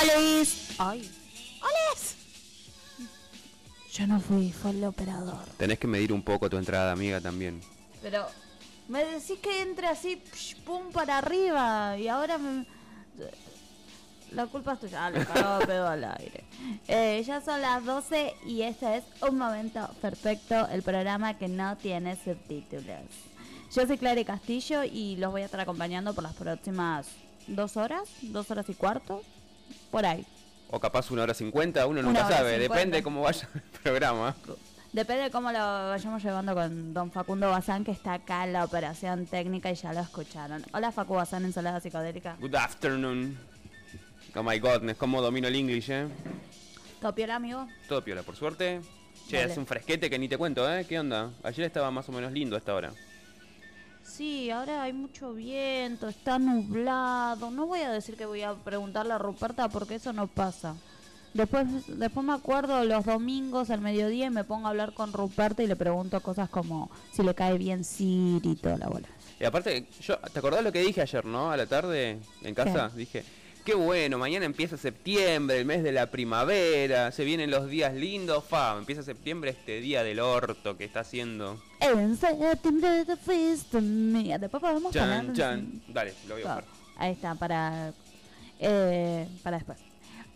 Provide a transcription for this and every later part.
¡Olis! ¡Ay! ¡Olis! Yo no fui, fue el operador. Tenés que medir un poco tu entrada, amiga, también. Pero me decís que entre así, psh, pum, para arriba. Y ahora me... La culpa es tuya. Ah, le pedo al aire. Eh, ya son las 12 y este es Un Momento Perfecto, el programa que no tiene subtítulos. Yo soy Clary Castillo y los voy a estar acompañando por las próximas dos horas, dos horas y cuarto, por ahí. O capaz una hora cincuenta, uno Una nunca sabe, cincuenta. depende cómo vaya el programa. Depende de cómo lo vayamos llevando con don Facundo Bazán, que está acá en la operación técnica y ya lo escucharon. Hola Facu Bazán, ensalada psicodélica. Good afternoon. Oh my godness, cómo domino el English, eh. ¿Topiola, amigo? Todo piola, por suerte. Che, Dale. es un fresquete que ni te cuento, ¿eh? ¿Qué onda? Ayer estaba más o menos lindo a esta hora. Sí, ahora hay mucho viento, está nublado. No voy a decir que voy a preguntarle a Ruperta porque eso no pasa. Después, después me acuerdo los domingos al mediodía y me pongo a hablar con Ruperta y le pregunto cosas como si le cae bien Siri y toda la bola. Y aparte, yo, ¿te acordás lo que dije ayer, no? A la tarde, en casa, dije, qué bueno, mañana empieza septiembre, el mes de la primavera, se vienen los días lindos, fa, empieza septiembre este día del orto que está haciendo. En septiembre te fuiste mía. Después podemos Chan, chan. Dale, lo voy a buscar. Ahí está, para, eh, para después.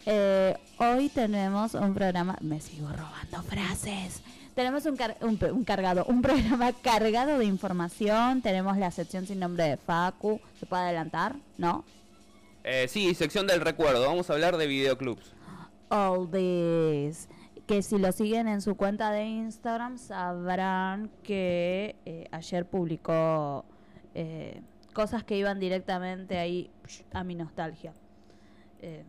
Eh, hoy tenemos un programa, me sigo robando frases. Tenemos un, car- un, un cargado, un programa cargado de información. Tenemos la sección sin nombre de Facu. ¿Se puede adelantar? ¿No? Eh, sí, sección del recuerdo, vamos a hablar de videoclubs. All this. Que si lo siguen en su cuenta de Instagram sabrán que eh, ayer publicó eh, cosas que iban directamente ahí a mi nostalgia. Eh,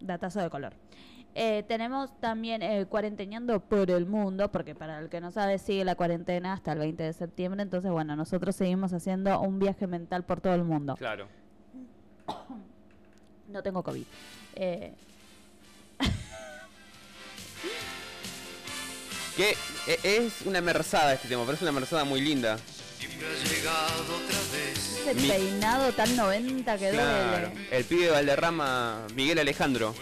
datazo de color. Eh, tenemos también eh, cuarenteneando por el mundo, porque para el que no sabe sigue la cuarentena hasta el 20 de septiembre, entonces bueno, nosotros seguimos haciendo un viaje mental por todo el mundo. Claro. No tengo COVID. Eh, Que e- es una merzada este tema, pero es una merzada muy linda. Ese Mi- peinado tan 90 que Claro. duele. El pibe de Valderrama, Miguel Alejandro.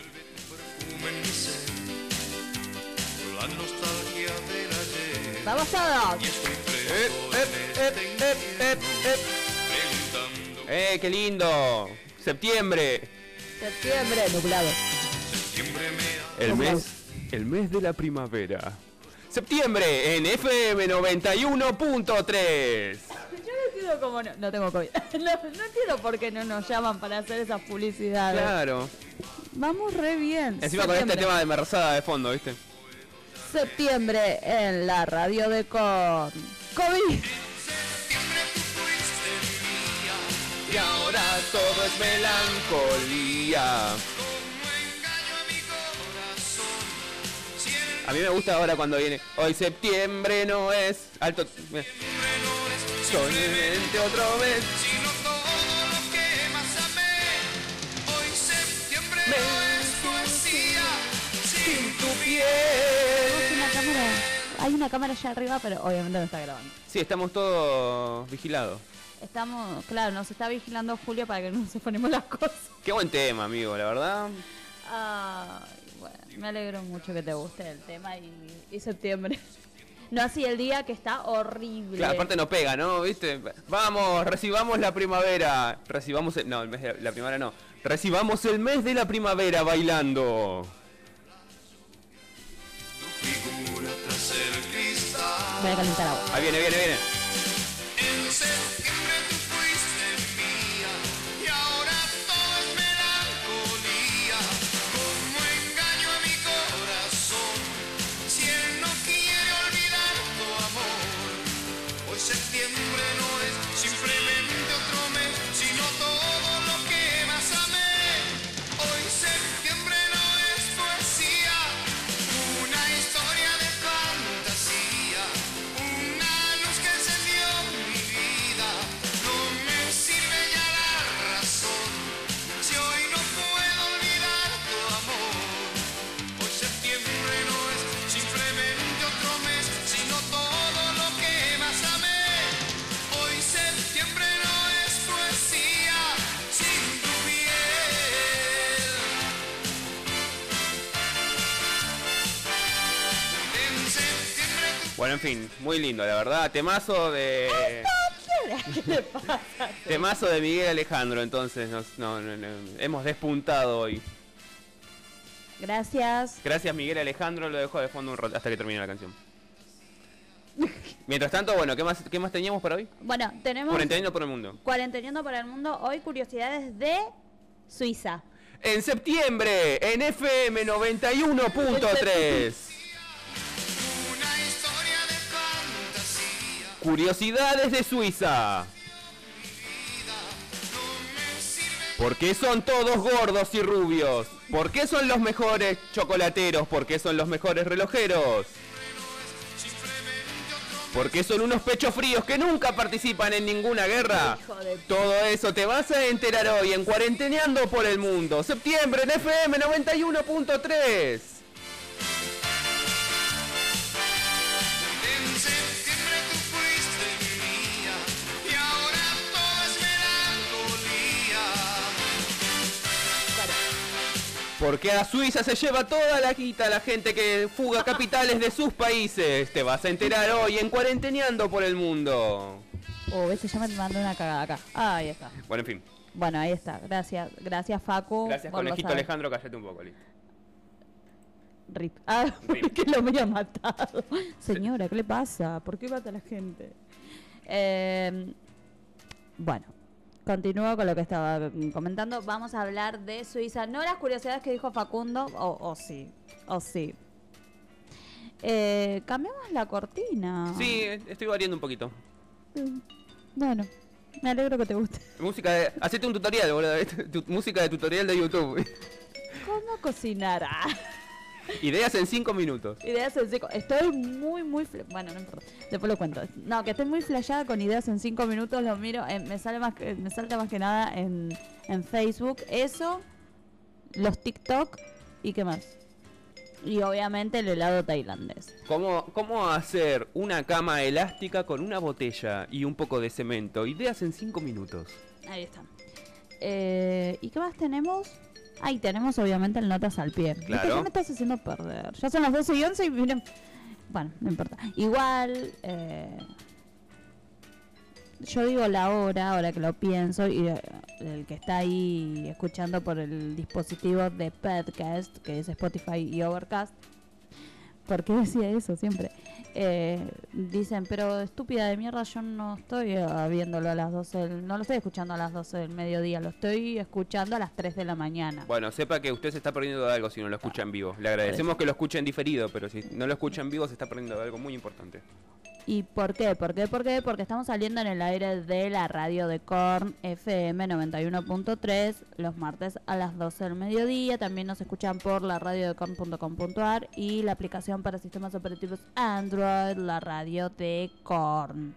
Vamos todos. ¡Eh, eh, eh, eh, eh, eh! ¡Eh, qué lindo! Septiembre, Septiembre, nublado. El mes, el mes de la primavera. Septiembre en FM 91.3. Yo no entiendo cómo no, no tengo COVID. No, no entiendo por qué no nos llaman para hacer esas publicidades. Claro. Vamos re bien. Encima con este tema de merzada de fondo, ¿viste? Septiembre en la radio de con COVID. Y ahora todo es melancolía. A mí me gusta ahora cuando viene. Hoy septiembre no es alto. nombre no es Solamente otro mes. sino todo lo que más amé. Hoy septiembre no es poesía. Sin tu una cámara. Hay una cámara allá arriba, pero obviamente no está grabando. Sí, estamos todos vigilados. Estamos, claro, nos está vigilando Julio para que no se ponemos las cosas. Qué buen tema, amigo, la verdad. Ay, bueno, me alegro mucho que te guste el tema y, y septiembre. No así el día que está horrible. Claro, aparte no pega, ¿no? ¿Viste? Vamos, recibamos la primavera. Recibamos el... No, el mes de la primavera no. Recibamos el mes de la primavera bailando. Voy a calentar agua. Ahí viene, viene, viene. En fin, muy lindo, la verdad. Temazo de. ¿Qué le pasa? Temazo de Miguel Alejandro, entonces nos, no, no, no, hemos despuntado hoy. Gracias. Gracias Miguel Alejandro, lo dejo de fondo un rato hasta que termine la canción. Mientras tanto, bueno, ¿qué más, qué más teníamos para hoy? Bueno, tenemos Cuarentena por el mundo. Cuarenteneando para el mundo. Hoy curiosidades de Suiza. En septiembre, en FM 91.3. Curiosidades de Suiza. ¿Por qué son todos gordos y rubios? ¿Por qué son los mejores chocolateros? ¿Por qué son los mejores relojeros? ¿Por qué son unos pechos fríos que nunca participan en ninguna guerra? Todo eso te vas a enterar hoy en Cuarenteneando por el Mundo. Septiembre en FM 91.3. Porque a Suiza se lleva toda la quita la gente que fuga capitales de sus países. Te vas a enterar hoy en Cuarenteneando por el Mundo. Oh, ese ya me mandó una cagada acá. Ah, ahí está. Bueno, en fin. Bueno, ahí está. Gracias, gracias Facu. Gracias, los conejito Alejandro. Cállate un poco, listo. Rip. Ah, Rip. que lo había matado. Señora, ¿qué le pasa? ¿Por qué mata a la gente? Eh, bueno, continúo con lo que estaba mm, comentando. Vamos a hablar de Suiza. No las curiosidades que dijo Facundo, o sí, o sí. Eh, cambiamos la cortina. Sí, estoy variando un poquito. Bueno, me alegro que te guste. Música de... Hacete un tutorial, boludo. Música de tutorial de YouTube. ¿Cómo cocinar? Ideas en 5 minutos. Ideas en cinco. Estoy muy, muy. Bueno, no importa. Después lo cuento. No, que estoy muy flashada con ideas en cinco minutos. Lo miro. eh, me sale más que, me salta más que nada en, en Facebook. Eso, los TikTok y qué más. Y obviamente el helado tailandés. ¿Cómo, ¿Cómo hacer una cama elástica con una botella y un poco de cemento? Ideas en 5 minutos. Ahí está. Eh, ¿Y qué más tenemos? Ahí tenemos obviamente el notas al pie. Viste, Claro. Ya me estás haciendo perder. Ya son las 12 y 11 y miren... Bueno, no importa. Igual... eh, yo digo la hora, ahora que lo pienso, y eh, el que está ahí escuchando por el dispositivo de podcast, que es Spotify y Overcast, ¿por qué decía eso siempre? Eh, dicen, pero estúpida de mierda, yo no estoy eh, viéndolo a las 12, del- no lo estoy escuchando a las 12 del mediodía, lo estoy escuchando a las 3 de la mañana. Bueno, sepa que usted se está perdiendo de algo si no lo escucha en vivo. Le agradecemos que lo escuche en diferido, pero si no lo escucha en vivo se está perdiendo de algo muy importante. ¿Y por qué? ¿Por qué? ¿Por qué? Porque estamos saliendo en el aire de la radio de Korn FM 91.3 los martes a las 12 del mediodía. También nos escuchan por la radio de Korn.com.ar y la aplicación para sistemas operativos Android, la radio de Korn.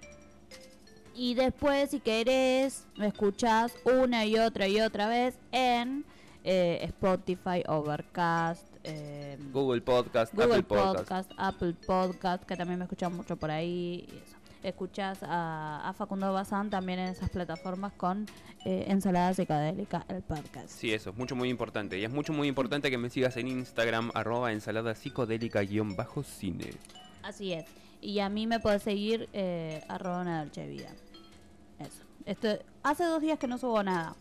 Y después, si querés, me escuchás una y otra y otra vez en eh, Spotify, Overcast, eh, Google Podcast, Google Apple Podcast. Podcast, Apple Podcast, que también me escuchan mucho por ahí. y eso. Escuchas a, a Facundo Bazán también en esas plataformas con eh, Ensalada Psicodélica, el podcast. Sí, eso es mucho muy importante. Y es mucho muy importante que me sigas en Instagram, arroba ensalada psicodélica guion bajo cine. Así es. Y a mí me puedes seguir eh, arroba una dolce vida. Eso. Esto, hace dos días que no subo nada.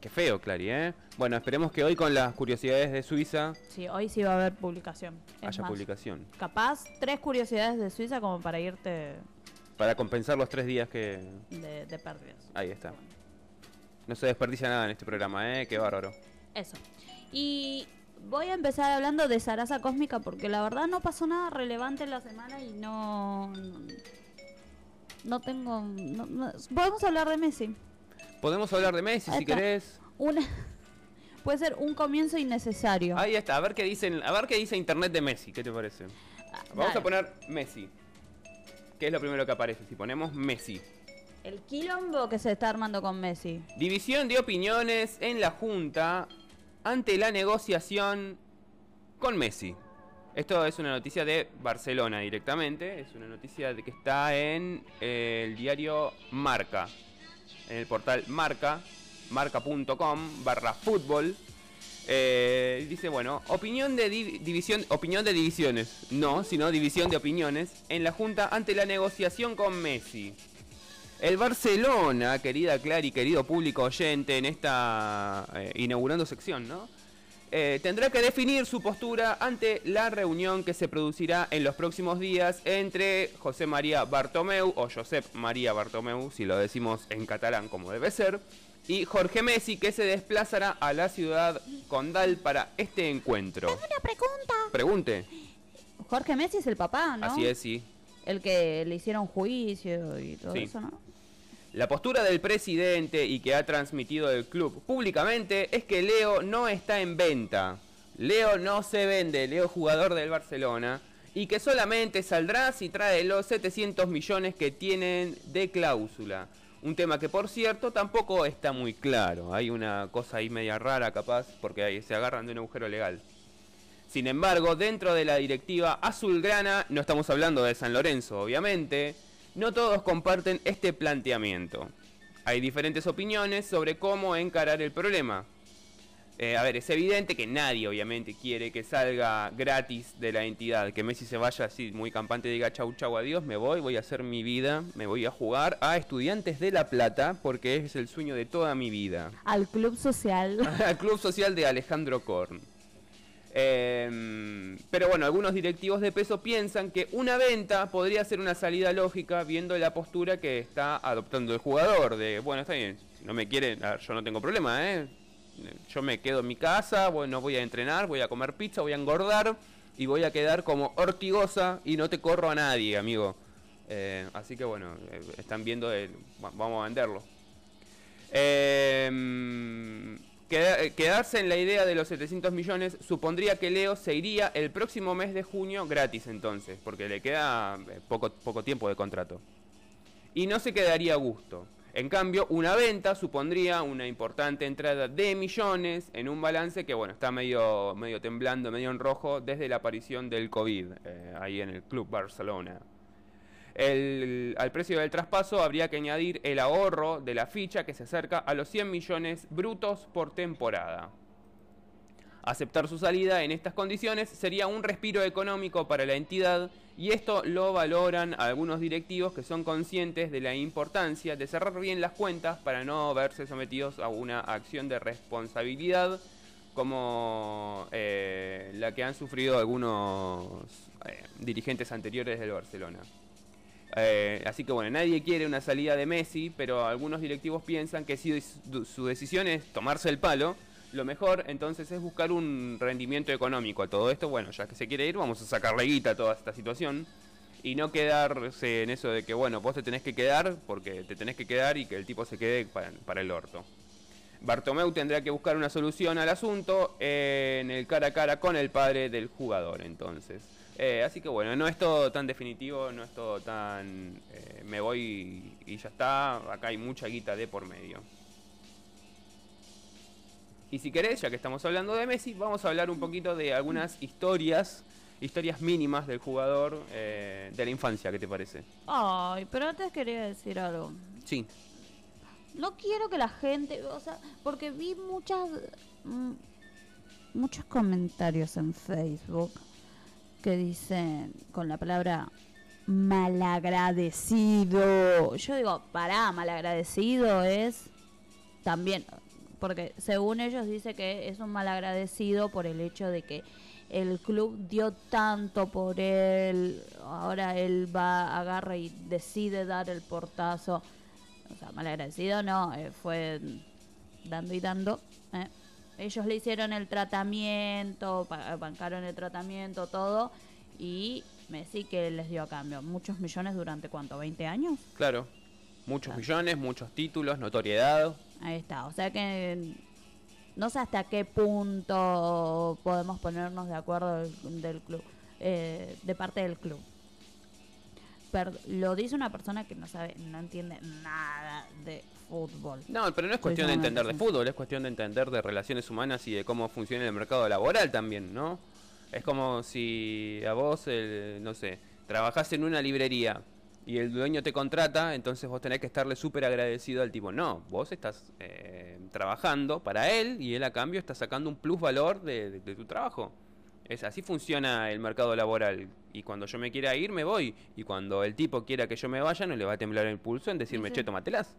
Qué feo, Clary, ¿eh? Bueno, esperemos que hoy con las curiosidades de Suiza Sí, hoy sí va a haber publicación. Es haya más, publicación. Capaz tres curiosidades de Suiza como para irte Para compensar los tres días que... de, de pérdidas. Ahí está. No se desperdicia nada en este programa, ¿eh? Qué bárbaro. Eso. Y voy a empezar hablando de Sarasa Cósmica porque la verdad no pasó nada relevante en la semana y no. No, no tengo. no- no- podemos hablar de Messi. Podemos hablar de Messi si querés. Una. Puede ser un comienzo innecesario. Ahí está, a ver qué dicen, a ver qué dice internet de Messi, ¿qué te parece? Ah, Vamos dale. a poner Messi. ¿Qué es lo primero que aparece? Si ponemos Messi. El quilombo que se está armando con Messi. División de opiniones en la Junta ante la negociación con Messi. Esto es una noticia de Barcelona directamente. Es una noticia de que está en el diario Marca. En el portal Marca, marca.com barra fútbol. Eh, dice, bueno, opinión de di- división, opinión de divisiones, no, sino división de opiniones en la Junta ante la negociación con Messi. El Barcelona, querida Clary, querido público oyente, en esta eh, inaugurando sección, ¿no? Eh, tendrá que definir su postura ante la reunión que se producirá en los próximos días entre José María Bartomeu, o Josep María Bartomeu, si lo decimos en catalán como debe ser, y Jorge Messi, que se desplazará a la ciudad condal para este encuentro. Una pregunta. Pregunte. Jorge Messi es el papá, ¿no? Así es, sí. El que le hicieron juicio y todo Sí. eso, ¿no? La postura del presidente y que ha transmitido el club públicamente es que Leo no está en venta. Leo no se vende, Leo jugador del Barcelona y que solamente saldrá si trae los 700 millones que tienen de cláusula. Un tema que por cierto tampoco está muy claro. Hay una cosa ahí media rara capaz porque ahí se agarran de un agujero legal. Sin embargo, dentro de la directiva azulgrana, no estamos hablando de San Lorenzo, obviamente, no todos comparten este planteamiento. Hay diferentes opiniones sobre cómo encarar el problema. Eh, a ver, es evidente que nadie obviamente quiere que salga gratis de la entidad, que Messi se vaya así muy campante y diga chau chau adiós, me voy, voy a hacer mi vida, me voy a jugar a Estudiantes de La Plata porque es el sueño de toda mi vida. Al club social. al Club Social de Alejandro Korn. Eh, pero bueno, algunos directivos de peso piensan que una venta podría ser una salida lógica viendo la postura que está adoptando el jugador. De, bueno, está bien, si no me quieren, yo no tengo problema, ¿eh? Yo me quedo en mi casa, bueno, voy a entrenar, voy a comer pizza, voy a engordar y voy a quedar como ortigosa y no te corro a nadie, amigo. Eh, así que bueno, eh, están viendo, vamos a venderlo. Eh, quedarse en la idea de los 700 millones supondría que Leo se iría el próximo mes de junio gratis entonces, porque le queda eh, poco, poco tiempo de contrato. Y no se quedaría a gusto. En cambio, una venta supondría una importante entrada de millones en un balance que, bueno, está medio, medio temblando, medio en rojo desde la aparición del COVID eh, ahí en el Club Barcelona. Al precio del traspaso habría que añadir el ahorro de la ficha que se acerca a los 100 millones brutos por temporada. Aceptar su salida en estas condiciones sería un respiro económico para la entidad y esto lo valoran algunos directivos que son conscientes de la importancia de cerrar bien las cuentas para no verse sometidos a una acción de responsabilidad como eh, la que han sufrido algunos eh, dirigentes anteriores del Barcelona. Eh, así que bueno, nadie quiere una salida de Messi, pero algunos directivos piensan que si su- decisión es tomarse el palo, lo mejor entonces es buscar un rendimiento económico a todo esto. Bueno, ya que se quiere ir, vamos a sacarle guita a toda esta situación y no quedarse en eso de que, bueno, vos te tenés que quedar porque te tenés que quedar y que el tipo se quede para, para el orto. Bartomeu tendrá que buscar una solución al asunto eh, en el cara a cara con el padre del jugador, entonces. Eh, así que bueno, no es todo tan definitivo, no es todo tan eh, me voy y ya está, acá hay mucha guita de por medio. Y si querés, ya que estamos hablando de Messi, vamos a hablar un poquito de algunas historias, historias mínimas del jugador eh, de la infancia, ¿qué te parece? Ay, pero antes quería decir algo. Sí. No quiero que la gente, o sea, porque vi muchas mm, muchos comentarios en Facebook que dicen con la palabra malagradecido. Yo digo, pará, malagradecido es también porque según ellos dice que es un malagradecido por el hecho de que el club dio tanto por él, ahora él va, agarra y decide dar el portazo. O sea, malagradecido no, eh, fue dando y dando. ¿eh? Ellos le hicieron el tratamiento, pa- bancaron el tratamiento, todo, y Messi que les dio a cambio muchos millones durante cuánto, 20 años. Claro. Muchos Claro. millones, muchos títulos, notoriedad. Ahí está, o sea que no sé hasta qué punto podemos ponernos de acuerdo del, del club, eh, de parte del club. Per- lo dice una persona que no sabe, no entiende nada de fútbol. No, pero no es cuestión de entender de fútbol, es cuestión de entender de relaciones humanas y de cómo funciona el mercado laboral también, ¿no? Es como si a vos, el, no sé, trabajás en una librería y el dueño te contrata, entonces vos tenés que estarle súper agradecido al tipo. No, vos estás eh, trabajando para él y él a cambio está sacando un plus valor de, de- de tu trabajo. Es así funciona el mercado laboral. Y cuando yo me quiera ir, me voy. Y cuando el tipo quiera que yo me vaya, no le va a temblar el pulso en decirme, Sí. che, tomatelas.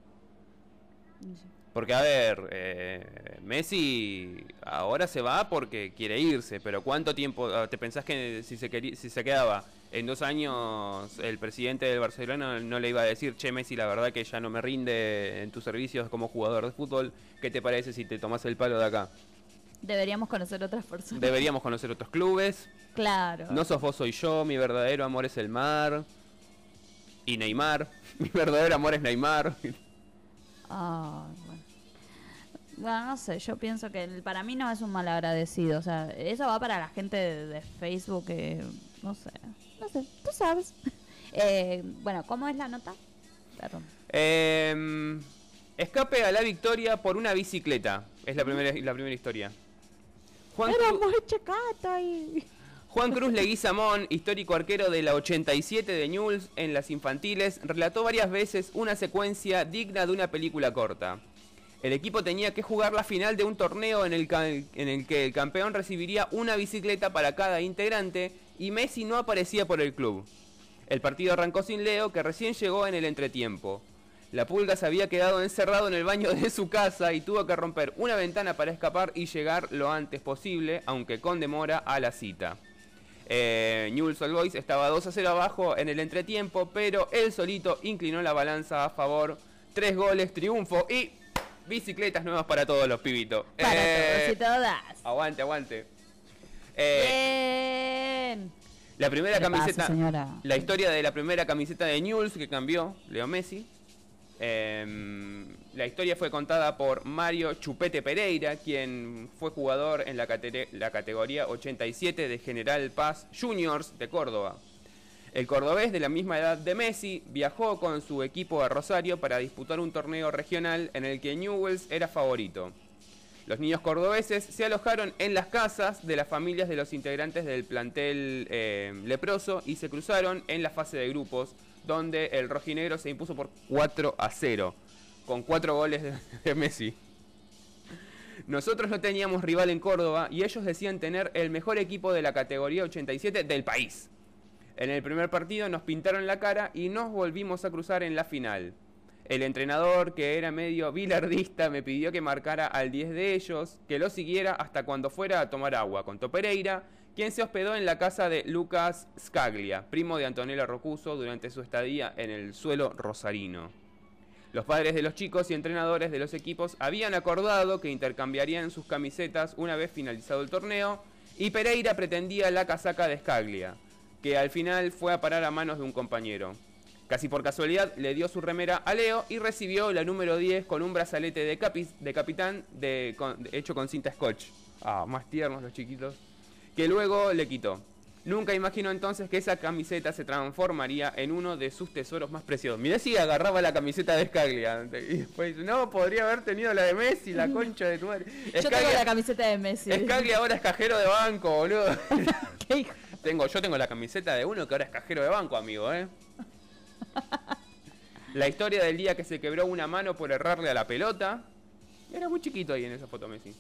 Porque, a ver, eh, Messi ahora se va porque quiere irse, pero ¿cuánto tiempo ah, te pensás que si se, quería- si se quedaba en dos años el presidente del Barcelona no le iba a decir, che, Messi, la verdad que ya no me rinde en tus servicios como jugador de fútbol, ¿qué te parece si te tomas el palo de acá? Deberíamos conocer otras personas. Deberíamos conocer otros clubes, Claro. no sos vos, soy yo, mi verdadero amor es el mar y Neymar, mi verdadero amor es Neymar. Ay, bueno. Bueno, no sé, yo pienso que el- para mí no es un mal agradecido. O sea, eso va para la gente de, de Facebook que, no sé, no sé, tú sabes. Eh, bueno, ¿cómo es la nota? Perdón. Em, escape a la victoria por una bicicleta. Es la primera, la primera historia. Juan, Era muy chacato y... Juan Cruz Leguizamón, histórico arquero de la 87 de Newell's en las infantiles, relató varias veces una secuencia digna de una película corta. El equipo tenía que jugar la final de un torneo en el, en el que el campeón recibiría una bicicleta para cada integrante y Messi no aparecía por el club. El partido arrancó sin Leo, que recién llegó en el entretiempo. La pulga se había quedado encerrado en el baño de su casa y tuvo que romper una ventana para escapar y llegar lo antes posible, aunque con demora, a la cita. Eh, Newell's Old Boys estaba 2 a 0 abajo en el entretiempo, pero él solito inclinó la balanza a favor. Tres goles, triunfo y bicicletas nuevas para todos los pibitos. Para Eh, todos y todas. Aguante, aguante. Eh, Bien. la primera ¿Qué le pasa, camiseta. La historia de la primera camiseta de Newell's que cambió, Leo Messi. Em, la historia fue contada por Mario Chupete Pereira, quien fue jugador en la, cate- la categoría 87 de General Paz Juniors de Córdoba. El cordobés, de la misma edad de Messi, viajó con su equipo a Rosario para disputar un torneo regional en el que Newell's era favorito. Los niños cordobeses se alojaron en las casas de las familias de los integrantes del plantel eh, leproso y se cruzaron en la fase de grupos, donde el rojinegro se impuso por 4 a 0, con 4 goles de, Messi. Nosotros no teníamos rival en Córdoba y ellos decían tener el mejor equipo de la categoría 87 del país. En el primer partido nos pintaron la cara y nos volvimos a cruzar en la final. El entrenador, que era medio bilardista, me pidió que marcara al 10 de ellos, que lo siguiera hasta cuando fuera a tomar agua, contó Pereira, quien se hospedó en la casa de Lucas Scaglia, primo de Antonella Rocuso, durante su estadía en el suelo rosarino. Los padres de los chicos y entrenadores de los equipos habían acordado que intercambiarían sus camisetas una vez finalizado el torneo y Pereira pretendía la casaca de Scaglia, que al final fue a parar a manos de un compañero. Casi por casualidad le dio su remera a Leo y recibió la número 10 con un brazalete de, capis- de capitán con- de- hecho con cinta scotch. Ah, más tiernos los chiquitos. Que luego le quitó. Nunca imaginó entonces que esa camiseta se transformaría en uno de sus tesoros más preciosos. Mirá si agarraba la camiseta de Scaglia. Y después, no, podría haber tenido la de Messi, la concha de tu madre. Yo tengo la camiseta de Messi. Scaglia ahora es cajero de banco, boludo. Qué hijo. Tengo, yo tengo la camiseta de uno que ahora es cajero de banco, amigo, ¿eh? La historia del día que se quebró una mano por errarle a la pelota. Era muy chiquito ahí en esa foto Messi.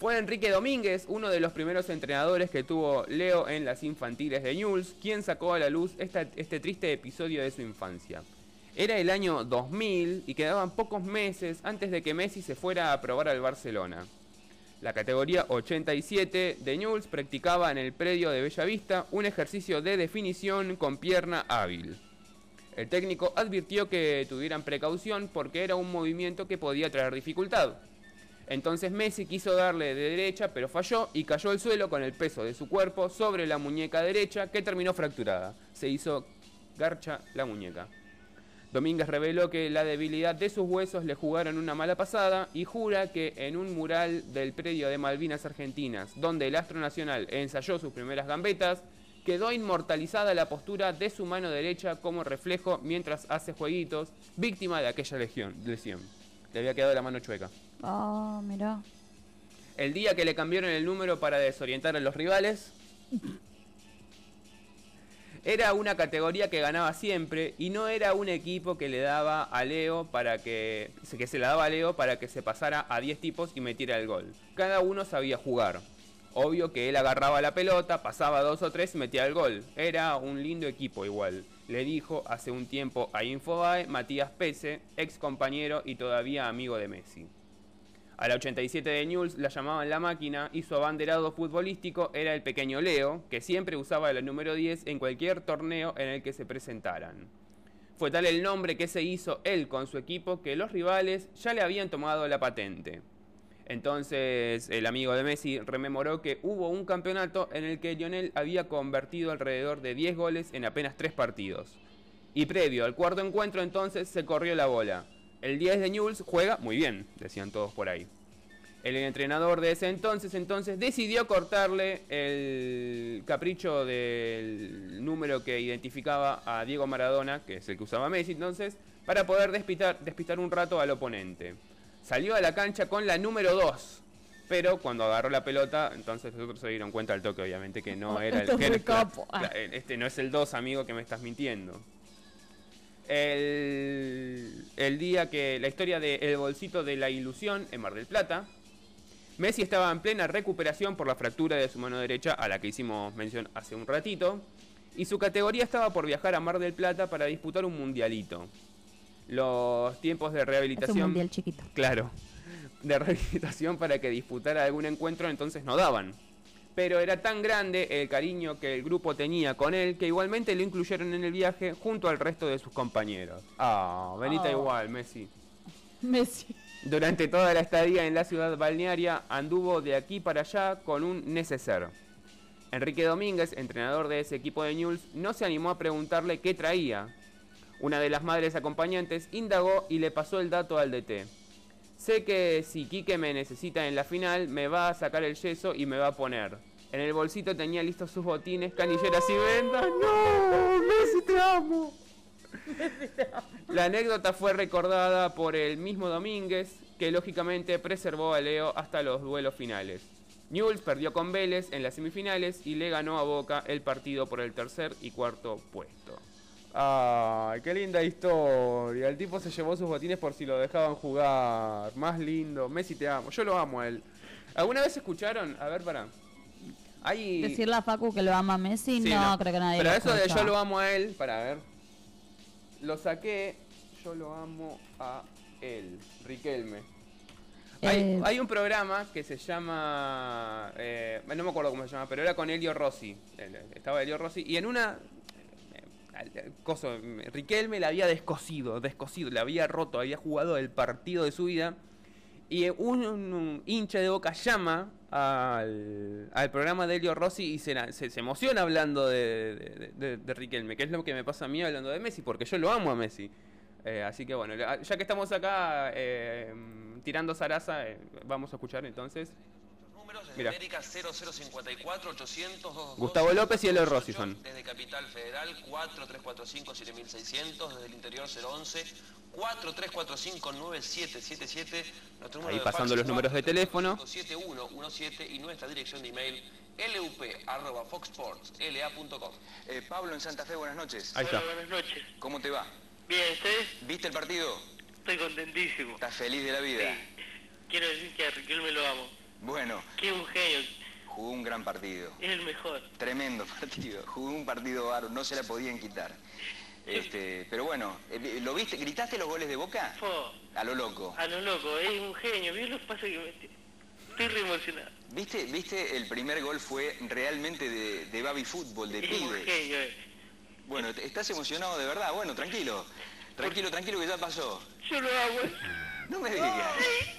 Fue Enrique Domínguez, uno de los primeros entrenadores que tuvo Leo en las infantiles de Newell's, quien sacó a la luz este triste episodio de su infancia. Era el año 2000 y quedaban pocos meses antes de que Messi se fuera a probar al Barcelona. La categoría 87 de Newell's practicaba en el predio de Bellavista un ejercicio de definición con pierna hábil. El técnico advirtió que tuvieran precaución porque era un movimiento que podía traer dificultad. Entonces Messi quiso darle de derecha pero falló y cayó al suelo con el peso de su cuerpo sobre la muñeca derecha que terminó fracturada. Se hizo garcha la muñeca. Domínguez reveló que la debilidad de sus huesos le jugaron una mala pasada y jura que en un mural del predio de Malvinas Argentinas, donde el astro nacional ensayó sus primeras gambetas, quedó inmortalizada la postura de su mano derecha como reflejo mientras hace jueguitos, víctima de aquella legión, lesión. Le había quedado la mano chueca. Mirá. El día que le cambiaron el número para desorientar a los rivales. Era una categoría que ganaba siempre y no era un equipo que le daba a Leo para que, que se la daba a Leo para que se pasara a 10 tipos y metiera el gol. Cada uno sabía jugar. Obvio que él agarraba la pelota, pasaba dos o tres y metía el gol. Era un lindo equipo igual. Le dijo hace un tiempo a Infobae Matías Pese, ex compañero y todavía amigo de Messi. A la 87 de Newell's la llamaban la máquina y su abanderado futbolístico era el pequeño Leo, que siempre usaba el número 10 en cualquier torneo en el que se presentaran. Fue tal el nombre que se hizo él con su equipo que los rivales ya le habían tomado la patente. Entonces el amigo de Messi rememoró que hubo un campeonato en el que Lionel había convertido alrededor de 10 goles en apenas 3 partidos. Y previo al cuarto encuentro entonces se corrió la bola. El 10 de Newell's juega muy bien, decían todos por ahí. El entrenador de ese entonces entonces decidió cortarle el capricho del número que identificaba a Diego Maradona, que es el que usaba Messi entonces, para poder despistar, despistar un rato al oponente. Salió a la cancha con la número 2. Pero cuando agarró la pelota, entonces los otros se dieron cuenta al toque, obviamente, que no era el era- capo. Este no es el 2, amigo, que me estás mintiendo. El, el día que la historia de El Bolsito de la Ilusión en Mar del Plata. Messi estaba en plena recuperación por la fractura de su mano derecha, a la que hicimos mención hace un ratito. Y su categoría estaba por viajar a Mar del Plata para disputar un mundialito. Los tiempos de Es un rehabilitación. mundial chiquito. Claro, de rehabilitación para que disputara algún encuentro, entonces no daban. Pero era tan grande el cariño que el grupo tenía con él que igualmente lo incluyeron en el viaje junto al resto de sus compañeros. Ah, Oh. igual, Messi. Messi. Durante toda la estadía en la ciudad balnearia anduvo de aquí para allá con un neceser. Enrique Domínguez, entrenador de ese equipo de Newell's, no se animó a preguntarle qué traía. Una de las madres acompañantes indagó y le pasó el dato al DT. Sé que si Quique me necesita en la final, me va a sacar el yeso y me va a poner. En el bolsito tenía listos sus botines, canilleras y vendas. ¡No! ¡Messi, te amo! La anécdota fue recordada por el mismo Domínguez, que lógicamente preservó a Leo hasta los duelos finales. Newell's perdió con Vélez en las semifinales y le ganó a Boca el partido por el tercer y cuarto puesto. Ay, qué linda historia. El tipo se llevó sus botines por si lo dejaban jugar. Más lindo. Messi te amo. Yo lo amo a él. ¿Alguna vez escucharon? A ver, para. Hay... Decirle a Facu que lo ama a Messi, Sí, no, creo que nadie Pero lo eso de yo lo amo a él, para ver. Lo saqué, yo lo amo a él, Riquelme. Hay, Eh, hay un programa que se llama. eh, no me acuerdo cómo se llama, pero era con Elio Rossi. El- Estaba Elio Rossi. Y en una. Riquelme le había descosido, descosido, le había roto, había jugado el partido de su vida. Y un, un hincha de boca llama al, programa de Elio Rossi y se, emociona hablando de Riquelme, que es lo que me pasa a mí hablando de Messi, porque yo lo amo a Messi. Eh, así que bueno, ya que estamos acá eh, tirando zaraza, eh, vamos a escuchar entonces. Números desde Mira. América 0054 800 Gustavo López y Eloy Rossi son. Desde Capital Federal 4345 7600. Desde el interior 011 4345 9777. Nuestro número Ahí de pasando fax los números de teléfono. 7117 y nuestra dirección de email lup.foxsportsla.com. Eh, Pablo en Santa Fe, buenas noches. Ahí está. Hola, buenas noches. ¿Cómo te va? Bien, ¿ustedes? ¿Viste el partido? Estoy contentísimo. ¿Estás feliz de la vida? Quiero decir que a Riquelme lo amo. Bueno, es un genio, jugó un gran partido. es el mejor. Tremendo partido. Jugó un partido bárbaro, no se la podían quitar. Este, pero bueno, eh, ¿lo viste? ¿Gritaste los goles de Boca? A lo loco. a lo loco, es un genio. ¿Viste lo que pasa que me... Estoy re emocionado. ¿Viste? ¿Viste? El primer gol fue realmente de, de baby fútbol, de Es un pibe. genio, eh. Bueno, ¿estás emocionado de verdad? Bueno, tranquilo. Tranquilo, tranquilo que ya pasó. Yo lo eh. No me digas.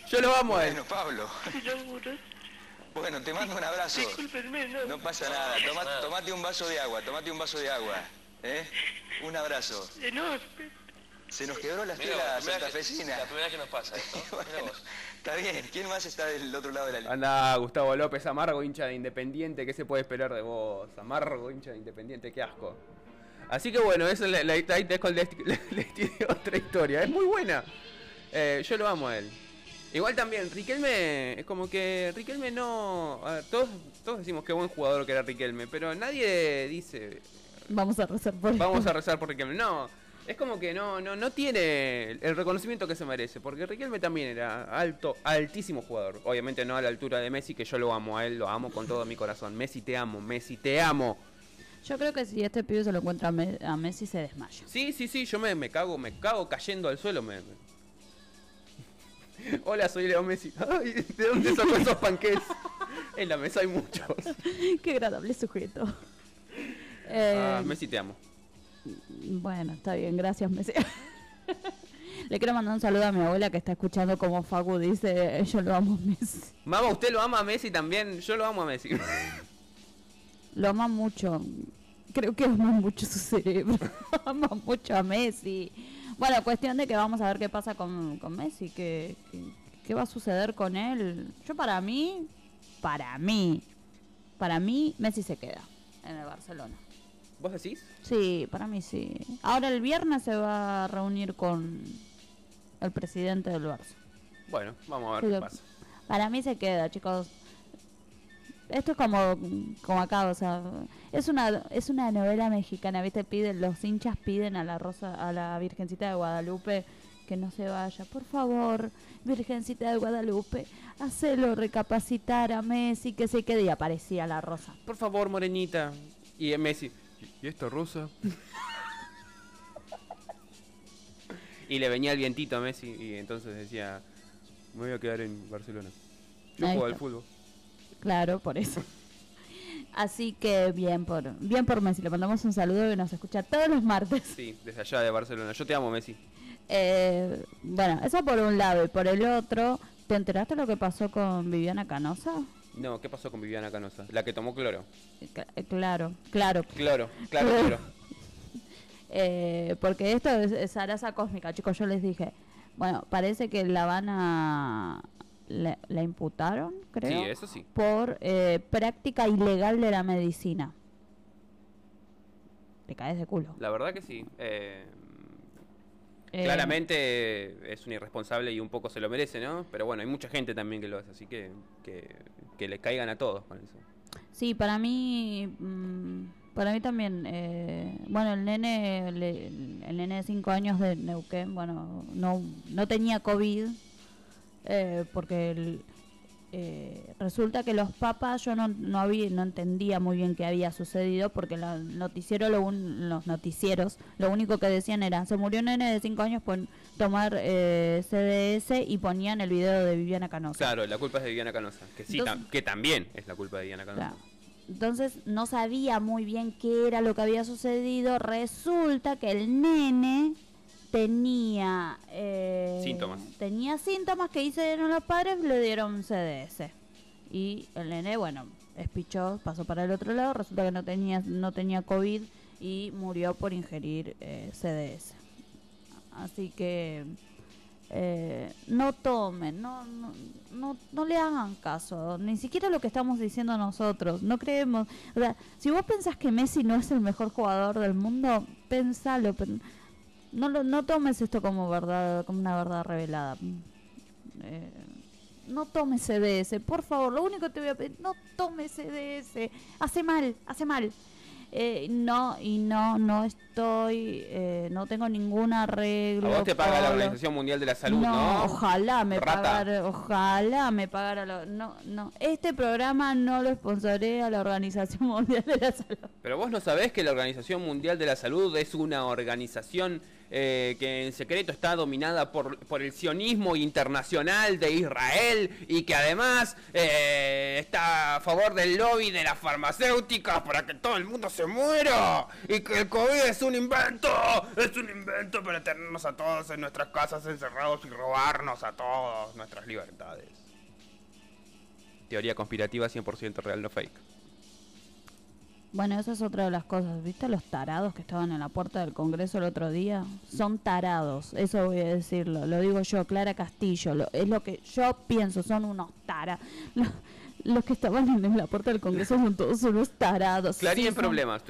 Yo lo amo a él. Bueno, Pablo. Te lo juro. Bueno, te mando un abrazo. Discúlpenme, no. No pasa nada. Toma- tomate un vaso de agua, tomate un vaso de agua. ¿eh? Un abrazo. Eh, no, Se nos quebró la estela santafesina. La primera que nos pasa esto. Mira Bueno, vos. está bien. ¿Quién más está del otro lado de la línea? Anda, Gustavo López, amargo hincha de Independiente, ¿qué se puede esperar de vos? Amargo hincha de Independiente, qué asco. Así que bueno, eso es la, la, ahí te dejo el tiré otra historia, es muy buena. Eh, yo lo amo a él. Igual también, Riquelme, es como que Riquelme no... a ver, todos, todos decimos qué buen jugador que era Riquelme, pero nadie dice... Vamos a rezar por Vamos a rezar por Riquelme. No, es como que no, no, no tiene el reconocimiento que se merece. Porque Riquelme también era alto, altísimo jugador. Obviamente no a la altura de Messi, que yo lo amo a él, lo amo con todo mi corazón. Messi te amo, Messi te amo. Yo creo que si este pibe se lo encuentra a, Me- a Messi se desmaya. Sí, sí, sí, yo me, me cago, me cago cayendo al suelo. Me- Hola, soy Leo Messi. Ay, ¿de dónde sacó esos panqués? En la mesa hay muchos. Qué agradable sujeto. Eh, Ah, Messi te amo. Bueno, está bien, gracias, Messi. Le quiero mandar un saludo a mi abuela que está escuchando como Facu dice, yo lo amo a Messi. Mamá, ¿usted lo ama a Messi también? Yo lo amo a Messi. Lo ama mucho. Creo que ama mucho su cerebro. ama mucho a Messi. Bueno, cuestión de que vamos a ver qué pasa con, con Messi, qué, qué, va a suceder con él. Yo para mí, para mí, para mí, Messi se queda en el Barcelona. ¿Vos decís? Sí, para mí sí. Ahora el viernes se va a reunir con el presidente del Barça. Bueno, vamos a ver qué pasa. Para mí se queda, chicos. Esto es como, como acá, o sea, es una es una novela mexicana, ¿viste? Piden, los hinchas piden a la Rosa, a la Virgencita de Guadalupe que no se vaya. Por favor, Virgencita de Guadalupe, hacelo recapacitar a Messi que se quede y aparecía la Rosa. Por favor, morenita. Y Messi. ¿Y esta rosa? y le venía el vientito a Messi y entonces decía, me voy a quedar en Barcelona. Yo Ahí juego al fútbol. Claro, por eso. Así que bien por bien por Messi, le mandamos un saludo que nos escucha todos los martes. Sí, desde allá de Barcelona. Yo te amo, Messi. Eh, bueno, eso por un lado y por el otro, ¿te enteraste lo que pasó con Viviana Canosa? No, ¿qué pasó con Viviana Canosa? La que tomó cloro. Eh, cl- eh, Claro, claro. Cloro, claro, cloro. Eh, porque esto es, es Sarasa Cósmica, chicos, yo les dije. Bueno, parece que la van a... La, la imputaron, creo. Sí, eso sí. Por eh, práctica ilegal de la medicina. Te caes de culo. La verdad que sí. Eh, Eh, Claramente es un irresponsable y un poco se lo merece, ¿no? Pero bueno, hay mucha gente también que lo hace, así que que, que le caigan a todos con eso. Sí, para mí, mm, para mí también. eh, bueno, el nene, el nene de 5 años de Neuquén, bueno, no, no tenía COVID eh, porque el- eh, resulta que los papás yo no, no había, no entendía muy bien qué había sucedido porque la- noticiero, lo un- los noticieros, lo único que decían era se murió un nene de 5 años por tomar eh, CDS y ponían el video de Viviana Canosa. Claro, la culpa es de Viviana Canosa, que sí, Entonces- tam- que también es la culpa de Viviana Canosa. Claro. Entonces no sabía muy bien qué era lo que había sucedido. Resulta que el nene tenía eh, Síntomas. Tenía síntomas que hicieron los padres, le dieron CDS. Y el nene, bueno, espichó, pasó para el otro lado. Resulta que no tenía no tenía COVID y murió por ingerir eh, CDS. Así que eh, no tomen, no, no, no, no le hagan caso, ni siquiera lo que estamos diciendo nosotros, no creemos, o sea, si vos pensás que Messi no es el mejor jugador del mundo, pensalo, pero no, lo, no tomes esto como verdad, como una verdad revelada. Eh, no tomes CDS, por favor, lo único que te voy a pedir, no tomes CDS, hace mal, hace mal. Eh, no, y no, no estoy, eh, no tengo ningún A arreglo. vos te paga la Organización Mundial de la Salud, ¿no? Ojalá me Rata. pagara, ojalá me pagara lo, no, no, este programa no lo sponsorea la Organización Mundial de la Salud. Pero vos no sabés que la Organización Mundial de la Salud es una organización eh, que en secreto está dominada por, el sionismo internacional de Israel y que además eh, está a favor del lobby de las farmacéuticas para que todo el mundo se muera y que el COVID es un invento, es un invento para tenernos a todos en nuestras casas encerrados y robarnos a todos nuestras libertades. Teoría conspirativa 100% real, no fake. Bueno, esa es otra de las cosas, ¿viste? Los tarados que estaban en la puerta del Congreso el otro día, son tarados, eso voy a decirlo, lo digo yo, Clara Castillo, lo- es lo que yo pienso, son unos tarados. Los, los que estaban en la puerta del Congreso son todos unos tarados. Clarín Sí, en son- problemas.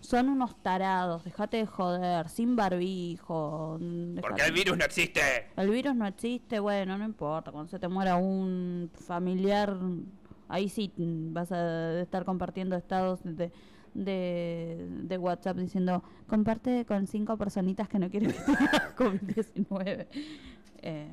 Son unos tarados, dejate de joder, sin barbijo. Porque el virus no existe. El virus no existe, bueno, no importa. Cuando se te muera un familiar, ahí sí mm, vas a estar compartiendo estados de, de, de WhatsApp diciendo comparte con cinco personitas que no quieren que tengas COVID-19. Eh,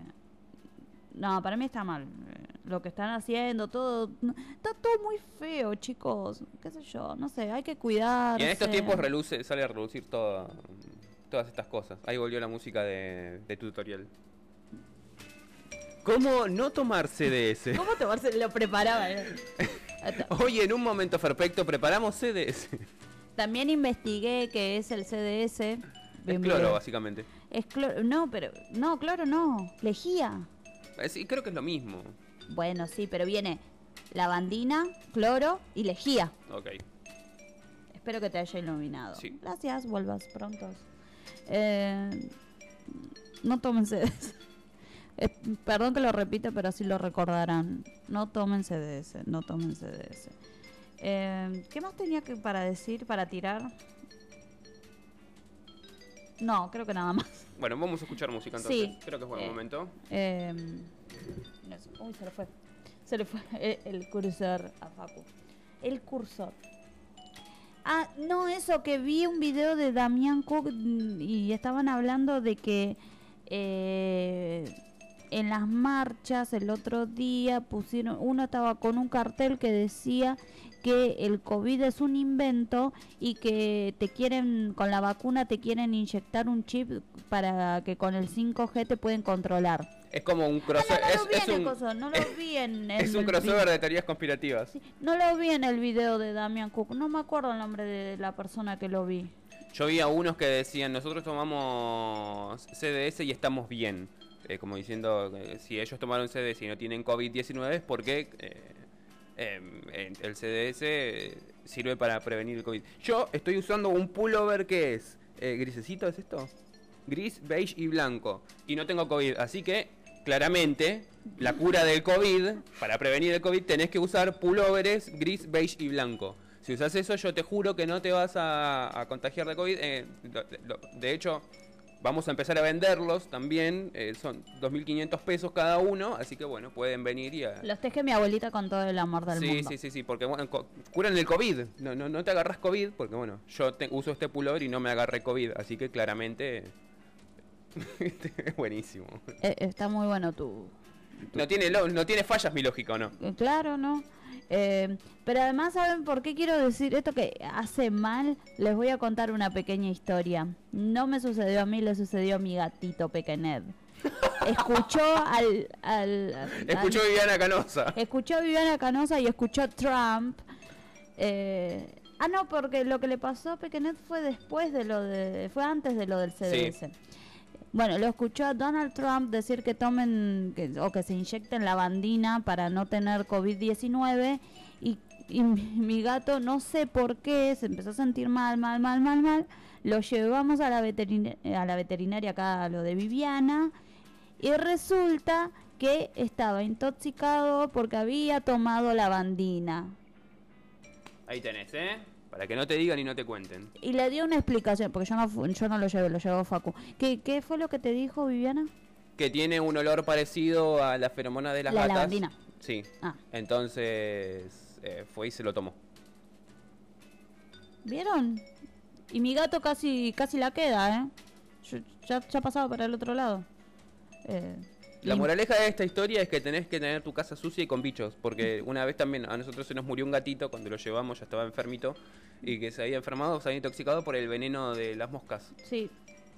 no, para mí está mal. eh, Lo que están haciendo, todo. Está todo muy feo, chicos. ¿Qué sé yo? No sé, hay que cuidar. Y en estos tiempos reluce, sale a relucir todo- todas estas cosas. Ahí volvió la música de, de tutorial. ¿Cómo no tomar CDS? ¿Cómo tomarse? Lo preparaba. eh. Hoy en un momento perfecto preparamos CDS. También investigué que es el CDS. Es Bien, cloro, básicamente. Es cloro. No, pero. No, cloro no. Lejía. Eh, Sí, creo que es lo mismo. Bueno, sí, pero viene lavandina, cloro y lejía. Ok. Espero que te haya iluminado. Sí. Gracias, vuelvas prontos. Eh, no tomen CDS. Eh, perdón que lo repita, pero así lo recordarán. No tomen CDS, no tomen CDS. Eh, ¿Qué más tenía que para decir, para tirar? No, creo que nada más. Bueno, vamos a escuchar música entonces. Sí. Creo que es buen Eh, momento. Eso. Uy, se le fue. Se le fue el, el cursor a Facu. El cursor. Ah, no, eso, que vi un video de Damián Cook mm, y estaban hablando de que eh, en las marchas el otro día pusieron, uno estaba con un cartel que decía que el COVID es un invento y que te quieren, con la vacuna te quieren inyectar un chip para que con el 5G te pueden controlar. Es como un Ah, crossover. no, no lo es, un, coso, no lo vi en, es en un el crossover de teorías conspirativas. sí, no lo vi en el video de Damian Cook. No me acuerdo el nombre de la persona que lo vi. Yo vi a unos que decían, nosotros tomamos CDS y estamos bien. Eh, como diciendo, eh, si ellos tomaron CDS y no tienen COVID-19 es porque eh, el CDS sirve para prevenir el COVID. Yo estoy usando un pullover que es grisecito, ¿es esto? Gris, beige y blanco. Y no tengo COVID, así que claramente la cura del COVID, para prevenir el COVID, tenés que usar pullovers gris, beige y blanco. Si usas eso, yo te juro que no te vas a, contagiar de COVID. De hecho, vamos a empezar a venderlos también. eh, son 2.500 pesos cada uno, así que bueno, pueden venir y a... Los teje mi abuelita con todo el amor del Sí, mundo. sí, sí, sí, porque bueno, curan el COVID. No, no, no te agarras COVID, porque bueno, yo te- uso este pullover y no me agarré COVID, así que claramente es buenísimo. Eh, está muy bueno tu... No tiene, no tiene fallas mi lógica, ¿o no? eh, Claro, ¿no? Eh, pero además, ¿saben por qué quiero decir esto que hace mal? Les voy a contar una pequeña historia. No me sucedió a mí, le sucedió a mi gatito Pequenet. Escuchó al... al- al- Escuchó Viviana Canosa. Escuchó a Viviana Canosa y escuchó a Trump. Eh, ah, no, porque lo que le pasó a Pequenet fue después de lo de. fue antes de lo del CDS. Bueno, lo escuchó a Donald Trump decir que tomen que- o que se inyecten lavandina para no tener COVID-19 y, y mi, gato, no sé por qué, se empezó a sentir mal, mal, mal, mal, mal. Lo llevamos a la, veterina- a la veterinaria acá, a lo de Viviana, y resulta que estaba intoxicado porque había tomado lavandina. Ahí tenés, ¿eh? Para que no te digan y no te cuenten. Y le dio una explicación, porque yo no, yo no lo llevé, lo llevó Facu. ¿Qué, ¿Qué fue lo que te dijo Viviana? Que tiene un olor parecido a la feromona de las La gatas. lavandina. Sí. Ah. Entonces eh, fue y se lo tomó. ¿Vieron? Y mi gato casi casi la queda, ¿eh? Yo- ya, ya pasaba para el otro lado. Eh, La moraleja de esta historia es que tenés que tener tu casa sucia y con bichos. Porque una vez también a nosotros se nos murió un gatito cuando lo llevamos, ya estaba enfermito. Y que se había enfermado, se había intoxicado por el veneno de las moscas. Sí,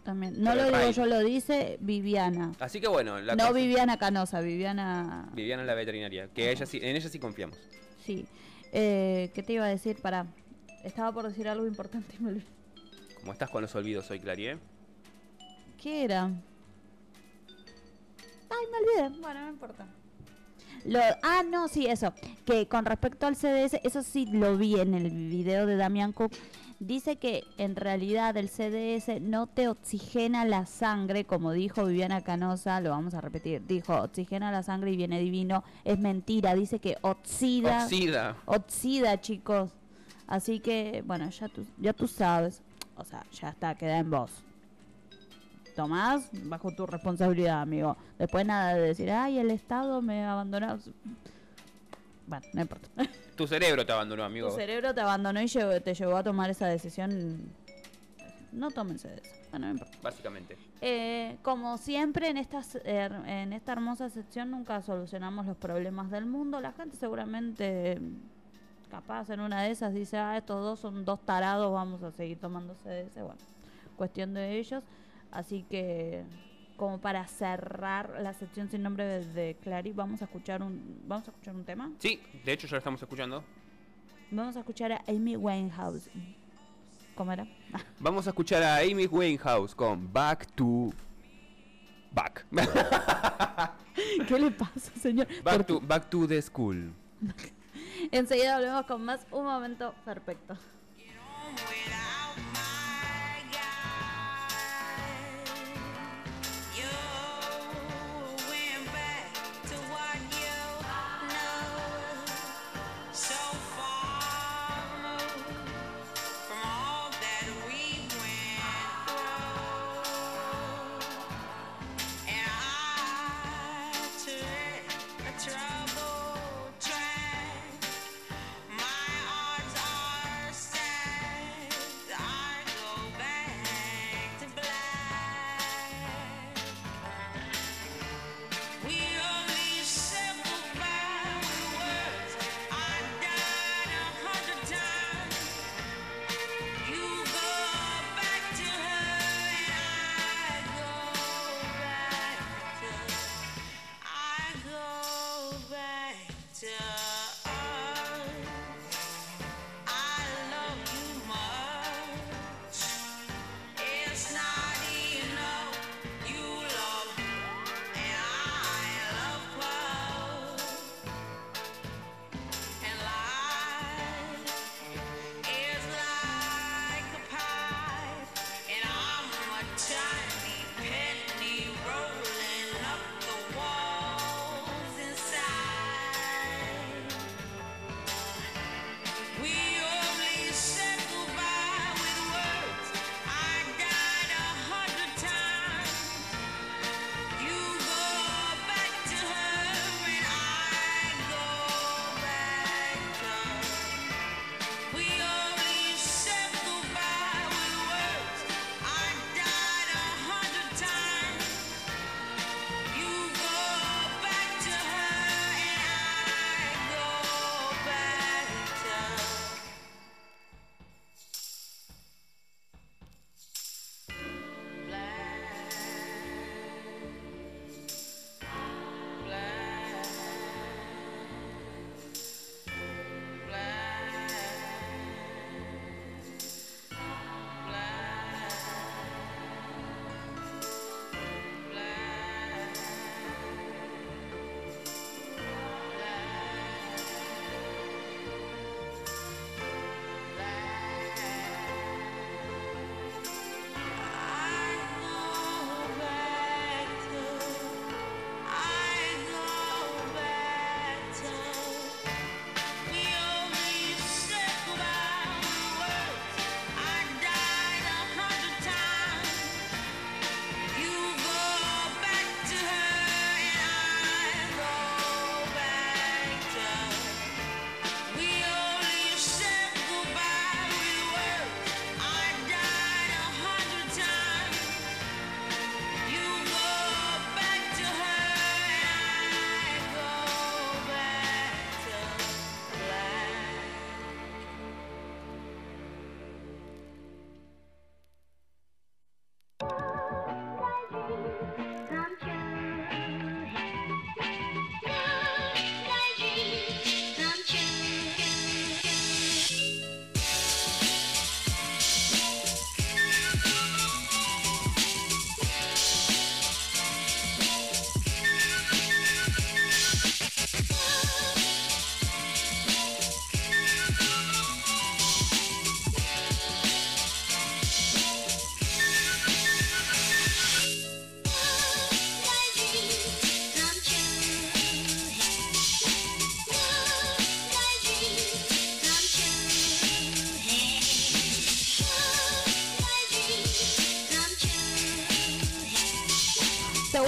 también. No lo digo yo, lo dice Viviana. Así que bueno, la no Viviana Canosa, Viviana... Viviana la veterinaria. Que ella sí, en ella sí confiamos. Sí. Eh, ¿Qué te iba a decir? Para. Estaba por decir algo importante y me olvidé. Como estás con los olvidos hoy, Clary, ¿eh? ¿Qué era? Me olvidé. Bueno, no importa. Lo, ah, no, sí, eso. Que con respecto al CDS, eso sí lo vi en el video de Damian Cook. Dice que en realidad el CDS no te oxigena la sangre, como dijo Viviana Canosa, lo vamos a repetir. Dijo, oxigena la sangre y viene divino. Es mentira, dice que oxida. Oxida. Oxida, chicos. Así que, bueno, ya tú, ya tú sabes. O sea, ya está, queda en vos. Tomás, bajo tu responsabilidad, amigo. Después nada de decir, ay, el Estado me abandonó. Bueno, no importa. Tu cerebro te abandonó, amigo. Tu cerebro te abandonó y llevó- te llevó a tomar esa decisión. No tómense de eso. Bueno, no importa. Básicamente. Eh, como siempre en, estas, eh, en esta hermosa sección nunca solucionamos los problemas del mundo. La gente seguramente, capaz en una de esas, dice, ah, estos dos son dos tarados, vamos a seguir tomándose de ese. Bueno, cuestión de ellos. Así que, como para cerrar la sección sin nombre de, de Clary, vamos a escuchar un, vamos a escuchar un tema. Sí, de hecho ya lo estamos escuchando. Vamos a escuchar a Amy Winehouse. ¿Cómo era? Vamos a escuchar a Amy Winehouse con Back to Back. ¿Qué le pasa, señor? Back ¿Por to, back to the school. Enseguida volvemos con más Un Momento Perfecto.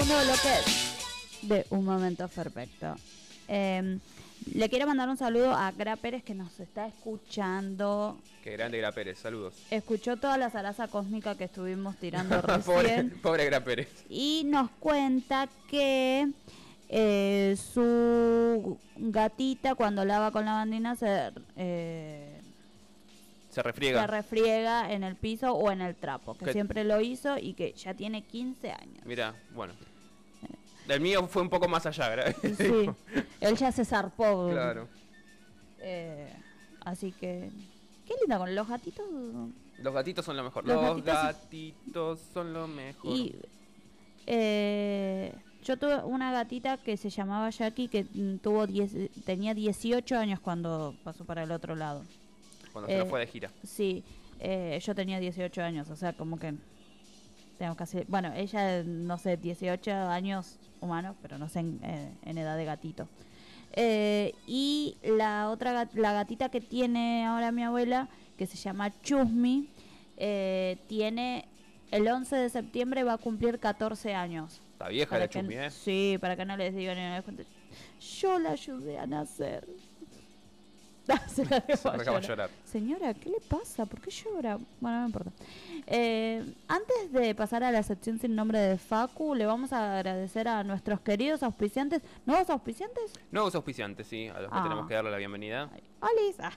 Segundo bloque de Un Momento Perfecto. Eh, Le quiero mandar un saludo a Gra Pérez que nos está escuchando. Qué grande Gra Pérez, saludos. Escuchó toda la zaraza cósmica que estuvimos tirando pobre, recién. pobre Gra Pérez. y nos cuenta que eh, su gatita cuando lava con la bandina se, eh, Se refriega. se refriega en el piso o en el trapo, que Que- siempre lo hizo y que ya tiene 15 años. Mira, bueno. El mío fue un poco más allá. Sí, él ya se zarpó. claro. Eh, así que, qué linda con los gatitos. Los gatitos son lo mejor. Los Los, gatitos- gatitos son lo mejor. Y eh, yo tuve una gatita que se llamaba Jackie que mm, tuvo 10 tenía 18 años cuando pasó para el otro lado. Cuando se lo eh, fue de gira. Sí, eh, yo tenía 18 años, o sea, como que tengo casi, bueno, ella no sé, 18 años humanos, pero no sé en, eh, en edad de gatito. Eh, y la otra la gatita que tiene ahora mi abuela, que se llama Chusmi, eh, tiene el 11 de septiembre va a cumplir 14 años. Está vieja Para la que- chusmi, ¿eh? Sí, para que no les digan. Yo la ayudé a nacer. Se la debo Se a acaba de llorar. llorar. Señora, ¿qué le pasa? ¿Por qué llora? Bueno, no importa. Eh, antes de pasar a la sección sin nombre de Facu, le vamos a agradecer a nuestros queridos auspiciantes. ¿Nuevos auspiciantes? Nuevos auspiciantes, sí, a los que Ah. tenemos que darle la bienvenida. Olis. Ah.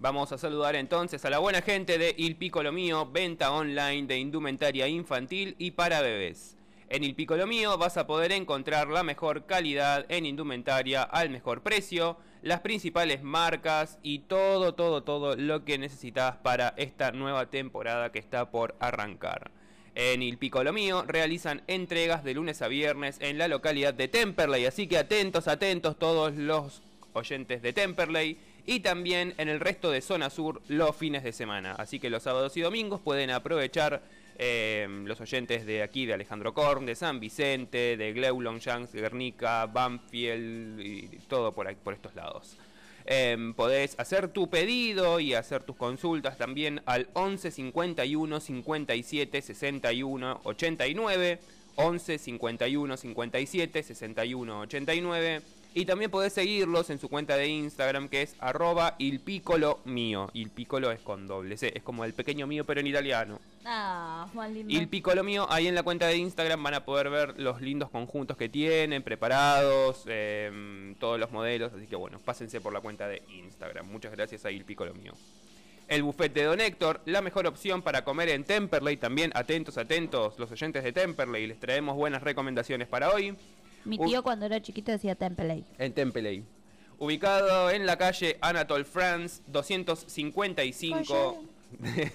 Vamos a saludar entonces a la buena gente de Il Piccolo Mío, venta online de indumentaria infantil y para bebés. En Il Piccolo Mío vas a poder encontrar la mejor calidad en indumentaria al mejor precio, las principales marcas y todo, todo, todo lo que necesitas para esta nueva temporada que está por arrancar. En Il Piccolo Mío realizan entregas de lunes a viernes en la localidad de Temperley, así que atentos, atentos todos los oyentes de Temperley y también en el resto de zona sur los fines de semana. Así que los sábados y domingos pueden aprovechar eh, los oyentes de aquí, de Alejandro Korn, de San Vicente, de Gleu, Longchamps, Guernica, Banfield y todo por, ahí, por estos lados. Em, podés hacer tu pedido y hacer tus consultas también al 11 51 57 61 89. 11 51 57 61 89. Y también podés seguirlos en su cuenta de Instagram que es arroba il piccolo mío. Il piccolo es con doble C, es como el pequeño mío pero en italiano. Ah, más lindo. Il Piccolo mío, ahí en la cuenta de Instagram van a poder ver los lindos conjuntos que tienen, preparados, em, todos los modelos, así que bueno, pásense por la cuenta de Instagram. Muchas gracias a Il Piccolo mío. El buffet de Don Héctor, la mejor opción para comer en Temperley, también atentos, atentos, los oyentes de Temperley, les traemos buenas recomendaciones para hoy. Mi tío cuando era chiquito decía Templey. En Temperley. Ubicado en la calle Anatole France 255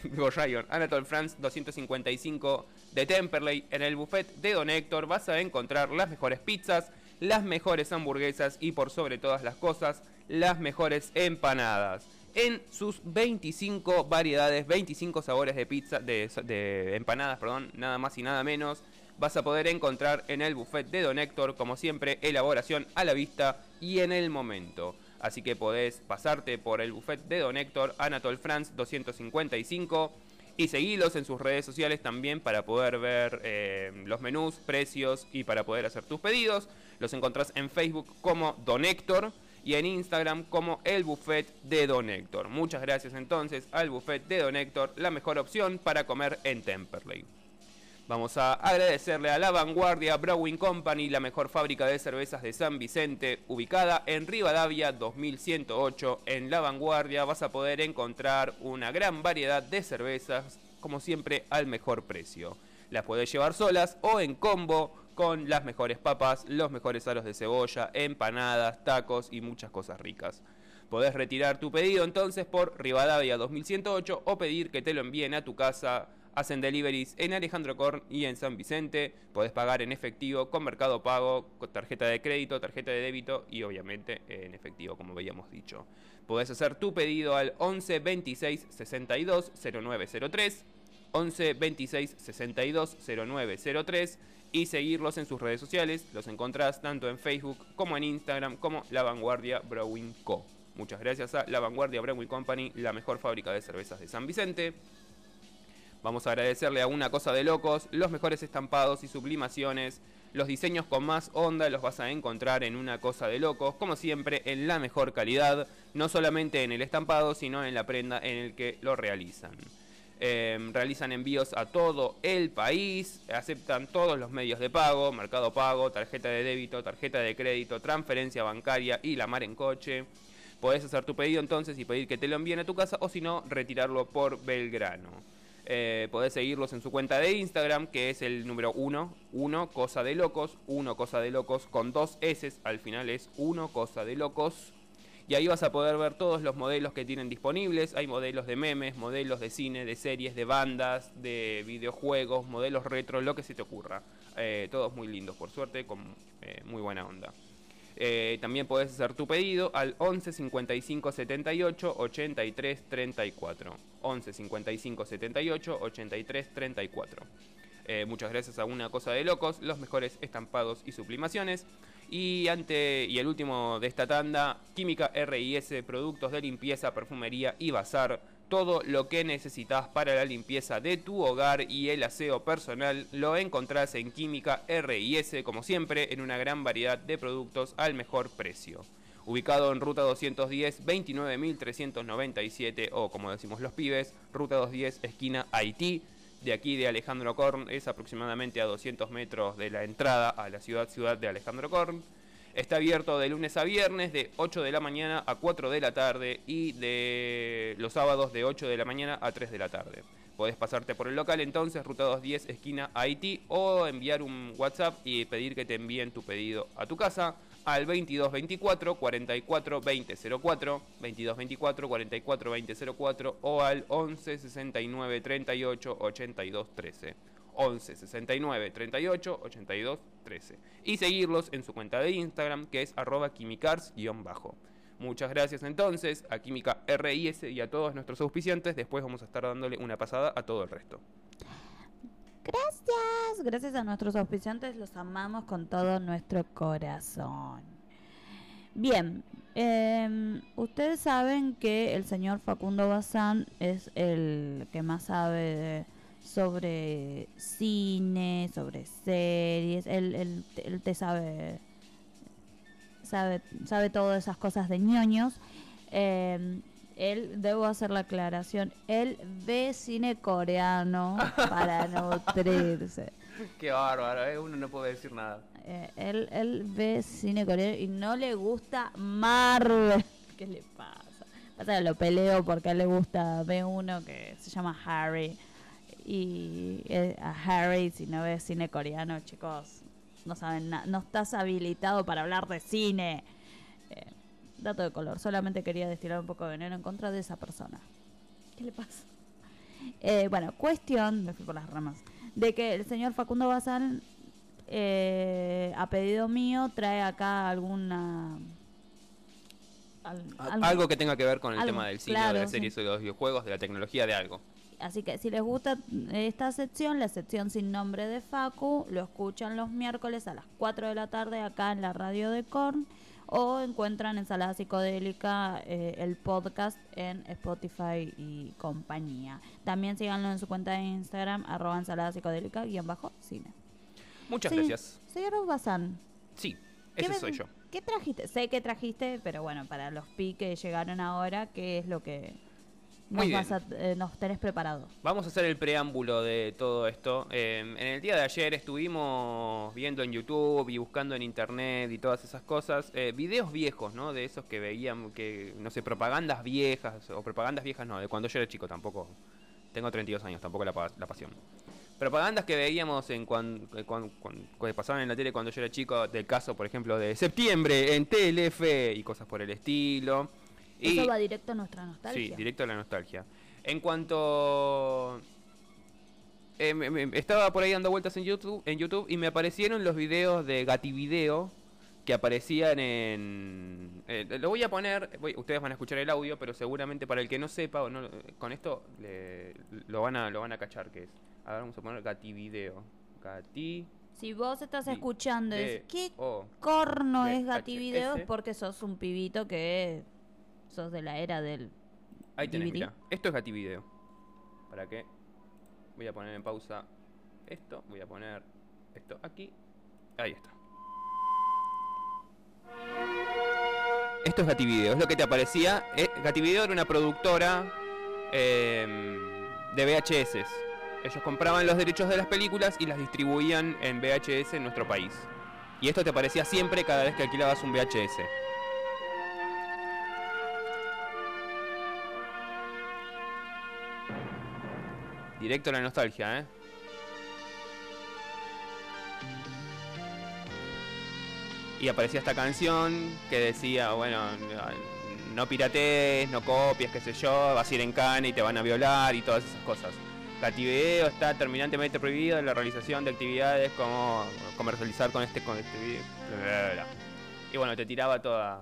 Digo Ryan, Anatole France 255 de Temperley. En el buffet de Don Héctor vas a encontrar las mejores pizzas, las mejores hamburguesas y por sobre todas las cosas, las mejores empanadas. En sus 25 variedades, 25 sabores de pizza, de, de empanadas, perdón, nada más y nada menos, vas a poder encontrar en el buffet de Don Héctor, como siempre, elaboración a la vista y en el momento. Así que podés pasarte por el buffet de Don Héctor, Anatole France 255, y seguirlos en sus redes sociales también para poder ver eh, los menús, precios y para poder hacer tus pedidos. Los encontrás en Facebook como Don Héctor y en Instagram como el buffet de Don Héctor. Muchas gracias entonces al buffet de Don Héctor, la mejor opción para comer en Temperley. Vamos a agradecerle a La Vanguardia Brewing Company, la mejor fábrica de cervezas de San Vicente, ubicada en Rivadavia 2108. En La Vanguardia vas a poder encontrar una gran variedad de cervezas, como siempre, al mejor precio. Las podés llevar solas o en combo con las mejores papas, los mejores aros de cebolla, empanadas, tacos y muchas cosas ricas. Podés retirar tu pedido entonces por Rivadavia 2108 o pedir que te lo envíen a tu casa Hacen deliveries en Alejandro Korn y en San Vicente. Podés pagar en efectivo, con Mercado Pago, con tarjeta de crédito, tarjeta de débito y obviamente en efectivo, como habíamos dicho. Podés hacer tu pedido al 11 26 62 0903. 11 26 62 0903 y seguirlos en sus redes sociales. Los encontrás tanto en Facebook como en Instagram como La Vanguardia Brewing Co. Muchas gracias a La Vanguardia Brewing Company, la mejor fábrica de cervezas de San Vicente. Vamos a agradecerle a Una Cosa de Locos, los mejores estampados y sublimaciones. Los diseños con más onda los vas a encontrar en Una Cosa de Locos, como siempre, en la mejor calidad, no solamente en el estampado, sino en la prenda en el que lo realizan. Eh, realizan envíos a todo el país, aceptan todos los medios de pago, mercado pago, tarjeta de débito, tarjeta de crédito, transferencia bancaria y la mar en coche. Podés hacer tu pedido entonces y pedir que te lo envíen a tu casa o si no, retirarlo por Belgrano. Eh, podés seguirlos en su cuenta de Instagram, que es el número 1, 1 Cosa de Locos, 1 Cosa de Locos con dos S, al final es 1 Cosa de Locos. Y ahí vas a poder ver todos los modelos que tienen disponibles. Hay modelos de memes, modelos de cine, de series, de bandas, de videojuegos, modelos retro, lo que se te ocurra. Eh, todos muy lindos, por suerte, con eh, muy buena onda. Eh, también podés hacer tu pedido al 11 55 78 83 34. 11 55 78 83 34. Eh, muchas gracias a Una Cosa de Locos, los mejores estampados y sublimaciones. Y, ante, y el último de esta tanda, Química RIS, productos de limpieza, perfumería y bazar. Todo lo que necesitas para la limpieza de tu hogar y el aseo personal lo encontrás en Química RIS, como siempre, en una gran variedad de productos al mejor precio. Ubicado en Ruta 210, 29.397 o como decimos los pibes, Ruta 210, esquina Haití. De aquí de Alejandro Korn es aproximadamente a 200 metros de la entrada a la ciudad ciudad de Alejandro Korn. Está abierto de lunes a viernes de 8 de la mañana a 4 de la tarde y de los sábados de 8 de la mañana a 3 de la tarde. Podés pasarte por el local entonces, Ruta 210, esquina Haití, o enviar un WhatsApp y pedir que te envíen tu pedido a tu casa al 2224 44 20 04, 2224 44 20 04 o al 11 69 38 82 13. 11 69 38 82 13. Y seguirlos en su cuenta de Instagram que es arroba quimicars-bajo. Muchas gracias entonces a Química RIS y a todos nuestros auspiciantes. Después vamos a estar dándole una pasada a todo el resto. Gracias, gracias a nuestros auspiciantes, los amamos con todo nuestro corazón. Bien, em, ustedes saben que el señor Facundo Bazán es el que más sabe de- sobre cine, sobre series, él, él- él te sabe, sabe, sabe todas esas cosas de ñoños. Em, él, debo hacer la aclaración, él ve cine coreano para nutrirse. Qué bárbaro, ¿eh? uno no puede decir nada. Eh, él, él ve cine coreano y no le gusta Marvel. ¿Qué le pasa? Pasa que lo peleo porque a él le gusta, ve uno que se llama Harry. Y eh, a Harry, si no ves cine coreano, chicos, no saben nada. No estás habilitado para hablar de cine. Eh, dato de color, solamente quería destilar un poco de veneno en contra de esa persona. ¿Qué le pasa? Eh, bueno, cuestión, me fui por las ramas, de que el señor Facundo Bazán, eh, a pedido mío, trae acá alguna... al- algo- Algo que tenga que ver con el algo, tema del cine, claro, de las sí. series, o de los videojuegos, de la tecnología, de algo. Así que si les gusta esta sección, la sección sin nombre de Facu, lo escuchan los miércoles a las 4 de la tarde acá en la radio de Korn o encuentran Ensalada Psicodélica, eh, el podcast en Spotify y compañía. También síganlo en su cuenta de Instagram, arroba ensalada psicodélica, guion bajo, cine. Muchas Sí, gracias. Señor Bazán, Sí, ¿qué ese soy yo. ¿Qué trajiste? Sé que trajiste, pero bueno, para los pi que llegaron ahora, ¿qué es lo que nos, Muy bien. vas a- eh, nos tenés preparado? Vamos a hacer el preámbulo de todo esto. Eh, en el día de ayer estuvimos viendo en YouTube y buscando en internet y todas esas cosas, eh, videos viejos, ¿no? De esos que veían, que, no sé, propagandas viejas, o propagandas viejas no, de cuando yo era chico tampoco. Tengo 32 años, tampoco la, la pasión. Propagandas que veíamos en cuan, eh, cuan- cuan- que pasaban en la tele cuando yo era chico, del caso, por ejemplo, de septiembre en Telefe y cosas por el estilo. Y- Eso va directo a nuestra nostalgia. Sí, directo a la nostalgia. En cuanto... eh, me- me- estaba por ahí dando vueltas en YouTube, en YouTube y me aparecieron los videos de Gativideo que aparecían en... eh, lo voy a poner, voy- ustedes van a escuchar el audio, pero seguramente para el que no sepa, o no, con esto le- lo, van a, lo van a cachar que es. A ver, vamos a poner Gativideo. Gati... Si vos estás escuchando, es, ¿qué corno es Gativideo? Porque sos un pibito que sos de la era del Ahí tenés, DVD. mira. Esto es Gativideo. ¿Para qué? Voy a poner en pausa esto. Voy a poner esto aquí. Ahí está. Esto es Gativideo, es lo que te aparecía. Eh, Gativideo era una productora em, de VHS. Ellos compraban los derechos de las películas y las distribuían en VHS en nuestro país. Y esto te aparecía siempre cada vez que alquilabas un VHS. Directo a la nostalgia, ¿eh? Y aparecía esta canción que decía, bueno, no piratees, no copies, qué sé yo, vas a ir en cana y te van a violar y todas esas cosas. Gativideo está terminantemente prohibido en la realización de actividades como comercializar con este con este video. Y bueno, te tiraba toda.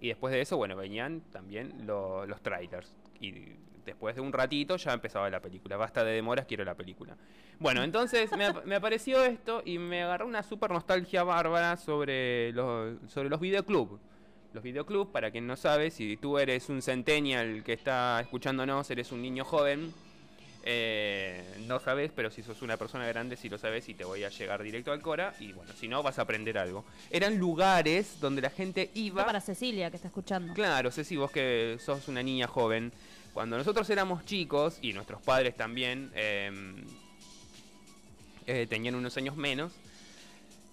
Y después de eso, bueno, venían también lo- los trailers. Y después de un ratito ya empezaba la película. Basta de demoras, quiero la película. Bueno, entonces me, ap- me apareció esto y me agarró una super nostalgia bárbara sobre los, sobre los videoclubs. Los videoclubs, para quien no sabe, si tú eres un centennial que está escuchándonos, eres un niño joven, eh, no sabes, pero si sos una persona grande, sí lo sabes y te voy a llegar directo al Cora. Y bueno, si no, vas a aprender algo. Eran lugares donde la gente iba. Para Cecilia, que está escuchando. Claro, Ceci, vos que sos una niña joven. Cuando nosotros éramos chicos, y nuestros padres también eh, eh, tenían unos años menos,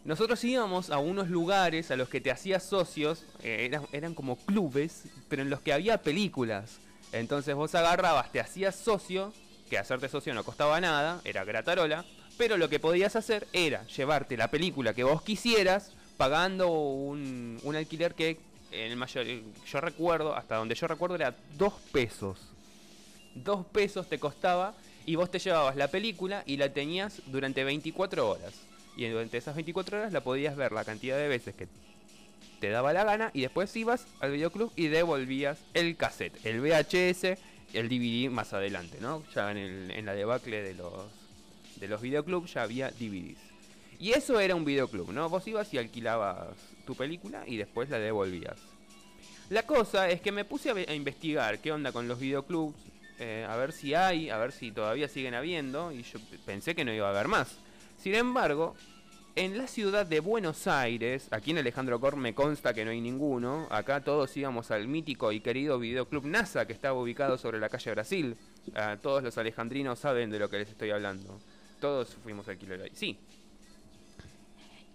nosotros íbamos a unos lugares a los que te hacías socios, eh, eran, eran como clubes, pero en los que había películas. Entonces vos agarrabas, te hacías socio, que hacerte socio no costaba nada, era gratarola, pero lo que podías hacer era llevarte la película que vos quisieras, pagando un, un alquiler que en el mayor, yo recuerdo, hasta donde yo recuerdo era dos pesos. Dos pesos te costaba y vos te llevabas la película y la tenías durante 24 horas. Y durante esas 24 horas la podías ver la cantidad de veces que te daba la gana y después ibas al videoclub y devolvías el cassette, el VHS, el DVD más adelante, ¿no? Ya en, el- en la debacle de los, de los videoclubs ya había DVDs. Y eso era un videoclub, ¿no? Vos ibas y alquilabas tu película y después la devolvías. La cosa es que me puse a, ve- a investigar qué onda con los videoclubs, eh, a ver si hay, a ver si todavía siguen habiendo, y yo pensé que no iba a haber más. Sin embargo, en la ciudad de Buenos Aires, aquí en Alejandro Cor me consta que no hay ninguno, acá todos íbamos al mítico y querido videoclub NASA que estaba ubicado sobre la calle Brasil. Ah, todos los alejandrinos saben de lo que les estoy hablando. Todos fuimos a alquiler ahí. Sí,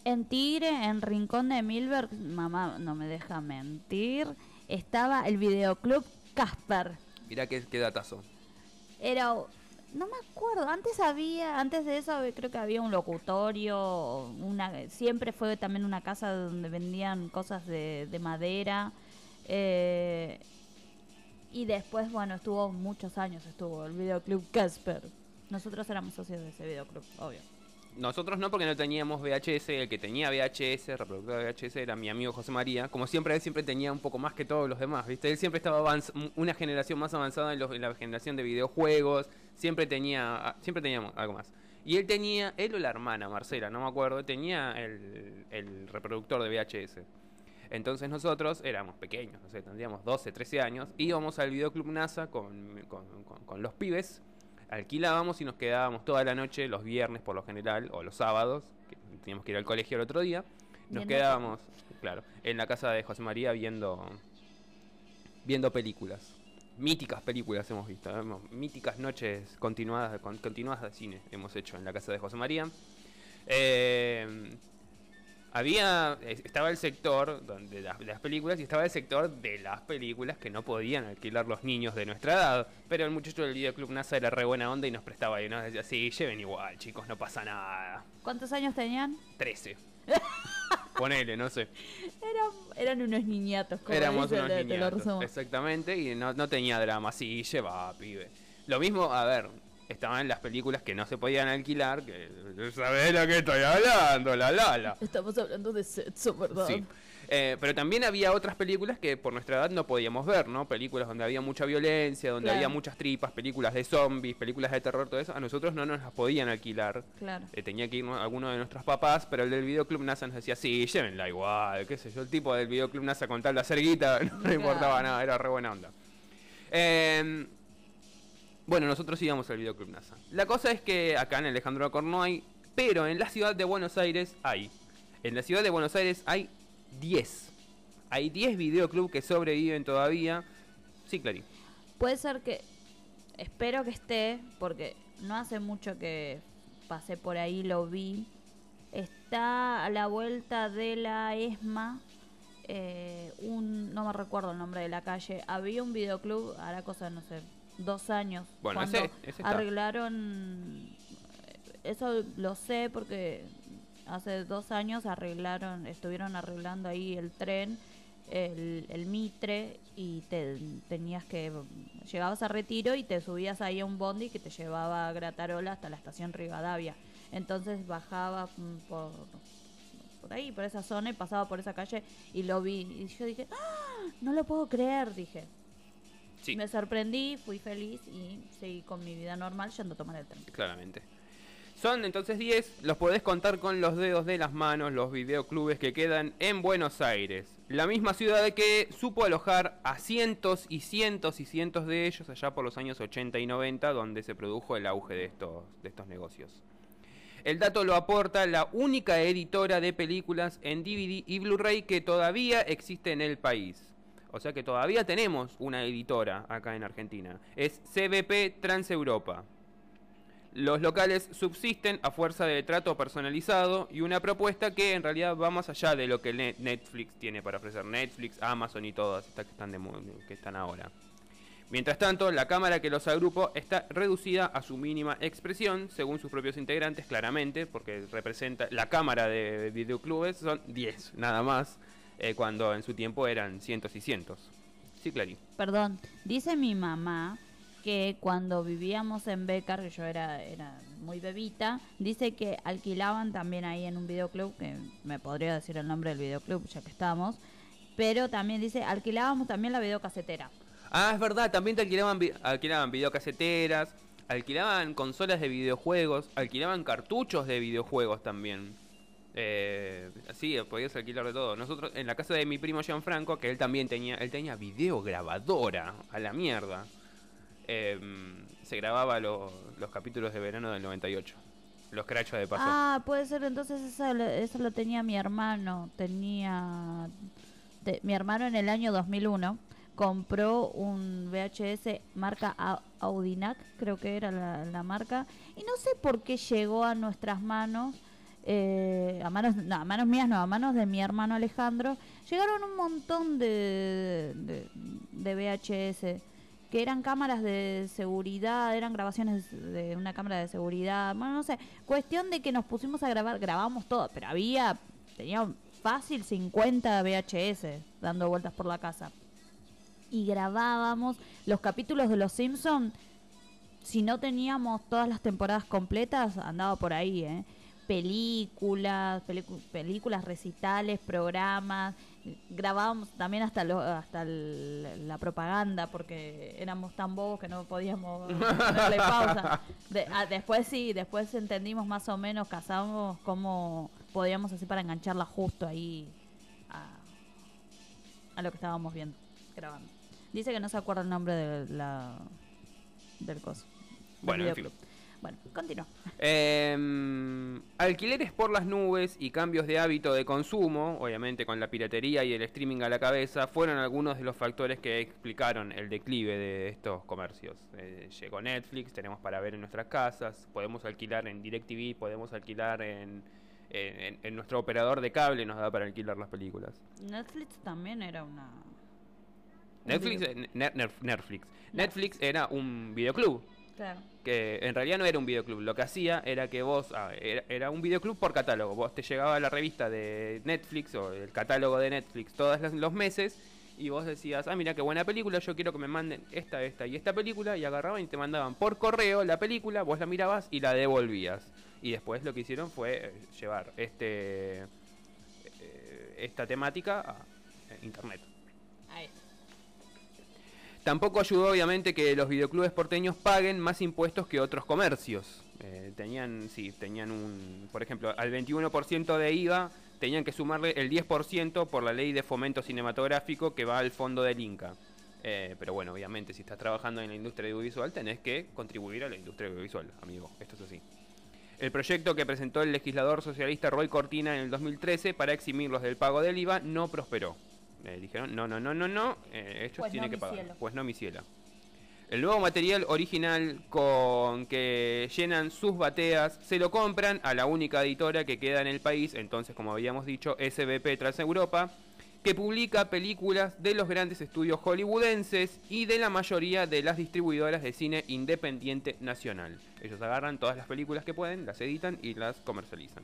En Tigre, en Rincón de Milberg, mamá no me deja mentir, estaba el videoclub Casper. Mirá qué, qué datazo. Era, no me acuerdo, antes había, antes de eso creo que había un locutorio, una, siempre fue también una casa donde vendían cosas de, de madera. eh, y después, bueno, estuvo muchos años, estuvo el videoclub Casper. Nosotros éramos socios de ese videoclub, obvio. Nosotros no, porque no teníamos VHS. El que tenía VHS, reproductor de VHS, era mi amigo José María. Como siempre, él siempre tenía un poco más que todos los demás, ¿viste? Él siempre estaba una generación más avanzada en, la generación de videojuegos. Siempre tenía, ah, siempre teníamos algo más. Y él tenía, él o la hermana, Marcela, no me acuerdo, tenía el, el reproductor de VHS. Entonces nosotros éramos pequeños, no sé, tendríamos 12, 13 años, íbamos al videoclub NASA con- con- con los pibes, alquilábamos y nos quedábamos toda la noche, los viernes por lo general, o los sábados, que teníamos que ir al colegio el otro día, nos quedábamos, claro, en la casa de José María viendo, viendo películas. Míticas películas hemos visto, ¿eh? Míticas noches continuadas, con- continuadas de cine hemos hecho en la casa de José María. Eh, había estaba el sector donde las, películas y estaba el sector de las películas que no podían alquilar los niños de nuestra edad. Pero el muchacho del videoclub NASA era re buena onda y nos prestaba y nos decía sí lleven igual chicos no pasa nada ¿Cuántos años tenían? 13 ponele no sé. Eran, eran unos niñatos, como éramos dice, unos niñatos exactamente y no, no tenía drama. Sí lleva pibe. Lo mismo a ver estaban las películas que no se podían alquilar que sabés lo que estoy hablando la lala Estamos hablando de sexo, ¿verdad? Sí. Eh, pero también había otras películas que por nuestra edad no podíamos ver, ¿no? Películas donde había mucha violencia, donde Claro. había muchas tripas, películas de zombies, películas de terror, todo eso. A nosotros no nos las podían alquilar. Claro. Eh, tenía que ir ¿no? alguno de nuestros papás, pero el del videoclub NASA nos decía, sí, llévenla igual, qué sé yo. El tipo del videoclub NASA con tal de hacer guita, no le importaba nada, era re buena onda. Eh, Bueno, nosotros íbamos al videoclub NASA. La cosa es que acá en Alejandro Alcor no hay, pero en la ciudad de Buenos Aires hay. En la ciudad de Buenos Aires hay 10. Hay 10 videoclubs que sobreviven todavía. Sí, Clarín. Puede ser que. Espero que esté, porque no hace mucho que pasé por ahí, lo vi. Está a la vuelta de la ESMA. eh, un, no me recuerdo el nombre de la calle. Había un videoclub, hará cosa, no sé, dos años. Bueno, cuando ese- ese está. arreglaron. Eso lo sé porque hace dos años arreglaron, estuvieron arreglando ahí el tren, el, el Mitre, y te tenías que. Llegabas a Retiro y te subías ahí a un bondi que te llevaba a Gratarola hasta la estación Rivadavia. Entonces bajaba mm, por, por ahí, por esa zona, y pasaba por esa calle y lo vi. Y yo dije, ¡Ah! no lo puedo creer, dije. Sí, Me sorprendí, fui feliz y seguí con mi vida normal yendo a tomar el tren. claramente. Son entonces 10, los podés contar con los dedos de las manos los videoclubes que quedan en Buenos Aires. La misma ciudad que supo alojar a cientos y cientos y cientos de ellos allá por los años 80 y 90, donde se produjo el auge de estos, de estos negocios. El dato lo aporta la única editora de películas en DVD y Blu-ray que todavía existe en el país. O sea que todavía tenemos una editora acá en Argentina. Es CBP Transeuropa. Los locales subsisten a fuerza de trato personalizado y una propuesta que en realidad va más allá de lo que Ne- Netflix tiene para ofrecer. Netflix, Amazon y todas estas que están, de que están ahora. Mientras tanto, la cámara que los agrupó está reducida a su mínima expresión, según sus propios integrantes, claramente, porque representa la cámara de videoclubes son 10, nada más, eh, cuando en su tiempo eran cientos y cientos. Sí, Clarín. Perdón, dice mi mamá que cuando vivíamos en Becar, que yo era, era muy bebita, dice que alquilaban también ahí en un videoclub, que me podría decir el nombre del videoclub ya que estamos, pero también dice, alquilábamos también la videocasetera. Ah, es verdad, también te alquilaban, alquilaban videocaseteras, alquilaban consolas de videojuegos, alquilaban cartuchos de videojuegos también. Eh, sí, podías alquilar de todo. Nosotros, en la casa de mi primo Gianfranco, que él también tenía, él tenía videograbadora, a la mierda. Eh, se grababa lo- los capítulos de verano del 98. Los crachos de paso. Ah, puede ser, entonces eso lo tenía mi hermano, tenía... te- mi hermano en el año 2001 compró un VHS marca Au- Audinac, creo que era la, la marca, y no sé por qué llegó a nuestras manos, eh, a manos, no, a manos mías no, a manos de mi hermano Alejandro, llegaron un montón de, de, VHS que eran cámaras de seguridad, eran grabaciones de una cámara de seguridad, bueno, no sé, cuestión de que nos pusimos a grabar, grabamos todo, pero había, tenía fácil 50 VHS dando vueltas por la casa. Y grabábamos los capítulos de Los Simpson si no teníamos todas las temporadas completas, andaba por ahí, ¿eh? Películas, películas, recitales, programas. Grabábamos también hasta lo, hasta el- la propaganda porque éramos tan bobos que no podíamos darle pausa. De- ah, después sí, después entendimos más o menos, cazamos cómo podíamos hacer para engancharla justo ahí a, a lo que estábamos viendo, grabando. Dice que no se acuerda el nombre de la del coso. Bueno, en fin. Bueno, continúa. Em, alquileres por las nubes y cambios de hábito de consumo, obviamente con la piratería y el streaming a la cabeza, fueron algunos de los factores que explicaron el declive de estos comercios. Eh, llegó Netflix, tenemos para ver en nuestras casas, podemos alquilar en DirecTV, podemos alquilar en, en- nuestro operador de cable, nos da para alquilar las películas. Netflix también era una. Netflix, eh, Netflix. Netflix era un videoclub. Claro. que en realidad no era un videoclub. Lo que hacía era que vos, ah, era, un videoclub por catálogo. Vos te llegaba la revista de Netflix o el catálogo de Netflix todos los meses y vos decías, ah, mira qué buena película, yo quiero que me manden esta, esta y esta película y agarraban y te mandaban por correo la película, vos la mirabas y la devolvías. Y después lo que hicieron fue eh, llevar este eh, esta temática a eh, internet. Tampoco ayudó obviamente que los videoclubes porteños paguen más impuestos que otros comercios. Eh, tenían, sí, tenían un, por ejemplo, al 21% de IVA tenían que sumarle el 10% por la ley de fomento cinematográfico que va al fondo del Inca. Eh, pero bueno, obviamente, si estás trabajando en la industria audiovisual, tenés que contribuir a la industria audiovisual, amigo. Esto es así. El proyecto que presentó el legislador socialista Roy Cortina en el 2013 para eximirlos del pago del IVA no prosperó. Eh, dijeron, no, no, no, no, no, eh, ellos Pues tienen no, que pagar. cielo. Pues no, mi ciela. El nuevo material original con que llenan sus bateas se lo compran a la única editora que queda en el país, entonces como habíamos dicho, SBP Transeuropa, que publica películas de los grandes estudios hollywoodenses y de la mayoría de las distribuidoras de cine independiente nacional. Ellos agarran todas las películas que pueden, las editan y las comercializan.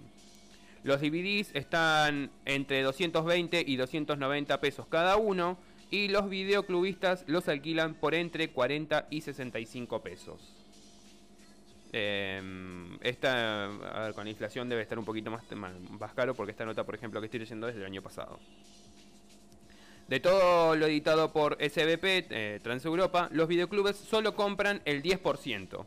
Los DVDs están entre 220 y 290 pesos cada uno y los videoclubistas los alquilan por entre 40 y 65 pesos. Eh, esta, a ver, con la inflación debe estar un poquito más, más, más caro porque esta nota, por ejemplo, que estoy leyendo es del año pasado. De todo lo editado por SBP, eh, Transeuropa, los videoclubes solo compran el 10%.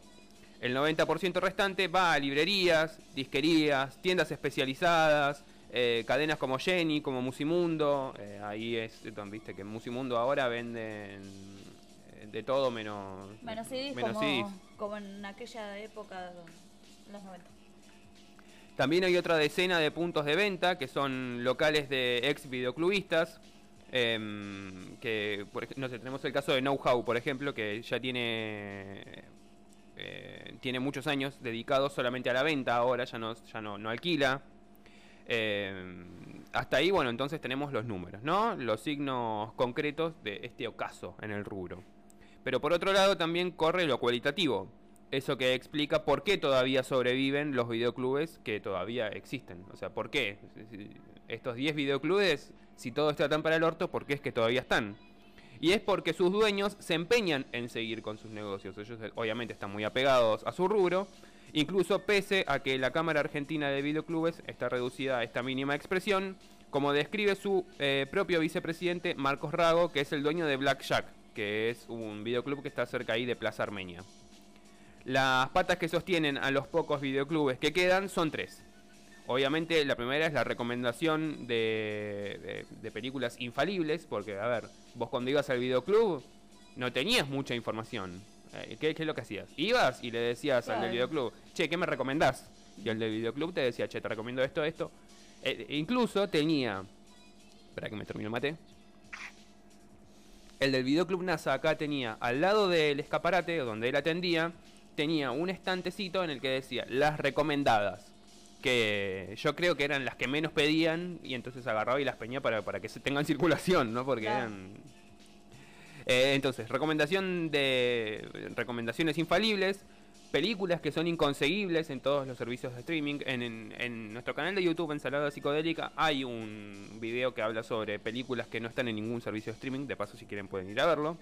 El 90% restante va a librerías, disquerías, tiendas especializadas, eh, cadenas como Jenny, como Musimundo. eh, ahí es donde viste que en Musimundo ahora venden eh, de todo menos, Menos CDs, menos como, CDs. como en aquella época, los 90. También hay otra decena de puntos de venta que son locales de ex videoclubistas. em, que por no sé, tenemos el caso de Know How, por ejemplo, que ya tiene eh, tiene muchos años dedicados solamente a la venta ahora, ya no, ya no, no alquila. Em, hasta ahí, bueno, entonces tenemos los números, ¿no? Los signos concretos de este ocaso en el rubro. Pero por otro lado también corre lo cualitativo. Eso que explica por qué todavía sobreviven los videoclubes que todavía existen. O sea, ¿por qué? Estos 10 videoclubes, si todo está tan para el orto, ¿por qué es que todavía están? Y es porque sus dueños se empeñan en seguir con sus negocios. Ellos eh, obviamente están muy apegados a su rubro, incluso pese a que la Cámara Argentina de Videoclubes está reducida a esta mínima expresión, como describe su eh, propio vicepresidente Marcos Rago, que es el dueño de Black Jack, que es un videoclub que está cerca ahí de Plaza Armenia. Las patas que sostienen a los pocos videoclubes que quedan son tres. Obviamente la primera es la recomendación de, de- de películas infalibles, porque a ver, vos cuando ibas al videoclub no tenías mucha información. Eh, ¿Qué, qué es lo que hacías? Ibas y le decías al del videoclub, che, ¿qué me recomendás? Y el del videoclub te decía, che, te recomiendo esto, esto. Eh, incluso tenía... Espera que me termine el mate. El del videoclub NASA acá tenía, al lado del escaparate donde él atendía, tenía un estantecito en el que decía las recomendadas. Que yo creo que eran las que menos pedían y entonces agarraba y las peñía para, para que se tengan circulación, ¿no? Porque Claro. eran... Eh, entonces, recomendación de recomendaciones infalibles, películas que son inconseguibles en todos los servicios de streaming. En, en- en nuestro canal de YouTube, Ensalada Psicodélica, hay un video que habla sobre películas que no están en ningún servicio de streaming. De paso, si quieren, pueden ir a verlo.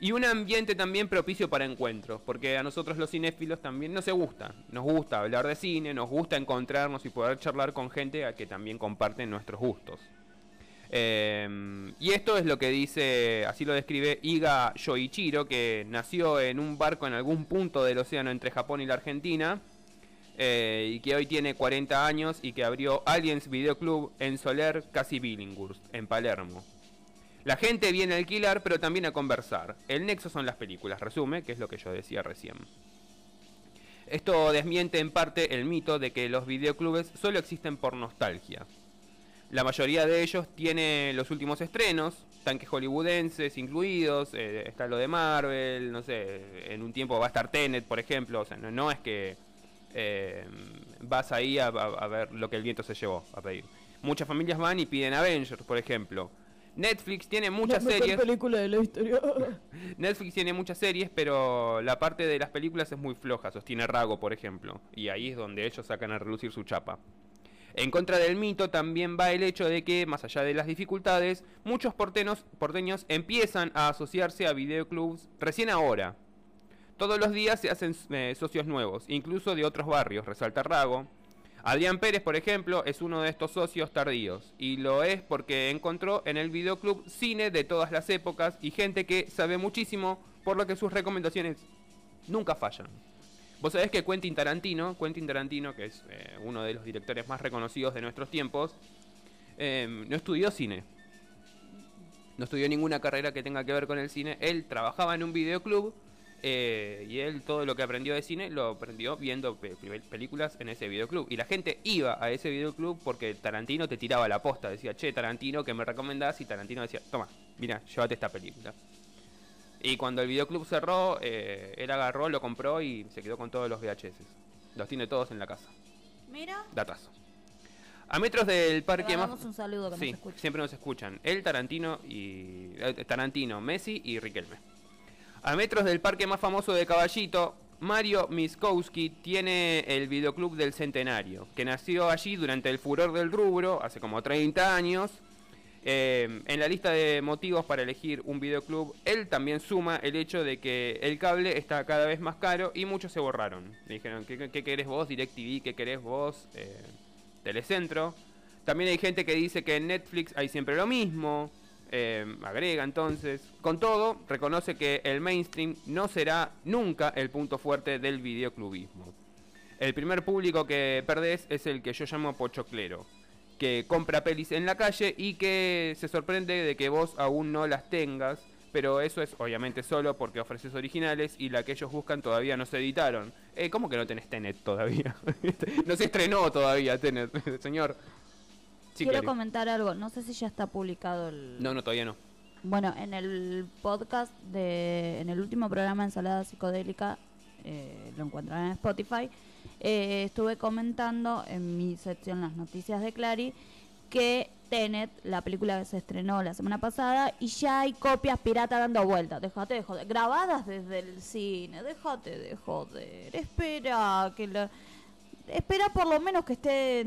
Y un ambiente también propicio para encuentros, porque a nosotros los cinéfilos también nos gusta. Nos gusta hablar de cine, nos gusta encontrarnos y poder charlar con gente a que también comparten nuestros gustos. Eh, y esto es lo que dice, así lo describe Iga Yoichiro, que nació en un barco en algún punto del océano entre Japón y la Argentina, eh, y que hoy tiene 40 años y que abrió Aliens Video Club en Soler, casi Billinghurst, en Palermo. La gente viene a alquilar, pero también a conversar. El nexo son las películas, resume, que es lo que yo decía recién. Esto desmiente en parte el mito de que los videoclubes solo existen por nostalgia. La mayoría de ellos tiene los últimos estrenos, tanques hollywoodenses incluidos, eh, está lo de Marvel, no sé, en un tiempo va a estar Tenet, por ejemplo, o sea, no, es que eh, vas ahí a- a ver lo que el viento se llevó a pedir. Muchas familias van y piden Avengers, por ejemplo. Netflix tiene muchas series. película de la historia. Netflix tiene muchas series, pero la parte de las películas es muy floja, sostiene Rago, por ejemplo, y ahí es donde ellos sacan a relucir su chapa. En contra del mito también va el hecho de que, más allá de las dificultades, muchos porteños, porteños empiezan a asociarse a videoclubs recién ahora. Todos los días se hacen eh, socios nuevos, incluso de otros barrios, resalta Rago. Adrián Pérez, por ejemplo, es uno de estos socios tardíos, y lo es porque encontró en el videoclub cine de todas las épocas y gente que sabe muchísimo, por lo que sus recomendaciones nunca fallan. Vos sabés que Quentin Tarantino, Quentin Tarantino, que es eh, uno de los directores más reconocidos de nuestros tiempos, eh, no estudió cine. no estudió ninguna carrera que tenga que ver con el cine. Él trabajaba en un videoclub eh, y él todo lo que aprendió de cine lo aprendió viendo pe- pe- películas en ese videoclub. Y la gente iba a ese videoclub porque Tarantino te tiraba la posta. Decía, che, Tarantino, que me recomendás? Y Tarantino decía, toma, mira, llévate esta película. Y cuando el videoclub cerró, eh, él agarró, lo compró y se quedó con todos los VHS. Los tiene todos en la casa. Mira. Datazo. A metros del parque más... un saludo que sí, nos siempre nos escuchan. Él, Tarantino y... eh, Tarantino, Messi y Riquelme. A metros del parque más famoso de Caballito, Mario Miskowski tiene el videoclub del Centenario, que nació allí durante el furor del rubro, hace como 30 años. Eh, en la lista de motivos para elegir un videoclub, él también suma el hecho de que el cable está cada vez más caro y muchos se borraron. Me dijeron, ¿qué, qué querés vos, DirecTV? ¿Qué querés vos, eh, Telecentro? También hay gente que dice que en Netflix hay siempre lo mismo. Eh, agrega entonces. Con todo, reconoce que el mainstream no será nunca el punto fuerte del videoclubismo. El primer público que perdés es el que yo llamo pochoclero, que compra pelis en la calle y que se sorprende de que vos aún no las tengas, pero eso es obviamente solo porque ofreces originales y la que ellos buscan todavía no se editaron. Eh, ¿Cómo que no tenés Tenet todavía? no se estrenó todavía Tenet, señor. Sí, Quiero comentar algo. No sé si ya está publicado el. No, no, todavía no. Bueno, en el podcast de. En el último programa Ensalada Psicodélica, eh, lo encuentran en Spotify. eh, estuve comentando en mi sección Las Noticias de Clary que Tenet, la película que se estrenó la semana pasada, y ya hay copias piratas dando vueltas. Déjate de joder. Grabadas desde el cine. Déjate de joder. Espera que la. Espera por lo menos que esté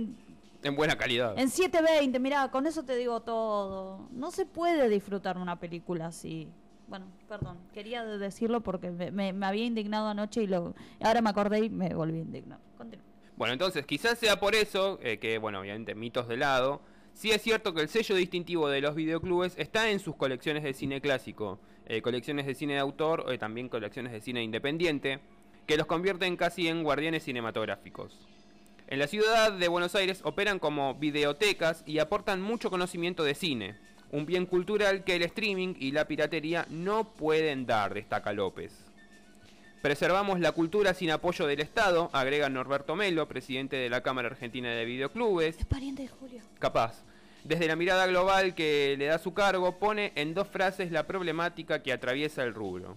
en En buena calidad. en 720, mirá, con eso te digo todo. No se puede disfrutar una película así. Bueno, perdón, quería de- decirlo porque me, me- me había indignado anoche y lo, ahora me acordé y me volví a indignar. Continúa. Bueno, entonces quizás sea por eso, eh, que bueno, obviamente mitos de lado, sí es cierto que el sello distintivo de los videoclubes está en sus colecciones de cine clásico, eh, colecciones de cine de autor o también colecciones de cine independiente, que los convierten casi en guardianes cinematográficos. En la ciudad de Buenos Aires operan como videotecas y aportan mucho conocimiento de cine, un bien cultural que el streaming y la piratería no pueden dar, destaca López. Preservamos la cultura sin apoyo del Estado, agrega Norberto Melo, presidente de la Cámara Argentina de Videoclubes. Es pariente de Julio. Capaz. Desde la mirada global que le da su cargo, pone en dos frases la problemática que atraviesa el rubro.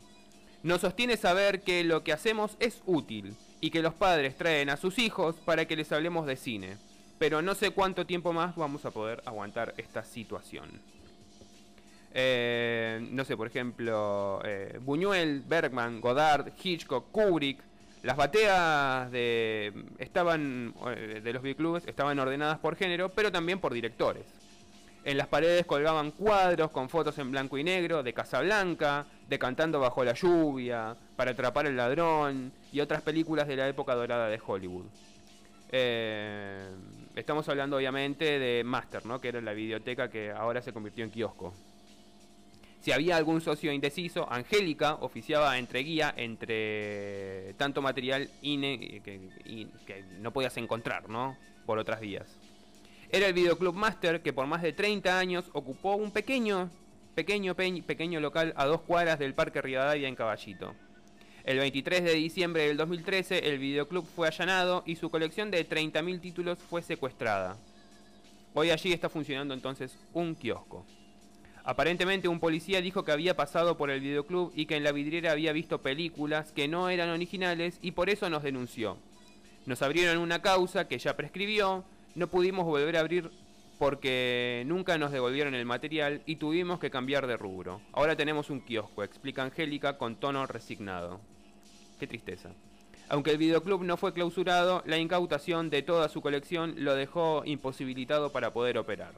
Nos sostiene saber que lo que hacemos es útil y que los padres traen a sus hijos para que les hablemos de cine. Pero no sé cuánto tiempo más vamos a poder aguantar esta situación. Eh, no sé, por ejemplo, eh, Buñuel, Bergman, Godard, Hitchcock, Kubrick. Las bateas de estaban eh, de los videoclubes estaban ordenadas por género, pero también por directores. En las paredes colgaban cuadros con fotos en blanco y negro de Casablanca, de Cantando bajo la lluvia, Para atrapar al ladrón y otras películas de la época dorada de Hollywood. Eh, estamos hablando obviamente de Master, ¿no? que era la videoteca que ahora se convirtió en kiosco. Si había algún socio indeciso, Angélica oficiaba entre guía entre tanto material ine- que, y- que no podías encontrar, ¿no? Por otras vías. Era el Videoclub Master que por más de 30 años ocupó un pequeño, pequeño, pe- pequeño local a dos cuadras del Parque Rivadavia en Caballito. El 23 de diciembre del 2013 el videoclub fue allanado y su colección de 30.000 títulos fue secuestrada. Hoy allí está funcionando entonces un kiosco. Aparentemente un policía dijo que había pasado por el videoclub y que en la vidriera había visto películas que no eran originales y por eso nos denunció. Nos abrieron una causa que ya prescribió, no pudimos volver a abrir porque nunca nos devolvieron el material y tuvimos que cambiar de rubro. Ahora tenemos un kiosco, explica Angélica con tono resignado. Qué tristeza. Aunque el videoclub no fue clausurado, la incautación de toda su colección lo dejó imposibilitado para poder operar.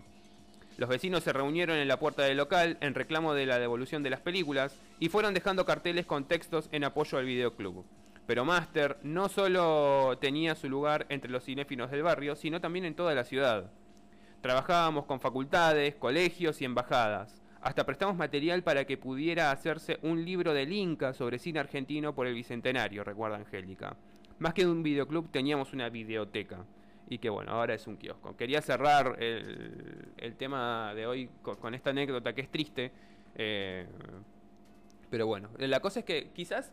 Los vecinos se reunieron en la puerta del local en reclamo de la devolución de las películas y fueron dejando carteles con textos en apoyo al videoclub. Pero Master no solo tenía su lugar entre los cinéfilos del barrio, sino también en toda la ciudad. Trabajábamos con facultades, colegios y embajadas. Hasta prestamos material para que pudiera hacerse un libro del Inca sobre cine argentino por el Bicentenario, recuerda Angélica. Más que un videoclub teníamos una videoteca. y que bueno, ahora es un kiosco. Quería cerrar el, el tema de hoy con, esta anécdota que es triste, eh, pero bueno, la cosa es que quizás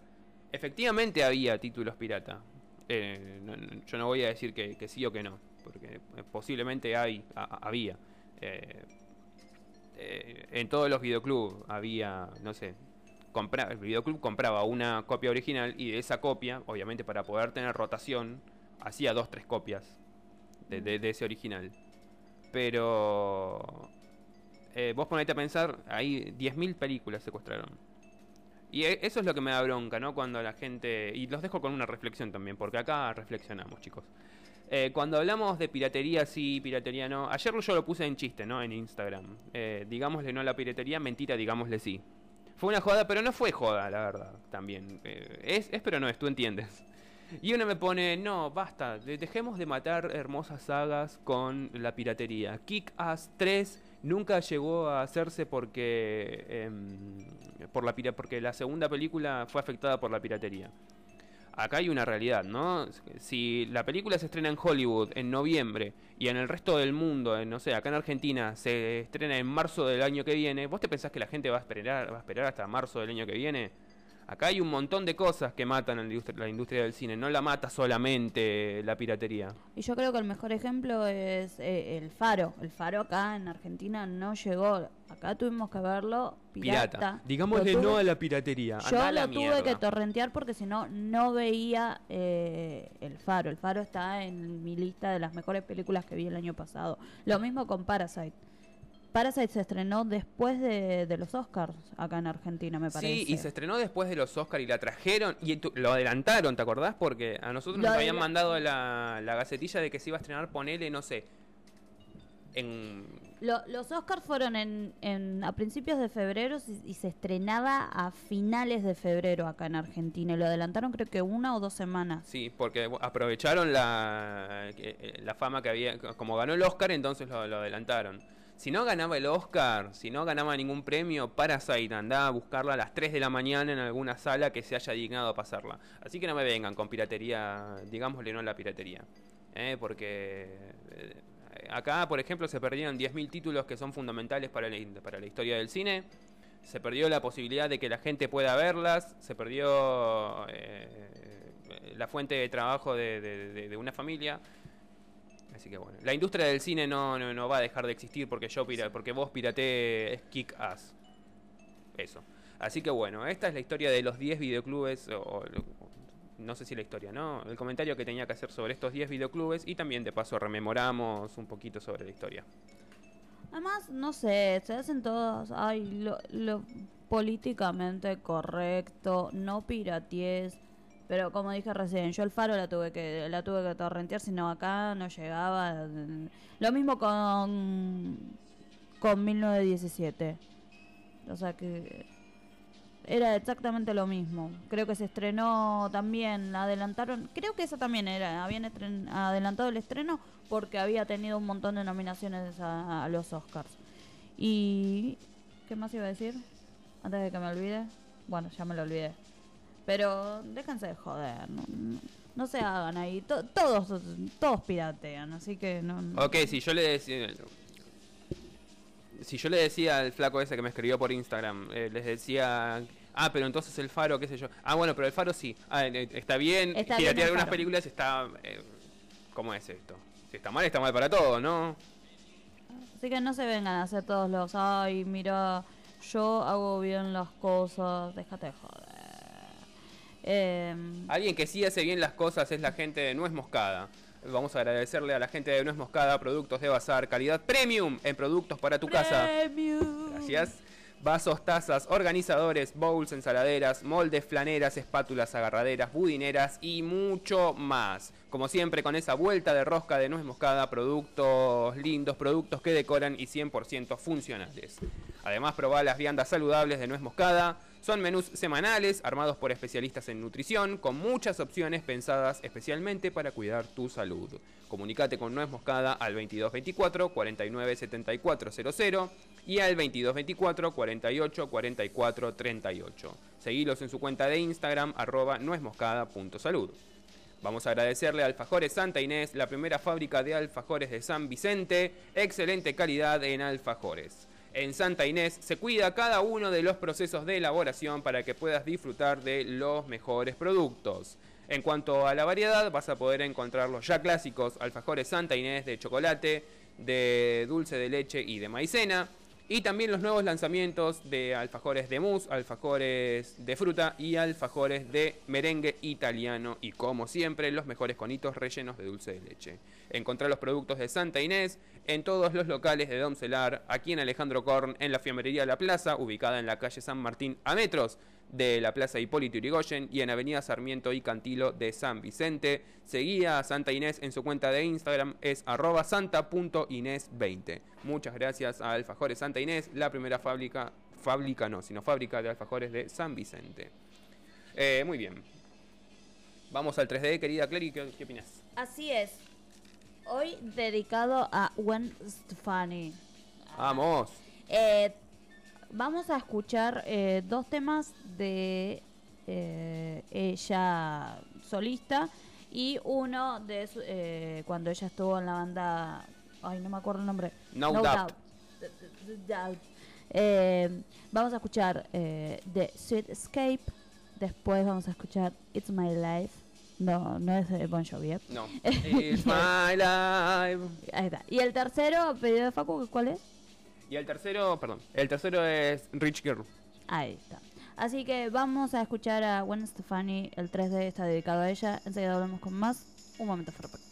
efectivamente había títulos pirata. Eh, yo no voy a decir que, sí o que no, porque eh, posiblemente hay, a- había. Eh, en todos los videoclubs había, no sé, compra, el videoclub compraba una copia original y de esa copia, obviamente para poder tener rotación, hacía dos, tres copias de, de- ese original. Pero vos ponete a pensar, hay 10.000 películas secuestraron. Y e- eso es lo que me da bronca, ¿no? Cuando la gente... Y los dejo con una reflexión también, porque acá reflexionamos, chicos. Eh, cuando hablamos de piratería sí, piratería no... Ayer yo lo puse en chiste, ¿no? En Instagram. Eh, digámosle no a la piratería, mentira, digámosle sí. Fue una joda, pero no fue joda, la verdad, también. Eh, es, es, pero no es, tú entiendes. Y uno me pone, no, basta, de- dejemos de matar hermosas sagas con la piratería. Kick Ass 3 nunca llegó a hacerse porque, em, por la porque la segunda película fue afectada por la piratería. Acá hay una realidad, ¿no? Si la película se estrena en Hollywood en noviembre y en el resto del mundo, no sé, acá en Argentina se estrena en marzo del año que viene, ¿vos te pensás que la gente va a esperar, va a esperar hasta marzo del año que viene? Acá hay un montón de cosas que matan a la industria, la industria del cine, no la mata solamente la piratería. Y yo creo que el mejor ejemplo es eh, el Faro. El Faro acá en Argentina no llegó. Acá tuvimos que verlo pirata. Digámosle Lo tuve- no a la piratería. Yo Andá lo tuve mierda. que torrentear porque si no, no veía eh, El Faro. El Faro está en mi lista de las mejores películas que vi el año pasado. Lo mismo con Parasite. Parasite se estrenó después de, de los Oscars acá en Argentina, me parece. Sí, y se estrenó después de los Oscar y la trajeron y tu- lo adelantaron, ¿te acordás? Porque a nosotros Lo nos habían mandado la, la gacetilla de que se iba a estrenar, ponele, no sé, en... Lo- los Oscars fueron en, en- a principios de febrero y, y se estrenaba a finales de febrero acá en Argentina. Y lo adelantaron creo que una o dos semanas. Sí, porque aprovecharon la, que- eh, la fama que había, como ganó el Oscar, entonces lo, lo adelantaron. Si no ganaba el Oscar, si no ganaba ningún premio, Parasite andaba a buscarla a las 3 de la mañana en alguna sala que se haya dignado a pasarla. Así que no me vengan con piratería, digámosle no a la piratería. ¿eh? Porque eh, acá, por ejemplo, se perdieron 10.000 títulos que son fundamentales para la, para la historia del cine. Se perdió la posibilidad de que la gente pueda verlas, se perdió eh, la fuente de trabajo de una familia. Así que bueno, la industria del cine no, no, no va a dejar de existir porque yo pira, porque vos piratees kick ass. Eso. Así que bueno, esta es la historia de los 10 videoclubes, o, o- no sé si la historia, ¿no? El comentario que tenía que hacer sobre estos 10 videoclubes y también de paso rememoramos un poquito sobre la historia. Además, no sé, se hacen todos, ay, lo, lo políticamente correcto, no piratees. Pero como dije recién, yo el faro la tuve que la tuve que torrentear, si no acá no llegaba. Lo mismo con con 1917. O sea que era exactamente lo mismo. Creo que se estrenó también, la adelantaron, creo que esa también era, habían estren- adelantado el estreno porque había tenido un montón de nominaciones a, a los Oscars. Y ¿qué más iba a decir? Antes de que me olvide. Bueno, ya me lo olvidé. Pero déjense de joder, no, se hagan ahí. To- todos todos piratean, así que no. no- Ok, si yo le decía. Si yo le decía al flaco ese que me escribió por Instagram, eh, les decía. Ah, pero entonces el faro, qué sé yo. Ah, bueno, pero el faro sí. Ah, eh, está bien. Está piratear algunas Faro. películas está. eh, ¿Cómo es esto? Si está mal, está mal para todo, ¿no? Así que no se vengan a hacer todos los, ay, mira, yo hago bien las cosas, déjate de joder. Em, Alguien que sí hace bien las cosas es la gente de Nuez Moscada. Vamos a agradecerle a la gente de Nuez Moscada, productos de bazar, calidad premium en productos para tu casa. Gracias. Vasos, tazas, organizadores, bowls, ensaladeras, moldes, flaneras, espátulas, agarraderas, budineras y mucho más. Como siempre, con esa vuelta de rosca de nuez moscada, productos lindos, productos que decoran y 100% funcionales. Además, probá las viandas saludables de nuez moscada. Son menús semanales, armados por especialistas en nutrición, con muchas opciones pensadas especialmente para cuidar tu salud. Comunicate con Nuez Moscada al 2224 49 74 00 y al 2224 48 44 38. Seguilos en su cuenta de Instagram arroba nuezmoscada.salud. Vamos a agradecerle a Alfajores Santa Inés, la primera fábrica de alfajores de San Vicente. Excelente calidad en alfajores. En Santa Inés se cuida cada uno de los procesos de elaboración para que puedas disfrutar de los mejores productos. En cuanto a la variedad, vas a poder encontrar los ya clásicos alfajores Santa Inés de chocolate, de dulce de leche y de maicena. Y también los nuevos lanzamientos de alfajores de mousse, alfajores de fruta y alfajores de merengue italiano. Y como siempre, los mejores conitos rellenos de dulce de leche. Encontrar los productos de Santa Inés en todos los locales de Domcelar, aquí en Alejandro Korn, en la Fiambrería La Plaza, ubicada en la calle San Martín a metros de la Plaza Hipólito Yrigoyen y en Avenida Sarmiento y Cantilo de San Vicente. Seguía a Santa Inés en su cuenta de Instagram, es arroba santa.inés20. Muchas gracias a Alfajores Santa Inés, la primera fábrica, fábrica no, sino fábrica de alfajores de San Vicente. Eh, muy bien. Vamos al 3D, querida Clary, ¿qué, qué opinas? Así es. Hoy dedicado a Gwen Stefani. Vamos. Eh, vamos a escuchar eh, dos temas de eh, ella solista y uno de su- eh, cuando ella estuvo en la banda. Ay, no me acuerdo el nombre. No Doubt. Eh, vamos a escuchar eh, The Sweet Escape. Después vamos a escuchar It's My Life. No, no es de Bon Jovi. ¿eh? No. It's my life. Ahí está. Y el tercero, pedido de Facu, ¿cuál es? Y el tercero, perdón, el tercero es Rich Girl. Ahí está. Así que vamos a escuchar a Gwen Stefani. El 3D está dedicado a ella. Enseguida volvemos con más. Un momento perfecto.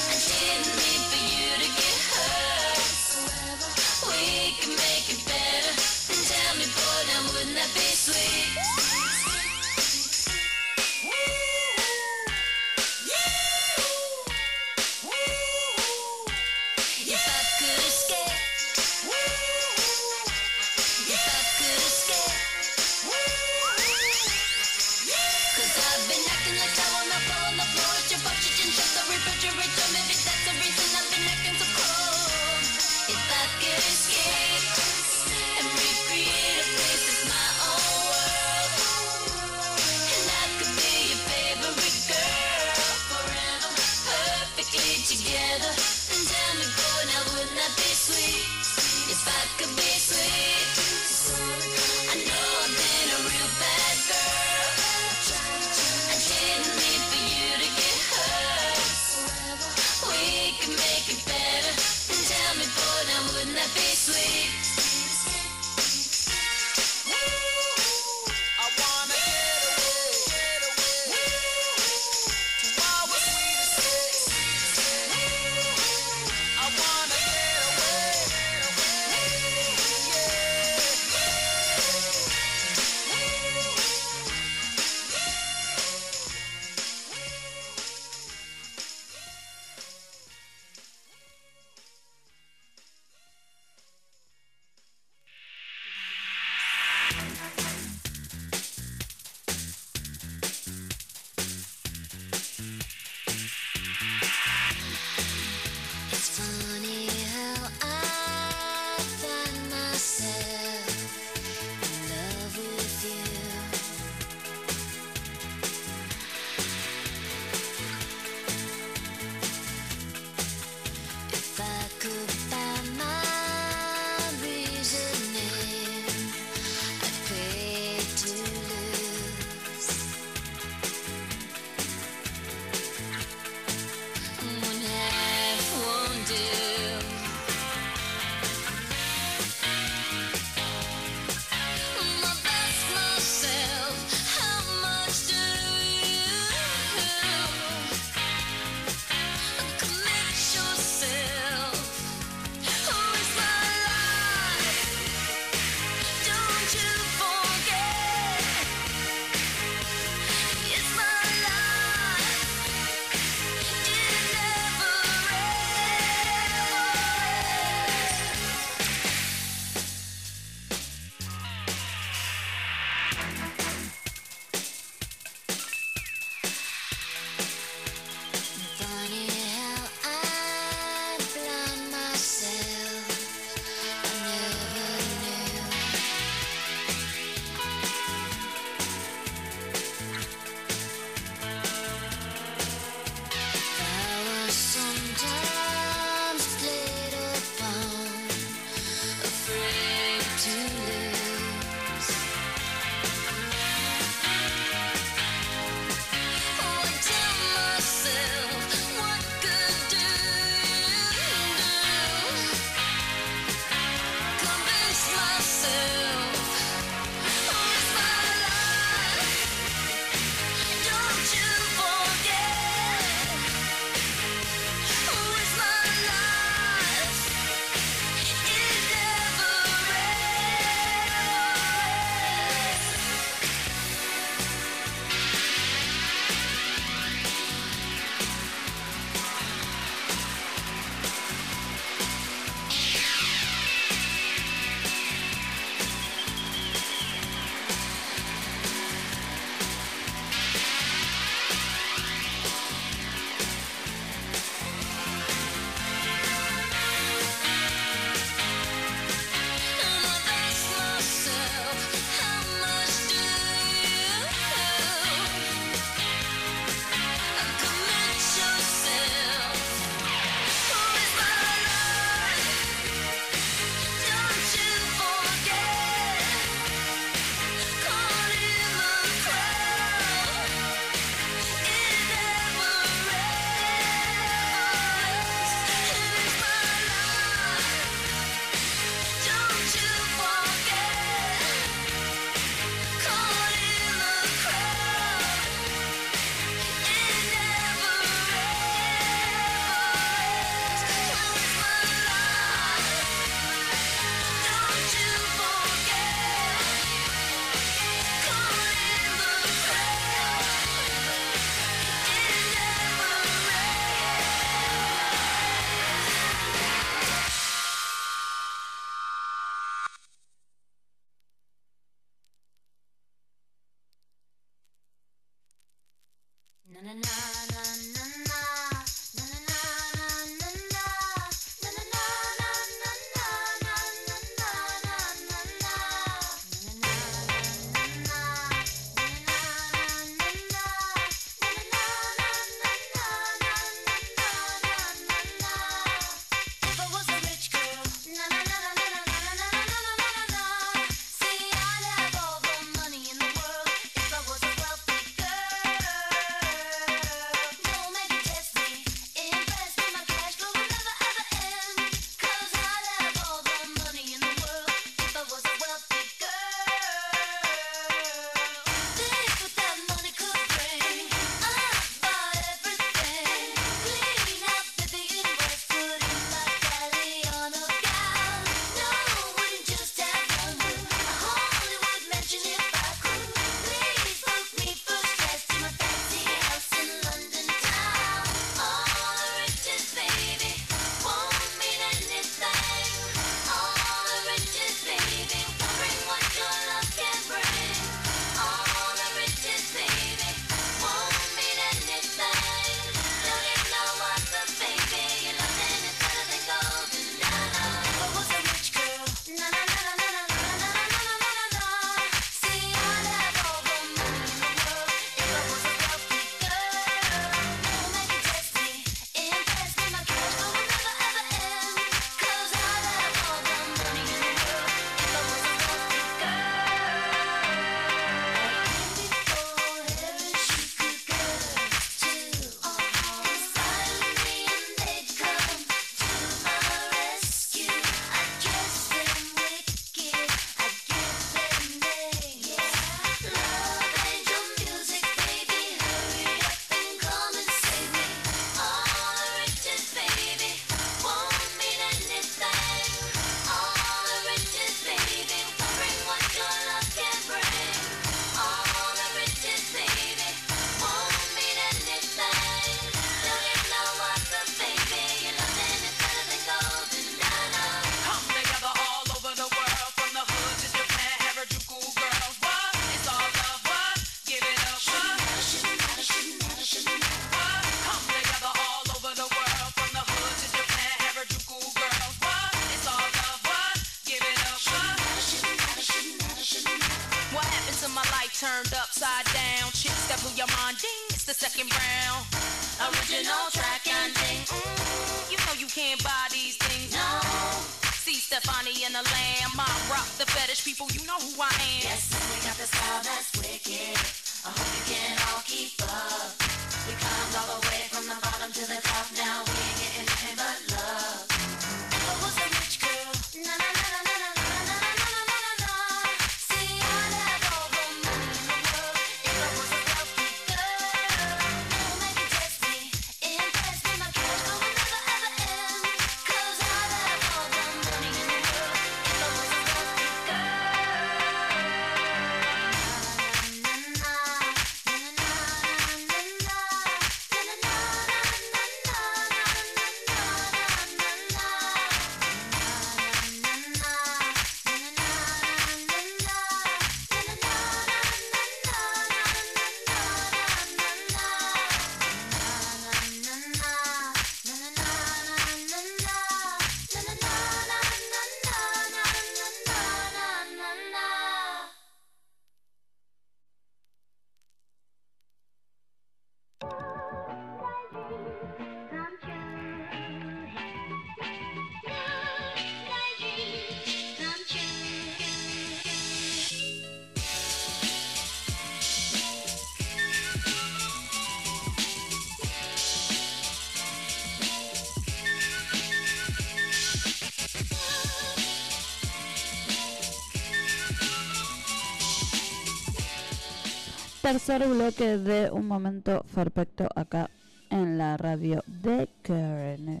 tercer bloque de Un Momento Perfecto acá en la radio de Kern.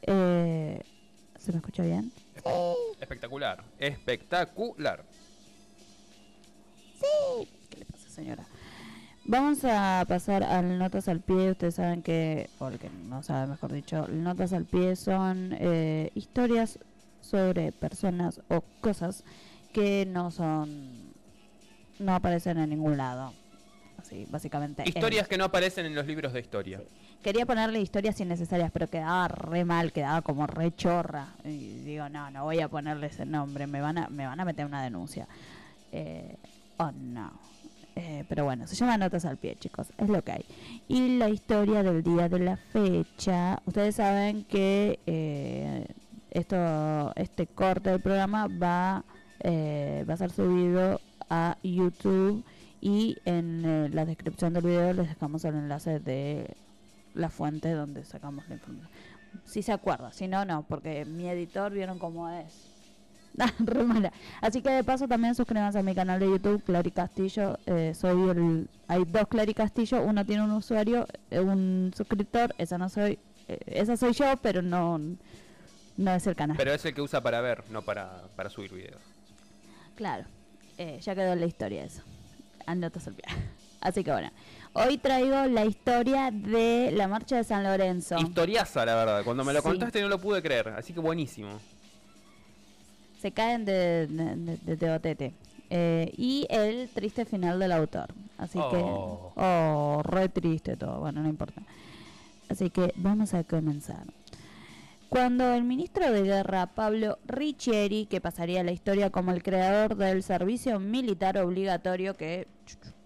Eh, ¿Se me escucha bien? Espectacular, espectacular. Sí, ¿qué le pasa señora? Vamos a pasar al Notas al Pie. Ustedes saben que, o el que no sabe, mejor dicho, Notas al Pie son eh, historias sobre personas o cosas que no son, no aparecen en ningún lado. Básicamente. Historias que no aparecen en los libros de historia. Quería ponerle historias innecesarias, pero quedaba re mal, quedaba como re chorra. Y digo, no, no voy a ponerle ese nombre, me van a, me van a meter una denuncia. Eh, oh, no. Eh, pero bueno, se llama Notas al Pie, chicos, es lo que hay. Y la historia del día de la fecha. Ustedes saben que eh, esto, este corte del programa va, eh, va a ser subido a YouTube y en eh, la descripción del video les dejamos el enlace de la fuente donde sacamos la información. Si se acuerda, si no, no, porque mi editor vieron cómo es. Mala. Así que de paso también suscríbanse a mi canal de YouTube, Clary Castillo. eh, soy el, hay dos Clary Castillo, uno tiene un usuario, eh, un suscriptor, esa no soy, eh, esa soy yo, pero no, no es el canal. Pero es el que usa para ver, no para, para subir videos. Claro, eh, ya quedó en la historia eso. Anotas al pie. Así que bueno, hoy traigo la historia de la marcha de San Lorenzo. Historiaza, la verdad. Cuando me lo Sí. contaste no lo pude creer. Así que buenísimo. Se caen de, de, de- de Teotete. Eh, y el triste final del autor. Así Oh. que. Oh, re triste todo. Bueno, no importa. Así que vamos a comenzar. Cuando el ministro de Guerra, Pablo Riccieri, que pasaría a la historia como el creador del servicio militar obligatorio, que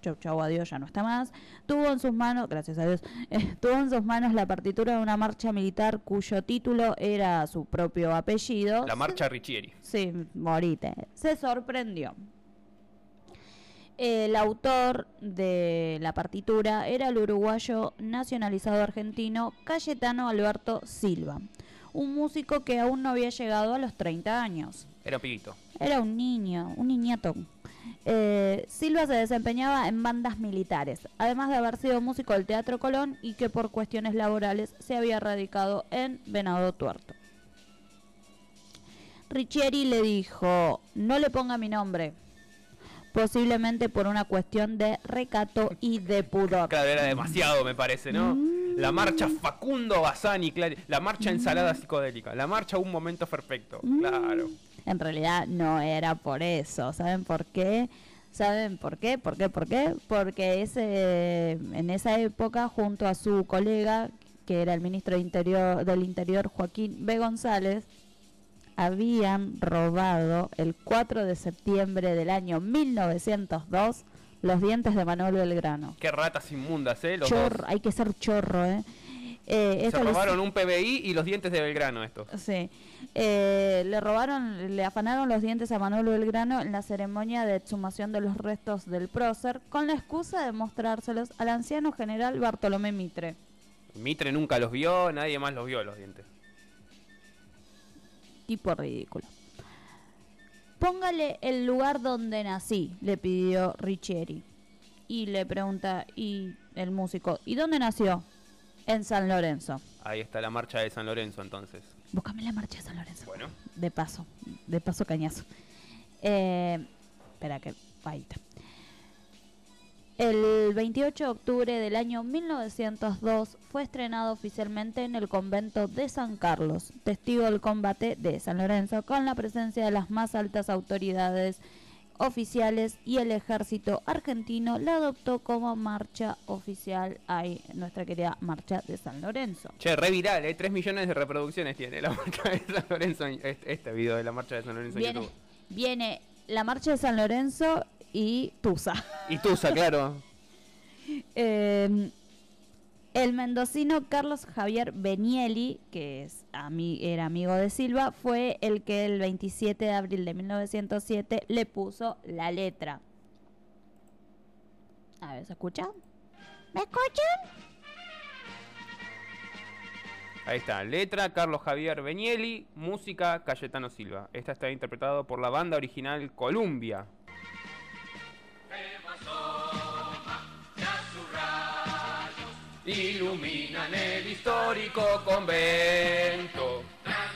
chau chau adiós ya no está más, tuvo en sus manos, gracias a Dios, eh, tuvo en sus manos la partitura de una marcha militar cuyo título era su propio apellido. La marcha Richieri. Sí, morite. Se sorprendió. El autor de la partitura era el uruguayo nacionalizado argentino Cayetano Alberto Silva, un músico que aún no había llegado a los 30 años. Era un pibito. Era un niño, un niñato. Eh, Silva se desempeñaba en bandas militares, además de haber sido músico del Teatro Colón y que por cuestiones laborales se había radicado en Venado Tuerto. Riccieri le dijo, no le ponga mi nombre, posiblemente por una cuestión de recato y de pudor. Claro, era demasiado, me parece, ¿no? La marcha Facundo claro. La marcha ensalada psicodélica. La marcha un momento perfecto. Claro. En realidad no era por eso. ¿Saben por qué? ¿Saben por qué? ¿Por qué? ¿Por qué? Porque ese, en esa época, junto a su colega, que era el ministro de Interior, del Interior, Joaquín B. González, habían robado el 4 de septiembre del año 1902 los dientes de Manuel Belgrano. Qué ratas inmundas, ¿eh? Los Chorro, dos. hay que ser chorro, ¿eh? Eh, Se esto les- robaron un PBI y los dientes de Belgrano, estos. Sí. Eh, le robaron, le afanaron los dientes a Manuel Belgrano en la ceremonia de exhumación de los restos del prócer con la excusa de mostrárselos al anciano general Bartolomé Mitre. Mitre nunca los vio, nadie más los vio los dientes. Tipo ridículo. Póngale el lugar donde nací, le pidió Riccieri. Y le pregunta, y el músico, ¿y dónde nació? En San Lorenzo. Ahí está la marcha de San Lorenzo, entonces. Búscame la marcha de San Lorenzo. Bueno. De paso, de paso cañazo. Eh, espera que ahí está. El 28 de octubre del año 1902 fue estrenado oficialmente en el convento de San Carlos, testigo del combate de San Lorenzo, con la presencia de las más altas autoridades oficiales y el ejército argentino la adoptó como marcha oficial ahí, nuestra querida marcha de San Lorenzo. Che, re viral, ¿eh? 3 millones de reproducciones tiene la marcha de San Lorenzo. en- Este, este video de la marcha de San Lorenzo en YouTube. viene la marcha de San Lorenzo y Tusa. Y Tusa, claro. Eh, el mendocino Carlos Javier Benieli, que es ami- era amigo de Silva, fue el que el 27 de abril de 1907 le puso la letra. A ver, ¿se escucha? ¿Me escuchan? Ahí está, letra Carlos Javier Benieli, música Cayetano Silva. Esta está interpretado por la banda original Columbia. Iluminan el histórico convento.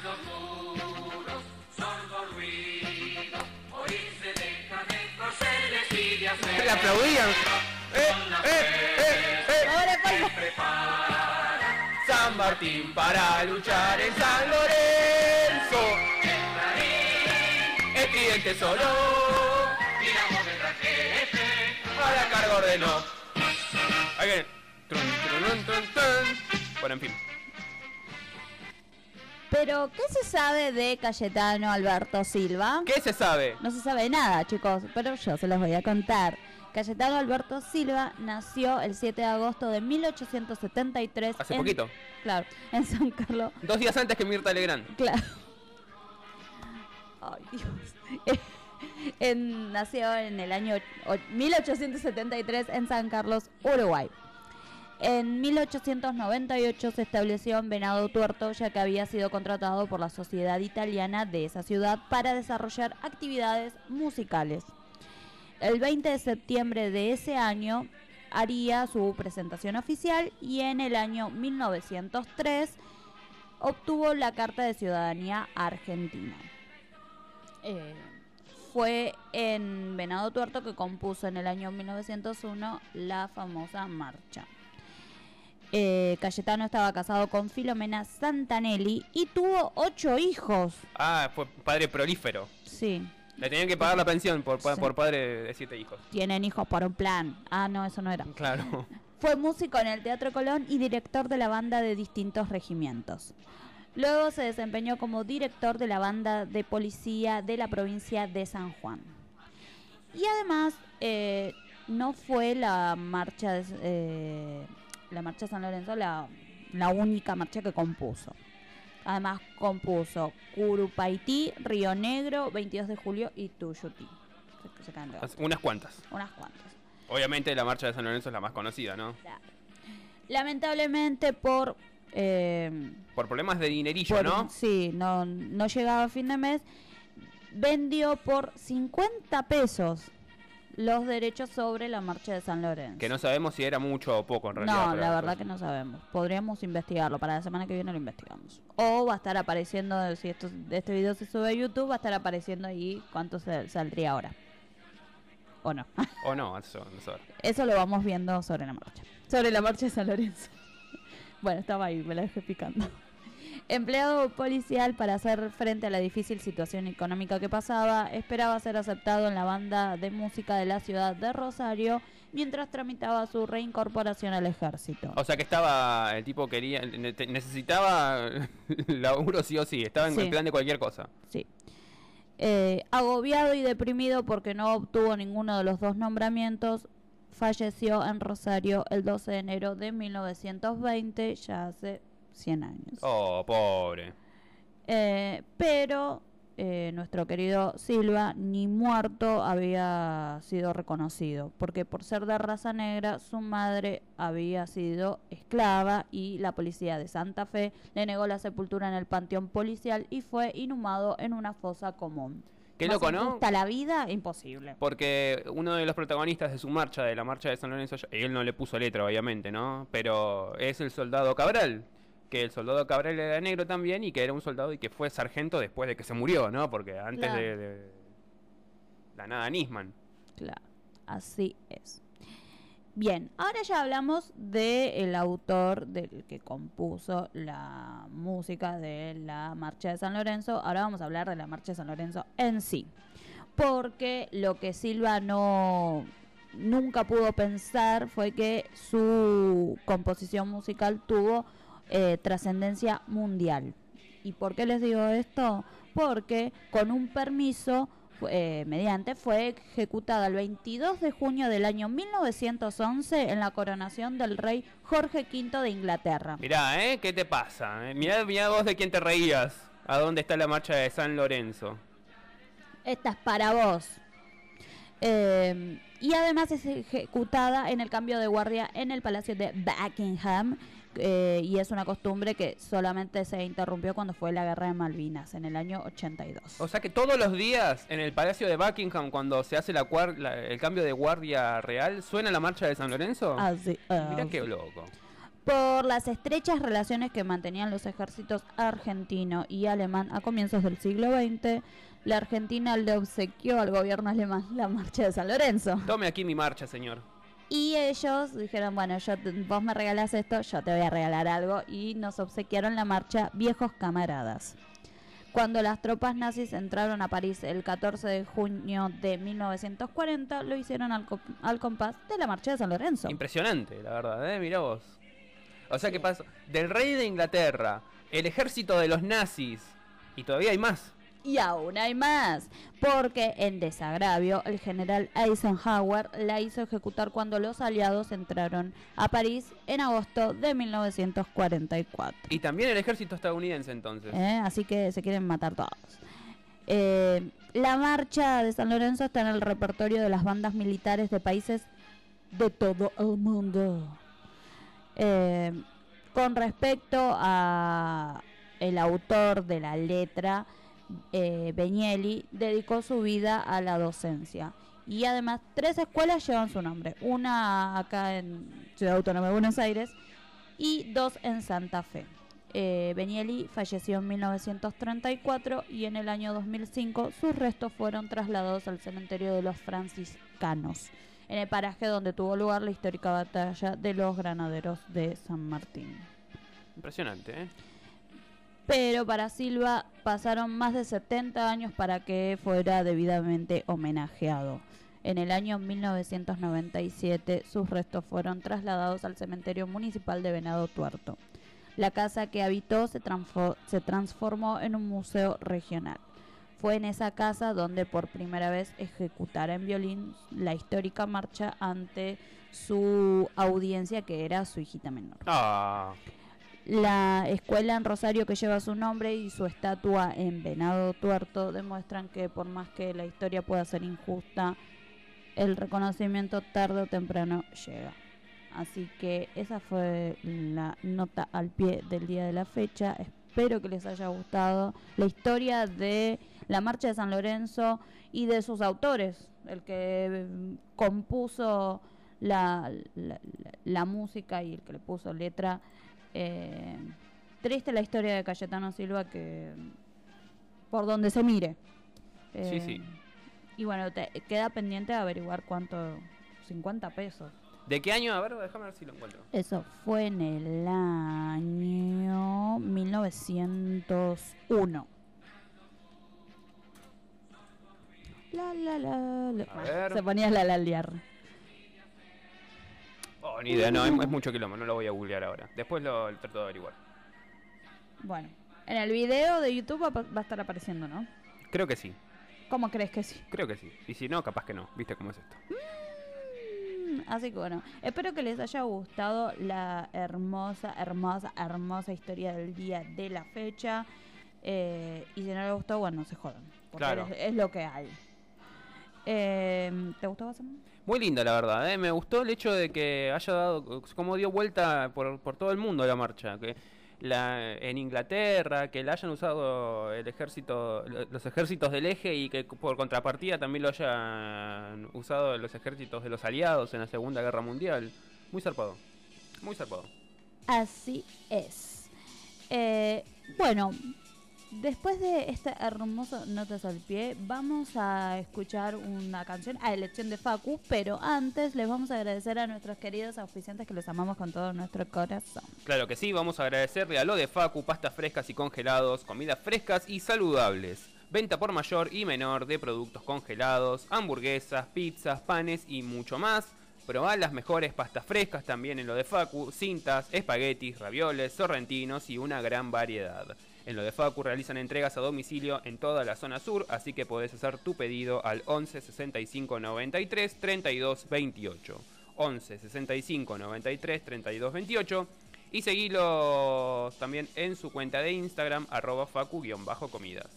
Le aplaudían. ¡Eh, eh, eh, eh! San Martín para luchar en San Lorenzo. El cliente solo. Para cargo ordenó. Ahí viene. Trun, trun, trun, trun. Bueno, en fin. Pero, ¿qué se sabe de Cayetano Alberto Silva? ¿Qué se sabe? No se sabe nada, chicos, pero yo se los voy a contar. Cayetano Alberto Silva nació el 7 de agosto de 1873. Hace en- poquito. Claro, en San Carlos. Dos días antes que Mirta Legrand. Claro. Ay, Dios. En- nació en el año o- 1873 en San Carlos, Uruguay. En 1898 se estableció en Venado Tuerto, ya que había sido contratado por la sociedad italiana de esa ciudad para desarrollar actividades musicales. El 20 de septiembre de ese año haría su presentación oficial y en el año 1903 obtuvo la Carta de Ciudadanía Argentina. Eh, fue en Venado Tuerto que compuso en el año 1901 la famosa marcha. Eh, Cayetano estaba casado con Filomena Santanelli y tuvo ocho hijos. Ah, fue padre prolífero. Sí, Le tenían que pagar la pensión por, pa- Sí. por padre de siete hijos. tienen hijos por un plan. Ah, no, eso no era. Claro. Fue músico en el Teatro Colón y director de la banda de distintos regimientos. Luego se desempeñó como director de la banda de policía de la provincia de San Juan. Y además eh, no fue la marcha de, eh, la marcha de San Lorenzo la, la única marcha que compuso. Además compuso Curupaití, Río Negro, 22 de julio y Tuyutí. Se- se. Unas cuantas. Unas cuantas. Obviamente la marcha de San Lorenzo es la más conocida, ¿no? Lamentablemente por... eh, Por problemas de dinerillo, por- ¿no? Sí, no, no llegaba a fin de mes. Vendió por 50 pesos los derechos sobre la marcha de San Lorenzo. Que no sabemos si era mucho o poco en realidad. No, la verdad que no sabemos. Podríamos investigarlo. Para la semana que viene lo investigamos. O va a estar apareciendo, si esto, este video se sube a YouTube, va a estar apareciendo ahí cuánto se- saldría ahora. ¿O no? O no, eso sé. Eso lo vamos viendo sobre la marcha. Sobre la marcha de San Lorenzo. Bueno, estaba ahí, me la dejé picando. Empleado policial para hacer frente a la difícil situación económica que pasaba, esperaba ser aceptado en la banda de música de la ciudad de Rosario mientras tramitaba su reincorporación al ejército. O sea que estaba, el tipo quería, necesitaba laburo sí o sí, estaba en Sí. el plan de cualquier cosa. Sí. Eh, agobiado y deprimido porque no obtuvo ninguno de los dos nombramientos, falleció en Rosario el 12 de enero de 1920, ya hace 100 años. Oh, pobre. Eh, pero eh, nuestro querido Silva ni muerto había sido reconocido, porque por ser de raza negra su madre había sido esclava y la policía de Santa Fe le negó la sepultura en el panteón policial y fue inhumado en una fosa común. Qué Más loco, ¿no? injusta la vida, imposible. Porque uno de los protagonistas de su marcha, de la marcha de San Lorenzo, él no le puso letra, obviamente, ¿no? Pero es el soldado Cabral. Que el soldado Cabral era negro también y que era un soldado y que fue sargento después de que se murió, ¿no? Porque antes Claro. de, de la nada Nisman. Claro, así es. Bien, ahora ya hablamos del autor del que compuso la música de la Marcha de San Lorenzo. Ahora vamos a hablar de la Marcha de San Lorenzo en sí. Porque lo que Silva no nunca pudo pensar fue que su composición musical tuvo eh, trascendencia mundial. ¿Y por qué les digo esto? Porque con un permiso eh, mediante fue ejecutada el 22 de junio del año 1911 en la coronación del rey Jorge V de Inglaterra. Mirá, ¿eh? ¿Qué te pasa? eh? Mirá, mirá vos de quién te reías. ¿A dónde está la marcha de San Lorenzo? Esta es para vos. Eh, y además es ejecutada en el cambio de guardia en el Palacio de Buckingham. Eh, y es una costumbre que solamente se interrumpió cuando fue la guerra de Malvinas en el año 82. O sea que todos los días en el Palacio de Buckingham, cuando se hace la la- el cambio de guardia real, ¿suena la marcha de San Lorenzo? Así Mirá qué loco. por las estrechas relaciones que mantenían los ejércitos argentino y alemán a comienzos del siglo XX, la Argentina le obsequió al gobierno alemán la marcha de San Lorenzo. Tome aquí mi marcha, señor. Y ellos dijeron, bueno, yo vos me regalás esto, yo te voy a regalar algo. Y nos obsequiaron la marcha Viejos Camaradas. Cuando las tropas nazis entraron a París el 14 de junio de 1940, lo hicieron al, co- al compás de la marcha de San Lorenzo. Impresionante, la verdad, ¿eh? Mirá vos. O sea, ¿qué pasó? Del rey de Inglaterra, el ejército de los nazis, y todavía hay más. Y aún hay más, porque en desagravio el general Eisenhower la hizo ejecutar cuando los aliados entraron a París en agosto de 1944. Y también el ejército estadounidense entonces. ¿eh? Así que se quieren matar todos. Eh, la marcha de San Lorenzo está en el repertorio de las bandas militares de países de todo el mundo. Eh, con respecto a el autor de la letra, eh, Beñeli dedicó su vida a la docencia. Y además, tres escuelas llevan su nombre. Una acá en Ciudad Autónoma de Buenos Aires y dos en Santa Fe. Eh, Benieli falleció en 1934 y en el año 2005 sus restos fueron trasladados al cementerio de los franciscanos, en el paraje donde tuvo lugar la histórica batalla de los granaderos de San Martín. Impresionante, ¿eh? Pero para Silva pasaron más de 70 años para que fuera debidamente homenajeado. En el año 1997 sus restos fueron trasladados al cementerio municipal de Venado Tuerto. La casa que habitó se, transfo- se transformó en un museo regional. Fue en esa casa donde por primera vez ejecutara en violín la histórica marcha ante su audiencia que era su hijita menor. Ah, La escuela en Rosario que lleva su nombre y su estatua en Venado Tuerto demuestran que por más que la historia pueda ser injusta, el reconocimiento tarde o temprano llega. Así que esa fue la nota al pie del día de la fecha. Espero que les haya gustado la historia de la marcha de San Lorenzo y de sus autores, el que mm, compuso la, la- música y el que le puso letra. Eh, triste la historia de Cayetano Silva que por donde se mire. Sí, Eh, sí. Y bueno, te- queda pendiente de averiguar cuánto, 50 pesos. ¿de qué año? A ver, déjame ver si lo encuentro. Eso fue en el año 1901. La, la, la, la. A ver. Se ponía la la liar. Ni idea, no, es, es mucho quilombo, no lo voy a googlear ahora. Después lo, lo trato de averiguar. Bueno, en el video de YouTube va, va a estar apareciendo, ¿no? Creo que sí, ¿Cómo crees que sí? creo que sí. Y si no, capaz que no. ¿Viste cómo es esto? Mm, Así que bueno, espero que les haya gustado la hermosa, hermosa, hermosa historia del día de la fecha. Eh, y si no les gustó, bueno, se jodan. Porque Claro. es, es lo que hay. Eh, ¿Te gustó, Basam? Muy linda, la verdad. ¿eh? Me gustó el hecho de que haya dado, como dio vuelta por, por todo el mundo la marcha. Que la, en Inglaterra, que la hayan usado el ejército, lo- los ejércitos del eje y que por contrapartida también lo hayan usado los ejércitos de los aliados en la Segunda Guerra Mundial. Muy zarpado. Muy zarpado. Así es. Eh, bueno, después de este hermoso Notas al Pie, vamos a escuchar una canción a elección de Facu, pero antes les vamos a agradecer a nuestros queridos auspiciantes que los amamos con todo nuestro corazón. Claro que sí, vamos a agradecerle a lo de Facu, pastas frescas y congelados, comidas frescas y saludables. Venta por mayor y menor de productos congelados, hamburguesas, pizzas, panes y mucho más. Probá las mejores pastas frescas también en lo de Facu, cintas, espaguetis, ravioles, sorrentinos y una gran variedad. En lo de Facu realizan entregas a domicilio en toda la zona sur, así que podés hacer tu pedido al 11 65 93 32 28. 11 65 93 32 28 y seguilos también en su cuenta de Instagram arroba facu-comidas.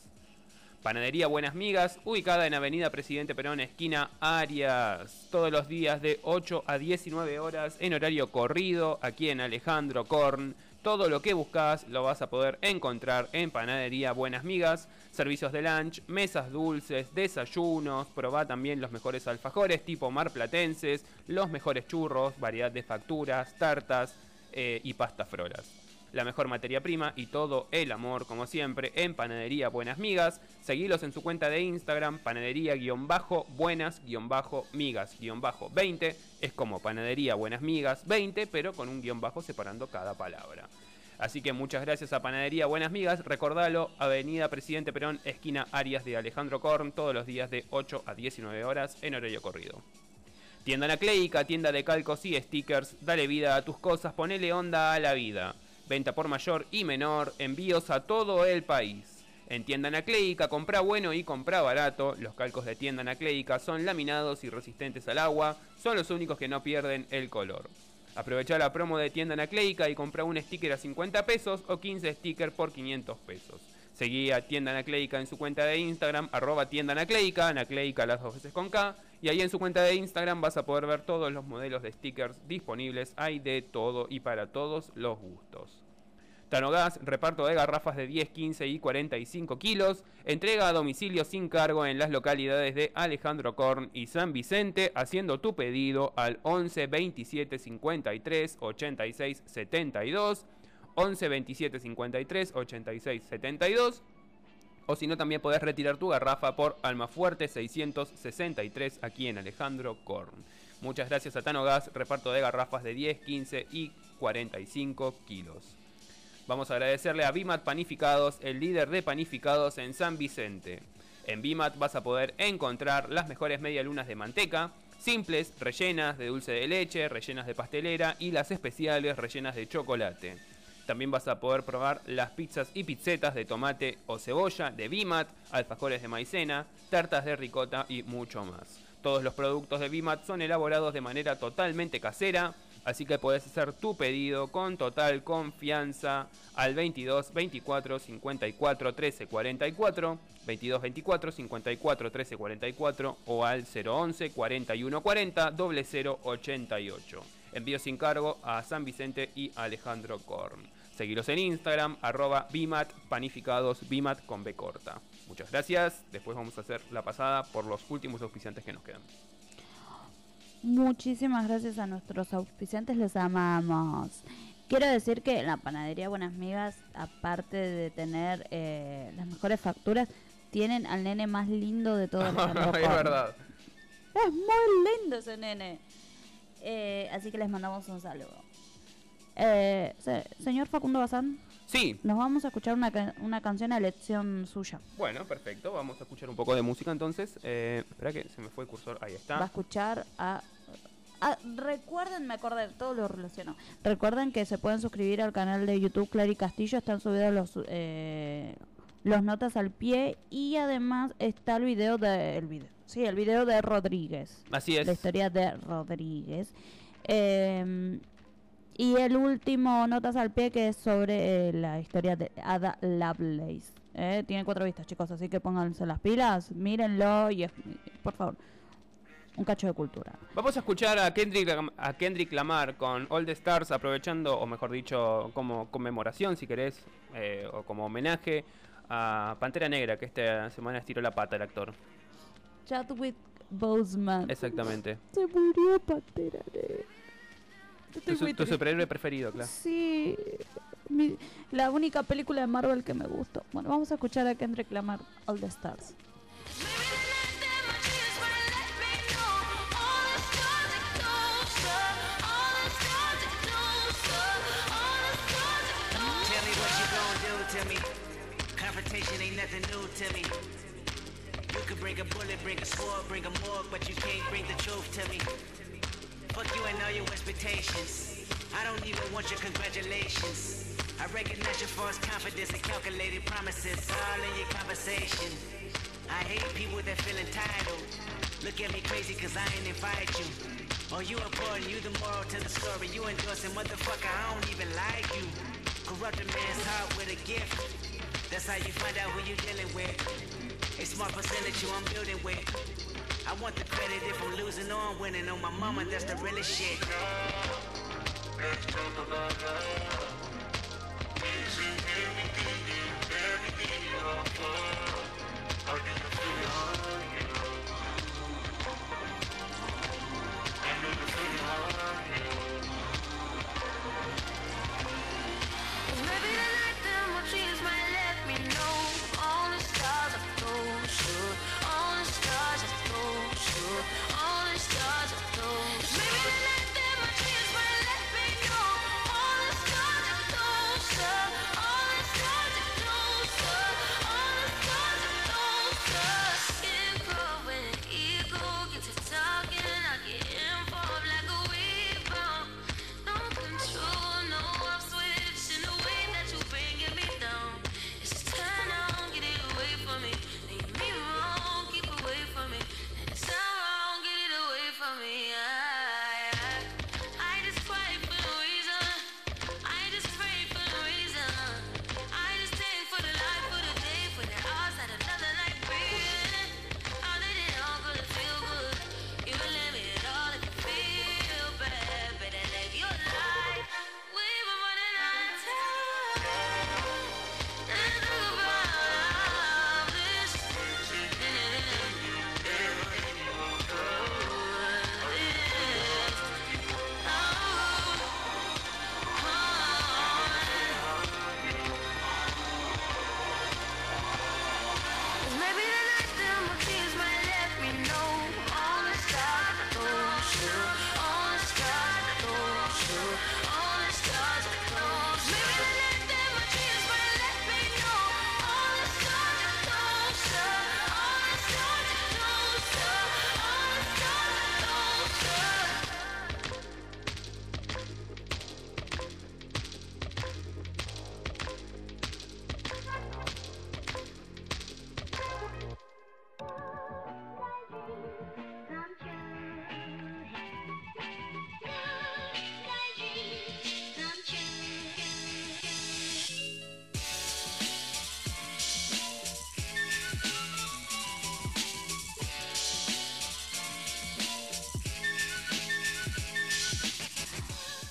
Panadería Buenas Migas, ubicada en Avenida Presidente Perón, esquina Arias. Todos los días de 8 a 19 horas en horario corrido, aquí en Alejandro Korn. Todo lo que buscas lo vas a poder encontrar en Panadería Buenas Migas. Servicios de lunch, mesas dulces, desayunos. Probá también los mejores alfajores tipo marplatenses, los mejores churros, variedad de facturas, tartas eh, y pastas frolas la mejor materia prima y todo el amor, como siempre, en Panadería Buenas Migas. Seguilos en su cuenta de Instagram, panadería-buenas-migas-20. Es como Panadería Buenas Migas 20, pero con un guion bajo separando cada palabra. Así que muchas gracias a Panadería Buenas Migas. Recordalo, Avenida Presidente Perón, esquina Arias de Alejandro Korn, todos los días de 8 a 19 horas en horario corrido. Tienda Anacleica, tienda de calcos y stickers. Dale vida a tus cosas, ponele onda a la vida. Venta por mayor y menor, envíos a todo el país. En Tienda Anacleica, compra bueno y compra barato. Los calcos de Tienda Anacleica son laminados y resistentes al agua. Son los únicos que no pierden el color. Aprovecha la promo de Tienda Anacleica y compra un sticker a 50 pesos o 15 stickers por 500 pesos. Seguí a Tienda Anacleica en su cuenta de Instagram, arroba Tienda Anacleica, Anacleica las dos veces con K. Y ahí en su cuenta de Instagram vas a poder ver todos los modelos de stickers disponibles. Hay de todo y para todos los gustos. Tanogas, reparto de garrafas de 10, 15 y 45 kilos. Entrega a domicilio sin cargo en las localidades de Alejandro Korn y San Vicente, haciendo tu pedido al 11 27 53 86 72. 11 27 53 86 72. O si no, también podés retirar tu garrafa por Almafuerte 663 aquí en Alejandro Korn. Muchas gracias a Tanogas, reparto de garrafas de 10, 15 y 45 kilos. Vamos a agradecerle a Bimat Panificados, el líder de panificados en San Vicente. En Bimat vas a poder encontrar las mejores medialunas de manteca, simples, rellenas de dulce de leche, rellenas de pastelera y las especiales rellenas de chocolate. También vas a poder probar las pizzas y pizzetas de tomate o cebolla de Bimat, alfajores de maicena, tartas de ricota y mucho más. Todos los productos de Bimat son elaborados de manera totalmente casera, así que puedes hacer tu pedido con total confianza al 22 24 54 13 44, 22 24 54 13 44 o al 011 41 40 0088. Envío sin cargo a San Vicente y Alejandro Korn. Seguiros en Instagram, arroba Bimat Panificados, Bimat con B corta. Muchas gracias. Después vamos a hacer la pasada por los últimos auspiciantes que nos quedan. Muchísimas gracias a nuestros auspiciantes, los amamos. Quiero decir que la panadería Buenas Migas, aparte de tener eh, las mejores facturas, tienen al nene más lindo de todo el es verdad. Es muy lindo ese nene. Eh, así que les mandamos un saludo. Eh, se- señor Facundo Bazán, Sí, nos vamos a escuchar una, una canción a elección suya. bueno, perfecto. Vamos a escuchar un poco de música entonces. Eh, espera que se me fue el cursor. Ahí Va a está. escuchar a... a- recuerden, me acordé, todo lo relaciono. Recuerden que se pueden suscribir al canal de YouTube Clary Castillo, están subidos los eh, los notas al pie y además está el video de el video, sí, el video de Rodríguez. Así es. La historia de Rodríguez. Eh, y el último Notas al pie que es sobre eh, la historia de Ada Lovelace. Eh, tiene cuatro vistas, chicos, así que pónganse las pilas, mírenlo y es- por favor, un cacho de cultura. Vamos a escuchar a Kendrick, a Kendrick Lamar con All the Stars, aprovechando, o mejor dicho, como conmemoración, si querés, eh, o como homenaje a Pantera Negra, que esta semana estiró la pata el actor. Chadwick Boseman. Exactamente. Se murió Pantera Negra. Estoy Tu, muy tu superhéroe preferido, claro. Sí, mi- la única película de Marvel que me gustó. Bueno, vamos a escuchar a Kendrick Lamar, All the Stars. Tell me what you gonna do to me. Confrontation ain't nothing new to me. You could bring a bullet, bring a sword, bring a morgue, but you can't bring the truth to me. Fuck you and all your expectations. I don't even want your congratulations. I recognize your false confidence and calculated promises all in your conversation. I hate people that feel entitled. Look at me crazy cause I ain't invite you. Oh, you important, you the moral to the story. You endorsing, motherfucker, I don't even like you. Corrupt a man's heart with a gift. That's how you find out who you're dealing with. A smart percentage you I'm building with. I want the credit if I'm losing or I'm winning. On my mama, that's the realest shit. Maybe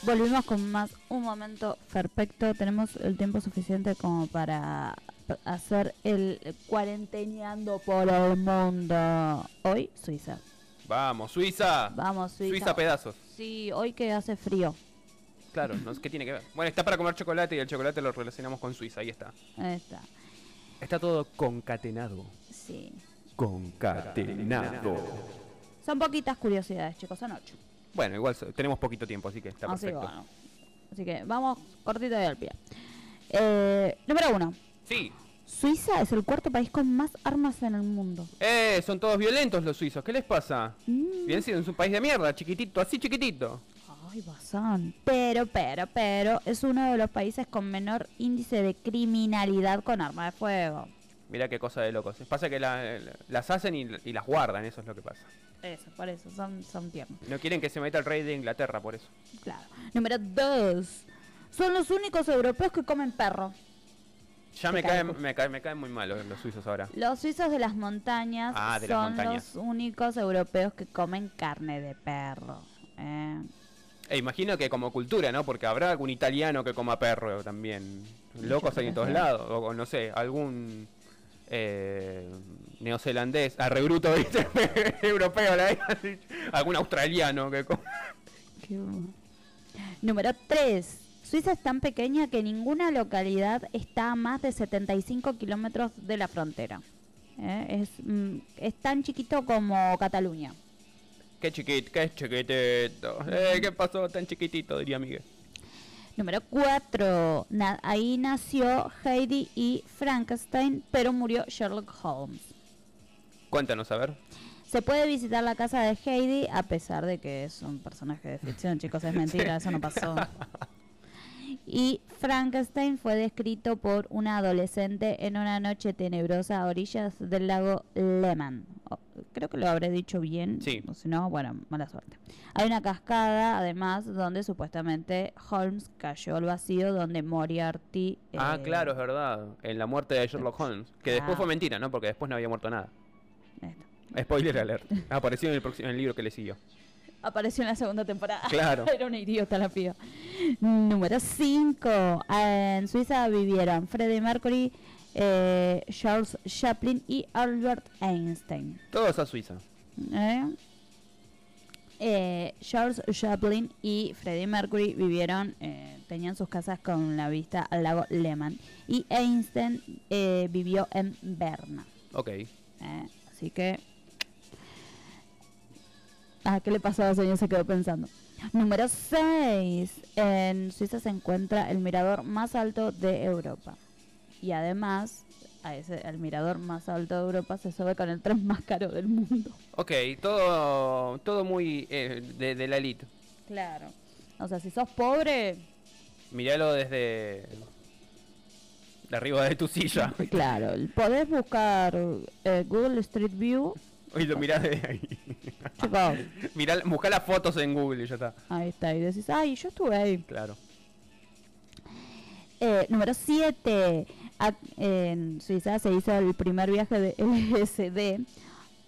Volvimos con más un momento perfecto. Tenemos el tiempo suficiente como para hacer el cuarenteneando por el mundo. Hoy, Suiza. Vamos, Suiza. Vamos, Suiza. Suiza pedazos. Sí, hoy que hace frío. Claro, no sé qué tiene que ver. Bueno, está para comer chocolate y el chocolate lo relacionamos con Suiza, ahí está. Ahí está. Está todo concatenado. Sí. Concatenado. Son poquitas curiosidades, chicos, son ocho. Bueno, igual tenemos poquito tiempo, así que está Así, perfecto. bueno. Así que vamos cortito y al pie. Eh, número uno. Sí. Suiza es el cuarto país con más armas en el mundo. Eh, son todos violentos los suizos. ¿Qué les pasa? Mm. Bien, sí, es un país de mierda, chiquitito, así chiquitito. Ay, basán. Pero, pero, pero, es uno de los países con menor índice de criminalidad con arma de fuego. Mira qué cosa de locos. Pasa que la- la- las hacen y, y las guardan, eso es lo que pasa. Eso, por eso, son, son tiernos. No quieren que se meta el rey de Inglaterra por eso. Claro. Número dos. Son los únicos europeos que comen perro. Ya me cae caen, me, caen, me caen muy mal los, los suizos ahora. Los suizos de las montañas Ah, de las son montañas. los únicos europeos que comen carne de perro. Eh, E imagino que como cultura, ¿no? Porque habrá algún italiano que coma perro también. Locos hay en todos lados. O no sé, algún eh, neozelandés, a rebruto, ¿viste? Europeo, la Algún australiano que. Número 3. Suiza es tan pequeña que ninguna localidad está a más de 75 kilómetros de la frontera. Eh, Es, mm, es tan chiquito como Cataluña. Qué chiquito, qué chiquitito. Eh, ¿Qué pasó tan chiquitito? Diría Miguel. Número 4. ahí nació Heidi y Frankenstein, pero murió Sherlock Holmes. Cuéntanos, a ver. Se puede visitar la casa de Heidi a pesar de que es un personaje de ficción, chicos, es mentira, eso no pasó. Y Frankenstein fue descrito por una adolescente en una noche tenebrosa a orillas del lago Lehmann. Oh, creo que lo habré dicho bien. Sí. O si no, bueno, mala suerte. Hay una cascada, además, donde supuestamente Holmes cayó al vacío, donde Moriarty... Ah, eh, claro, es verdad. En la muerte de Sherlock Holmes. Que después Ah. fue mentira, ¿no? Porque después no había muerto nada. esto. Spoiler alert. Apareció en el, próximo- en el libro que le siguió. Apareció en la segunda temporada. Claro. Era una idiota la piba. Número 5. En Suiza vivieron Freddie Mercury, eh, Charles Chaplin y Albert Einstein. Todos a Suiza. ¿Eh? Eh, Charles Chaplin y Freddie Mercury vivieron, eh, tenían sus casas con la vista al lago Lehmann. Y Einstein eh, vivió en Berna. Ok. ¿eh? Así que. Ah, ¿qué le pasó al señor? Se quedó pensando. Número 6. En Suiza se encuentra el mirador más alto de Europa. Y además, a ese, al mirador más alto de Europa se sube con el tren más caro del mundo. Ok, todo, todo muy eh, de, de la elite. Claro. O sea, si sos pobre, Míralo desde de arriba de tu silla. claro, podés buscar eh, Google Street View. Y lo mirás de ahí. Mirá, buscá las fotos en Google y ya está. ahí está. Y decís, ay, yo estuve ahí. Claro. Eh, número 7. En Suiza se hizo el primer viaje de LSD,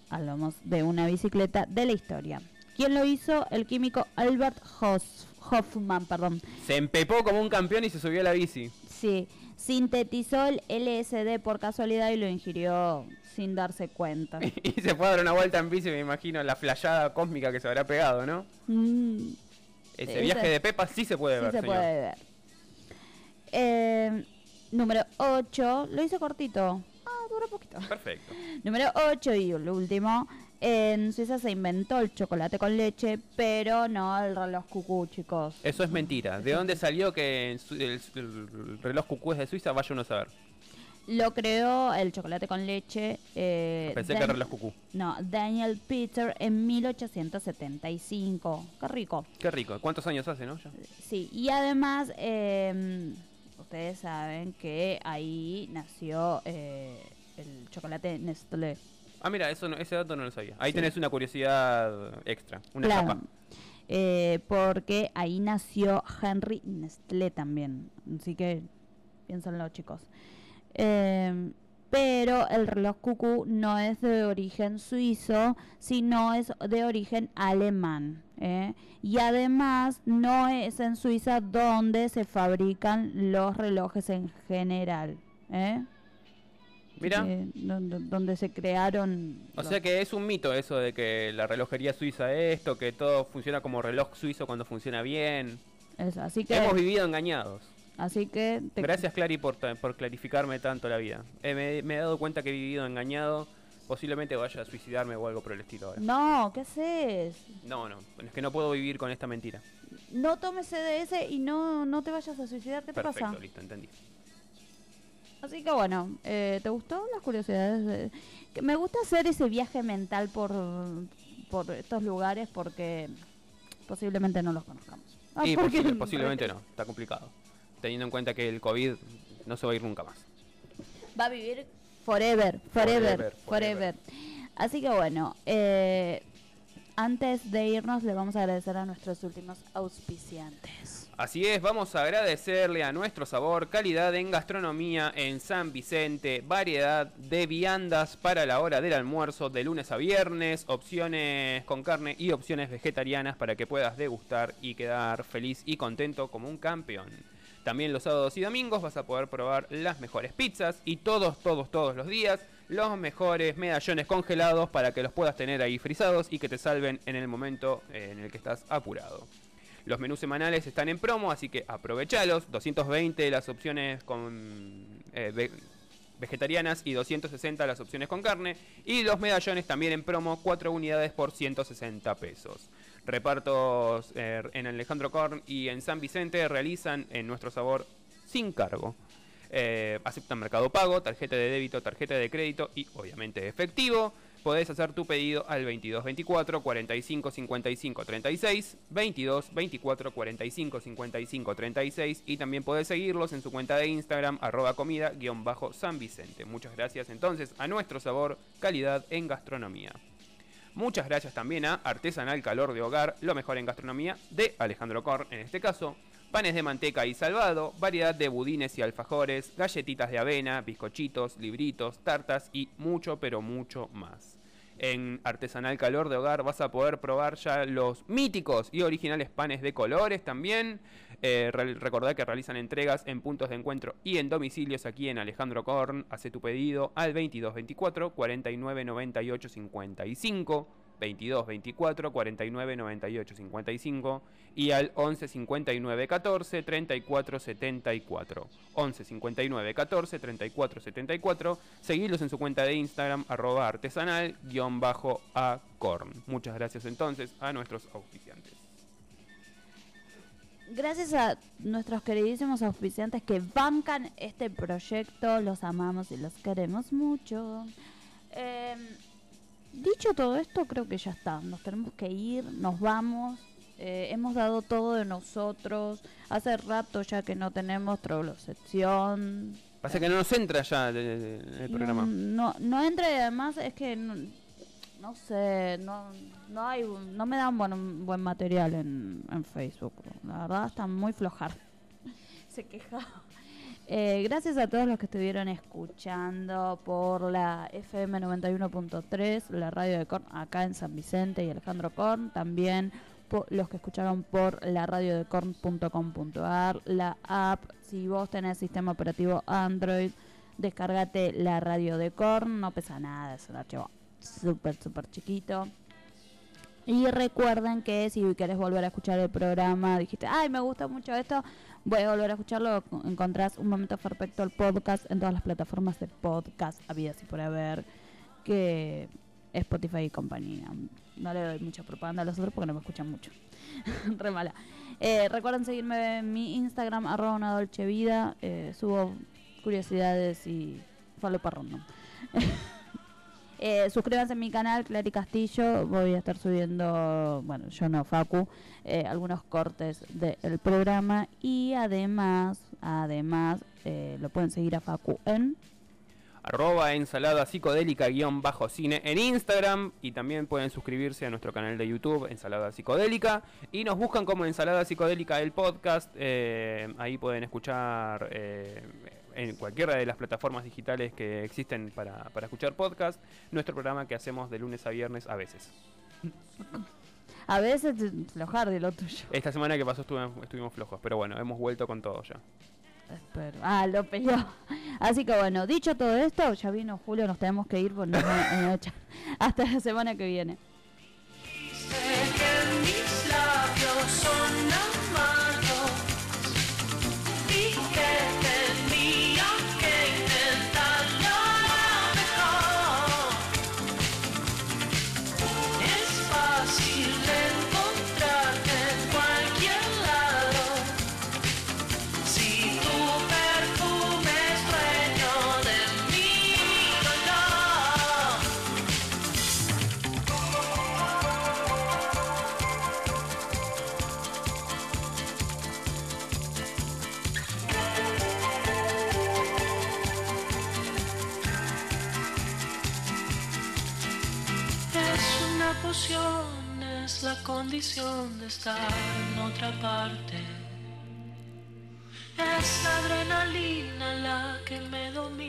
hablamos de una bicicleta, de la historia. ¿Quién lo hizo? El químico Albert Hoss- Hoffman, perdón. Se empepó como un campeón y se subió a la bici. Sí, sintetizó el LSD por casualidad y lo ingirió sin darse cuenta. Y se fue a dar una vuelta en bici, me imagino, la flayada cósmica que se habrá pegado, ¿no? Mm, Ese Ese- viaje de Pepa sí se puede sí ver, se señor. puede ver. Eh, número 8, lo hice cortito. Ah, dura poquito. Perfecto. Número 8 y el último. En Suiza se inventó el chocolate con leche, pero no el reloj cucú, chicos. Eso es mentira. ¿De dónde salió que el, el reloj cucú es de Suiza? Vaya uno a saber. Lo creó el chocolate con leche. eh, Pensé que era reloj cucú. No, Daniel Peter en 1875. Qué rico. Qué rico. ¿Cuántos años hace, no? Ya. Sí, y además, eh, ustedes saben que ahí nació eh, el chocolate Nestlé. Ah, mira, eso no- ese dato no lo sabía. Ahí Sí. tenés una curiosidad extra. Una Claro. Eh, porque ahí nació Henry Nestlé también. Así que piénsenlo, chicos. Eh, pero el reloj cucú no es de origen suizo, sino es de origen alemán. ¿eh? Y además no es en Suiza donde se fabrican los relojes en general. ¿eh? Mira. Eh, donde, donde se crearon... O los- sea que es un mito eso de que la relojería suiza es esto, que todo funciona como reloj suizo cuando funciona bien. eso, así que... Hemos vivido engañados. Así que... te- Gracias Clary por, por clarificarme tanto la vida. Eh, me, me he dado cuenta que he vivido engañado. Posiblemente vaya a suicidarme o algo por el estilo ahora. No, ¿qué haces? No, no, es que no puedo vivir con esta mentira. No tomes CDS y no, no te vayas a suicidar. ¿Qué te Perfecto, pasa? listo, entendí. Así que bueno, eh, ¿te gustó las curiosidades? de- que me gusta hacer ese viaje mental por, por estos lugares porque posiblemente no los conozcamos. Ah, y porque- posiblemente no, está complicado. Teniendo en cuenta que el COVID no se va a ir nunca más. Va a vivir forever, forever, Forever, forever. Así que bueno, eh, antes de irnos le vamos a agradecer a nuestros últimos auspiciantes. Así es, vamos a agradecerle a nuestro sabor, calidad en gastronomía en San Vicente, variedad de viandas para la hora del almuerzo de lunes a viernes, opciones con carne y opciones vegetarianas para que puedas degustar y quedar feliz y contento como un campeón. También los sábados y domingos vas a poder probar las mejores pizzas y todos, todos, todos los días los mejores medallones congelados para que los puedas tener ahí frisados y que te salven en el momento en el que estás apurado. Los menús semanales están en promo, así que aprovechalos. 220 las opciones con eh, ve- vegetarianas y 260 las opciones con carne. Y los medallones también en promo, 4 unidades por 160 pesos. Repartos eh, en Alejandro Korn y en San Vicente realizan en nuestro sabor sin cargo. Eh, aceptan Mercado Pago, tarjeta de débito, tarjeta de crédito y obviamente efectivo. Podés hacer tu pedido al 22 24 45 55 36, 22 24 45 55 36 y también podés seguirlos en su cuenta de Instagram arroba comida guion bajo San Vicente. Muchas gracias entonces a nuestro sabor, calidad en gastronomía. Muchas gracias también a Artesanal Calor de Hogar, lo mejor en gastronomía de Alejandro Korn en este caso. Panes de manteca y salvado, variedad de budines y alfajores, galletitas de avena, bizcochitos, libritos, tartas y mucho pero mucho más. En Artesanal Calor de Hogar vas a poder probar ya los míticos y originales panes de colores también. Eh, re- recordá que realizan entregas en puntos de encuentro y en domicilios aquí en Alejandro Korn. Hace tu pedido al 2224 49 98 55. 22 24 49 98 55 y al 11 59 14 34 74 11 59 14 34 74 seguirlos en su cuenta de Instagram arroba artesanal guion bajo a corn. Muchas gracias entonces a nuestros auspiciantes. Gracias a nuestros queridísimos auspiciantes que bancan este proyecto, los amamos y los queremos mucho. Eh, dicho todo esto, creo que ya está. Nos tenemos que ir, nos vamos. Eh, hemos dado todo de nosotros. Hace rato ya que no tenemos sección. pasa que no nos entra ya el, el- el programa No, no entra y además es que no, no sé, no, no hay, no me dan buen, buen material en, en Facebook. La verdad está muy flojar. Se queja. Eh, gracias a todos los que estuvieron escuchando por la FM 91.3, la radio de Korn acá en San Vicente y Alejandro Korn, también los que escucharon por la radio de Korn.com.ar, la app, si vos tenés sistema operativo Android, descargate la radio de Korn, no pesa nada, es un archivo súper, súper chiquito. Y recuerden que si querés volver a escuchar el programa, dijiste, ay, me gusta mucho esto, voy a volver a escucharlo, encontrás un momento perfecto el podcast en todas las plataformas de podcast habidas y por haber, que Spotify y compañía. No le doy mucha propaganda a los otros porque no me escuchan mucho. Re mala. Eh, recuerden seguirme en mi Instagram, arroba una dolce vida. eh, subo curiosidades y follow para random. Eh, suscríbanse a mi canal, Clary Castillo. Voy a estar subiendo, bueno, yo no, Facu, eh, algunos cortes del programa. Y además, además, eh, lo pueden seguir a Facu en. arroba ensalada psicodélica guion bajo cine en Instagram y también pueden suscribirse a nuestro canal de YouTube Ensalada Psicodélica y nos buscan como Ensalada Psicodélica el podcast, ahí pueden escuchar en cualquiera de las plataformas digitales que existen para, para escuchar podcast, nuestro programa que hacemos de lunes a viernes a veces. A veces flojar de lo tuyo. Esta semana que pasó estuve- estuvimos flojos, pero bueno, hemos vuelto con todo ya. Espero. Ah, lo peleó. Así que bueno, dicho todo esto, ya vino Julio, nos tenemos que ir van a- a echar. Hasta la semana que viene. Condición de estar en otra parte. Es la adrenalina la que me domina.